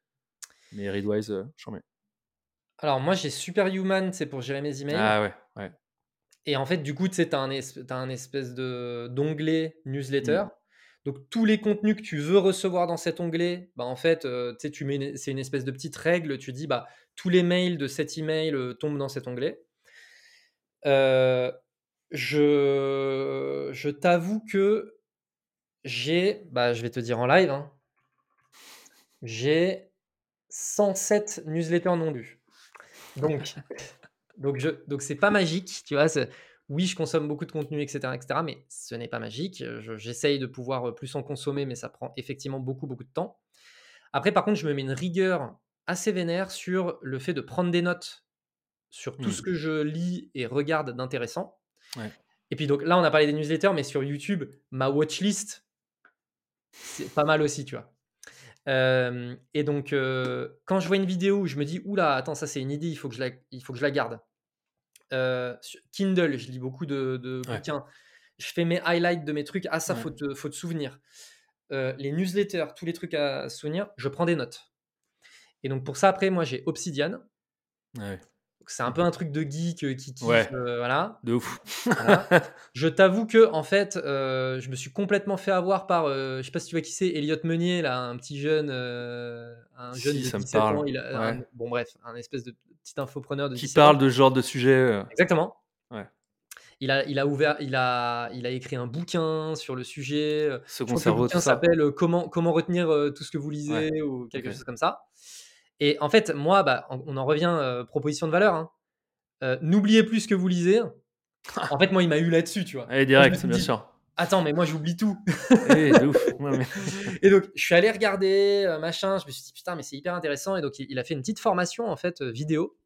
mais Readwise, j'en mets. Alors moi, j'ai Superhuman, c'est pour gérer mes emails. Ah ouais, ouais. Et en fait, du coup, tu sais, tu as, un espèce d'onglet newsletter. Mmh. Donc tous les contenus que tu veux recevoir dans cet onglet, bah, en fait, euh, tu mets c'est une espèce de petite règle. Tu dis bah tous les mails de cet email euh, tombent dans cet onglet. Euh, je je t'avoue que j'ai, bah, je vais te dire en live, hein, j'ai 107 newsletters non lus. Donc donc je donc c'est pas magique, tu vois oui, je consomme beaucoup de contenu, etc., etc., mais ce n'est pas magique. J'essaye de pouvoir plus en consommer, mais ça prend effectivement beaucoup, beaucoup de temps. Après, par contre, je me mets une rigueur assez vénère sur le fait de prendre des notes sur tout ce mmh. que je lis et regarde d'intéressant. Et puis donc là, on a parlé des newsletters, mais sur YouTube, ma watchlist, c'est pas mal aussi, tu vois. Et donc, quand je vois une vidéo où je me dis, oula, attends, ça c'est une idée, il faut que je la, il faut que je la garde. Euh, Kindle, je lis beaucoup de, bouquins. Je fais mes highlights de mes trucs. Ah, ça, faut, te, faut te souvenir. Les newsletters, tous les trucs à souvenir, je prends des notes. Et donc, pour ça, après, moi, j'ai Obsidian. Ouais c'est un peu un truc de geek euh, qui kiffe, euh, voilà. De ouf. Je t'avoue que en fait, euh, je me suis complètement fait avoir par, je sais pas si tu vois qui c'est, Elliot Meunier, là, un petit jeune, un jeune de 17 ans. Il a, bon bref, un espèce de petit infopreneur de qui parle de ce genre de sujet. Exactement. Ouais. Il a, il a ouvert, il a, il a écrit un bouquin sur le sujet. Second cerveau, ça s'appelle comment, comment retenir tout ce que vous lisez ou quelque chose comme ça. Et en fait, moi, bah, on, en revient euh, proposition de valeur. Hein. Euh, n'oubliez plus ce que vous lisez. en fait, moi, il m'a eu là-dessus, tu vois. Allez, direct, bien sûr. Attends, mais moi, j'oublie tout. Eh, ouf. Et donc, je suis allé regarder, euh, machin. Je me suis dit, putain, mais c'est hyper intéressant. Et donc, il, a fait une petite formation, en fait, vidéo.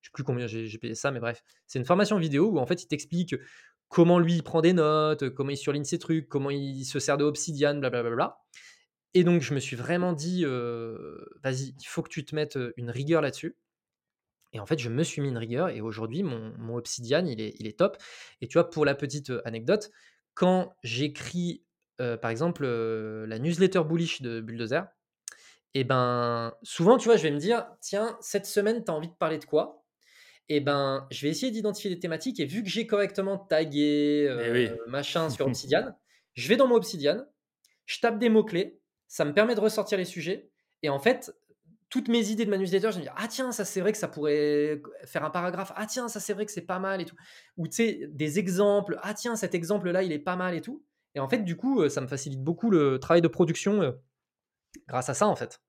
Je sais plus combien j'ai payé ça, mais bref. C'est une formation vidéo où, en fait, il t'explique comment lui, il prend des notes, comment il surligne ses trucs, comment il se sert de Obsidian, blablabla. Bla, bla, bla. Et donc, je me suis vraiment dit, vas-y, il faut que tu te mettes une rigueur là-dessus. Et en fait, je me suis mis une rigueur et aujourd'hui, mon, Obsidian, il est, il est top. Et tu vois, pour la petite anecdote, quand j'écris, par exemple, la newsletter bullish de Bulldozer, et ben, souvent, tu vois, je vais me dire, tiens, cette semaine, tu as envie de parler de quoi? Et ben, je vais essayer d'identifier des thématiques et vu que j'ai correctement tagué, eh machin sur Obsidian, je vais dans mon Obsidian, je tape des mots-clés ça me permet de ressortir les sujets. Et en fait, toutes mes idées de ma newsletter, je me dis ah tiens ça c'est vrai que ça pourrait faire un paragraphe. Ah tiens ça c'est vrai que c'est pas mal et tout. Ou tu sais des exemples. Ah tiens cet exemple là il est pas mal et tout. Et en fait du coup euh, ça me facilite beaucoup le travail de production euh, grâce à ça en fait.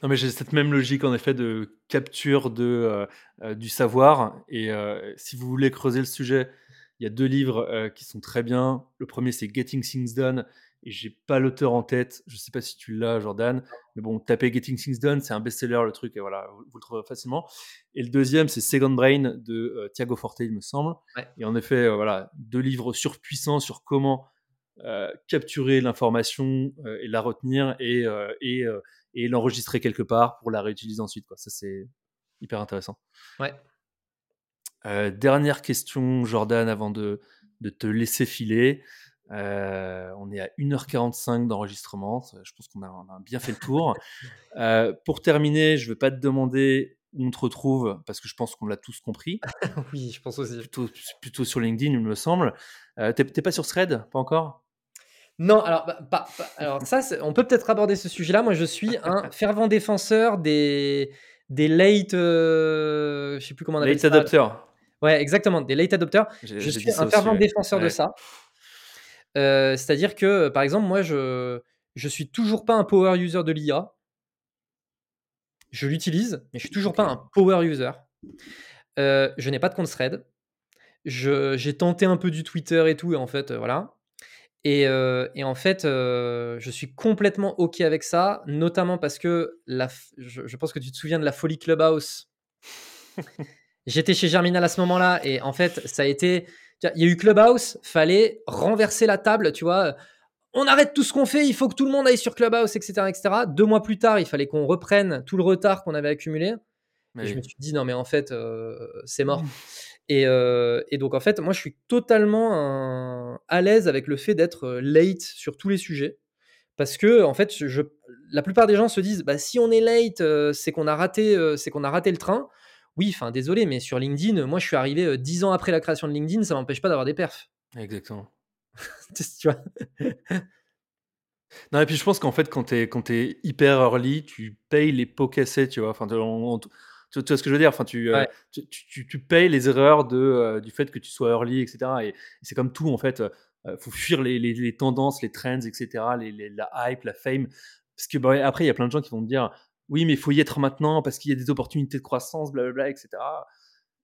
Non mais j'ai cette même logique en effet de capture de euh, du savoir. Et si vous voulez creuser le sujet il y a deux livres qui sont très bien. Le premier c'est Getting Things Done et j'ai pas l'auteur en tête. Je sais pas si tu l'as, Jordan, mais bon, tapez Getting Things Done, c'est un best-seller le truc, et voilà, vous, le trouvez facilement. Et le deuxième, c'est Second Brain de euh, Thiago Forte, il me semble. Et en effet, euh, voilà, deux livres surpuissants sur comment euh, capturer l'information et la retenir et, et, et l'enregistrer quelque part pour la réutiliser ensuite. Quoi. Ça, c'est hyper intéressant. Ouais. dernière question, Jordan, avant de, de te laisser filer. On est à 1h45 d'enregistrement. Je pense qu'on a, a, bien fait le tour. pour terminer, je ne vais pas te demander où on te retrouve parce que je pense qu'on l'a tous compris. oui, je pense aussi. Plutôt, plutôt sur LinkedIn, il me semble. T'es pas sur Thread Pas encore? Non, alors, bah, alors ça, on peut peut-être aborder ce sujet-là. Moi, je suis un fervent défenseur des, des late, euh, je sais plus comment on appelle late adopters. Ouais, exactement, des late adopters. Je suis un fervent défenseur de ça. Euh, c'est-à-dire que, par exemple, moi, je je suis toujours pas un power user de l'IA. Je l'utilise, mais je suis toujours pas un power user. Euh, je n'ai pas de compte thread. J'ai tenté un peu du Twitter et tout, et en fait, voilà. Et, en fait, je suis complètement OK avec ça, notamment parce que la je, pense que tu te souviens de la folie Clubhouse. J'étais chez Germinal à ce moment-là et en fait, ça a été. Il y a eu Clubhouse, fallait renverser la table, tu vois. On arrête tout ce qu'on fait, il faut que tout le monde aille sur Clubhouse, etc. etc. Deux mois plus tard, il fallait qu'on reprenne tout le retard qu'on avait accumulé. Et je me suis dit, non, mais en fait, c'est mort. Mmh. Et, donc, en fait, moi, je suis totalement à l'aise avec le fait d'être late sur tous les sujets. Parce que, en fait, je, la plupart des gens se disent, bah, si on est late, c'est qu'on a, raté, c'est qu'on a raté le train. Oui, enfin, désolé, mais sur LinkedIn, moi, je suis arrivé dix ans après la création de LinkedIn, ça m'empêche pas d'avoir des perfs. Exactement. tu vois? Non, et puis je pense qu'en fait, quand tu es, es, hyper early, tu payes les pots cassés, tu vois? Enfin, tu, vois ce que je veux dire? Enfin, tu, euh, tu, tu, payes les erreurs de, euh, du fait que tu sois early, etc. Et, c'est comme tout, en fait. Il euh, faut fuir les, les, tendances, les trends, etc. Les, la hype, la fame. Parce que bah, après, il y a plein de gens qui vont te dire oui, mais il faut y être maintenant parce qu'il y a des opportunités de croissance, blablabla, etc.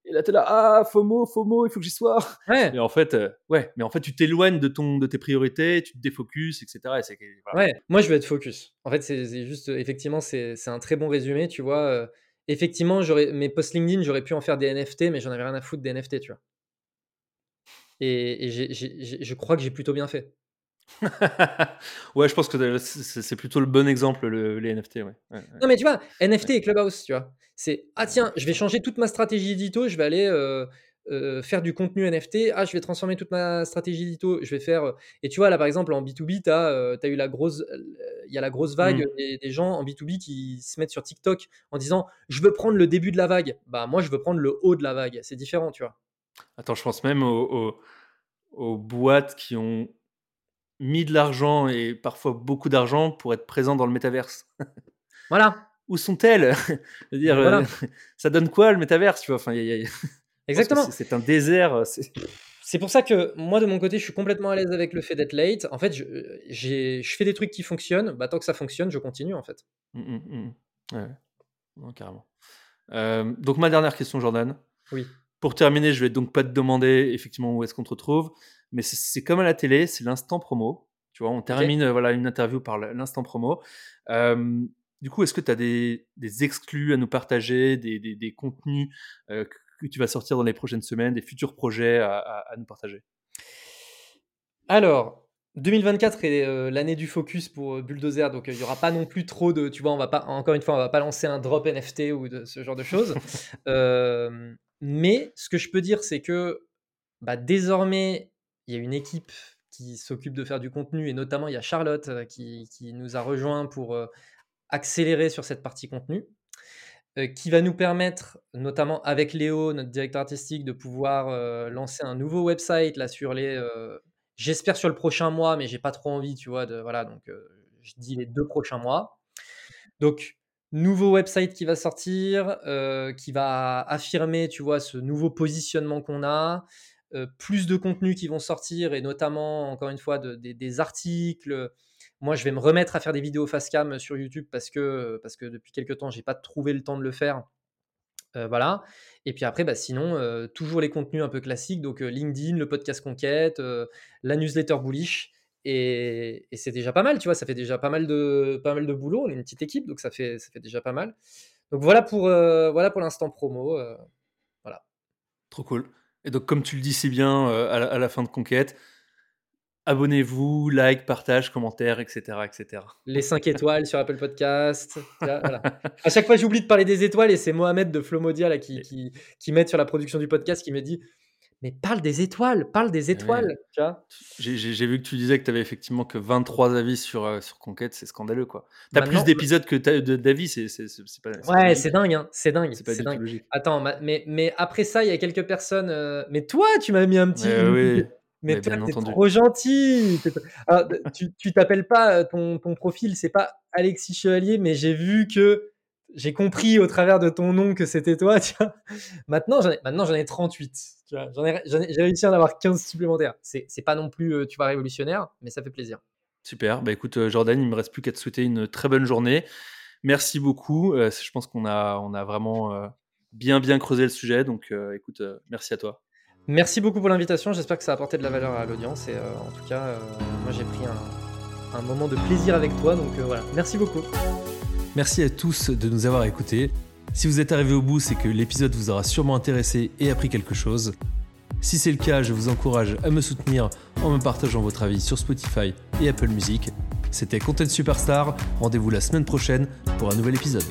Et là, tu es là, ah, FOMO, FOMO, il faut que j'y sois. Ouais. Et en fait, ouais, mais en fait, tu t'éloignes de, ton, de tes priorités, tu te défocuses, etc. Et Ouais, moi, je veux être focus. En fait, c'est juste, effectivement, c'est un très bon résumé, tu vois effectivement, j'aurais mes posts LinkedIn, j'aurais pu en faire des NFT, mais j'en avais rien à foutre des NFT, tu vois. Et, je crois que j'ai plutôt bien fait. ouais, je pense que c'est plutôt le bon exemple, les NFT. Ouais. Non, mais tu vois, NFT et Clubhouse, tu vois. C'est ah tiens, je vais changer toute ma stratégie édito, je vais aller euh, euh, faire du contenu NFT. Ah, je vais transformer toute ma stratégie édito. Je vais faire. Euh, et tu vois, là, par exemple, en B2B, tu as, euh, eu la grosse. Il y a la grosse vague mmh. des, gens en B2B qui se mettent sur TikTok en disant Je veux prendre le début de la vague. Bah, moi, je veux prendre le haut de la vague. C'est différent, tu vois. Attends, je pense même aux, aux, boîtes qui ont mis de l'argent et parfois beaucoup d'argent pour être présents dans le métaverse. Voilà. Où sont-elles? Dire, ça donne quoi le métaverse tu vois? Enfin, y a... Exactement. C'est un désert. Euh, c'est pour ça que moi, de mon côté, je suis complètement à l'aise avec le fait d'être late. En fait, je, je, fais des trucs qui fonctionnent. Bah, tant que ça fonctionne, je continue, en fait. Mmh, mmh, mmh. Ouais. carrément. Euh, donc, ma dernière question, Jordan. Oui. Pour terminer, je vais donc pas te demander effectivement où est-ce qu'on te retrouve, mais c'est comme à la télé, c'est l'instant promo. Tu vois, on termine voilà, une interview par l'instant promo. Euh, du coup, est-ce que tu as des, des, exclus à nous partager, des, des, des contenus euh, que tu vas sortir dans les prochaines semaines, des futurs projets à, nous partager? Alors, 2024 est euh, l'année du focus pour euh, Bulldozer, donc euh, il n'y aura pas non plus trop de, tu vois, on va pas, encore une fois, on va pas lancer un drop NFT ou de ce genre de choses. mais ce que je peux dire, c'est que bah, désormais, il y a une équipe qui s'occupe de faire du contenu, et notamment il y a Charlotte qui, qui nous a rejoint pour accélérer sur cette partie contenu. Euh, qui va nous permettre, notamment avec Léo, notre directeur artistique, de pouvoir euh, lancer un nouveau website là sur les. Euh, j'espère sur le prochain mois, mais j'ai pas trop envie, tu vois. De, voilà, donc je dis les deux prochains mois. Donc nouveau website qui va sortir, qui va affirmer, tu vois, ce nouveau positionnement qu'on a. plus de contenus qui vont sortir et notamment, encore une fois, des articles, moi, je vais me remettre à faire des vidéos face cam sur YouTube parce que, parce que depuis quelques temps, j'ai pas trouvé le temps de le faire. Euh, voilà. Et puis après, bah, sinon, euh, toujours les contenus un peu classiques. Donc euh, LinkedIn, le podcast Conquête, la newsletter Bullish. Et, c'est déjà pas mal, tu vois. Ça fait déjà pas mal de, pas mal de boulot. On est une petite équipe, donc ça fait, ça fait déjà pas mal. Donc voilà pour, voilà pour l'instant promo. voilà. Trop cool. Et donc, comme tu le dis si bien à à, la, fin de Conquête, abonnez-vous, like, partage, commentaire, etc. etc. Les 5 étoiles sur Apple Podcast. À chaque fois, j'oublie de parler des étoiles et c'est Mohamed de Flomodia là, qui, qui, qui m'aide sur la production du podcast qui me dit mais parle des étoiles, parle des Eh étoiles? J'ai vu que tu disais que tu avais effectivement que 23 avis sur, heu, sur Conquête, c'est scandaleux, quoi. Tu as plus d'épisodes que d'avis, c'est c'est c'est c'est pas ouais, c'est dingue, hein, c'est dingue, C'est pas dingue. logique. Attends, ma mais mais après ça, il y a quelques personnes, heu mais toi, tu m'as mis un petit une oui, mais mais toi, bien tu es entendu. trop gentil! Tu es alors d tu t'appelles pas, heu, ton ton profil, c'est pas Alexis Chevalier, mais j'ai vu que j'ai compris au travers de ton nom que c'était toi, tu vois? Maintenant, j'en ai maintenant j'en ai 38, tu vois? J'en ai j'en ai j'ai réussi à en avoir 15 supplémentaires. C'est c'est pas non plus, heu, tu vois, révolutionnaire, mais ça fait plaisir. Super, bah, écoute, heu, Jordan, il me reste plus qu'à te souhaiter une très bonne journée. Merci beaucoup, heu, je pense qu'on a on a vraiment, bien, bien creusé le sujet donc écoute, merci à toi. Merci beaucoup pour l'invitation, j'espère que ça a apporté de la valeur à l'audience et en tout cas, moi j'ai pris un un moment de plaisir avec toi donc voilà, merci beaucoup. Merci à tous de nous avoir écoutés. Si vous êtes arrivé au bout, c'est que l'épisode vous aura sûrement intéressé et appris quelque chose. Si c'est le cas, je vous encourage à me soutenir en me partageant votre avis sur Spotify et Apple Music. C'était Content Superstar, rendez-vous la semaine prochaine pour un nouvel épisode.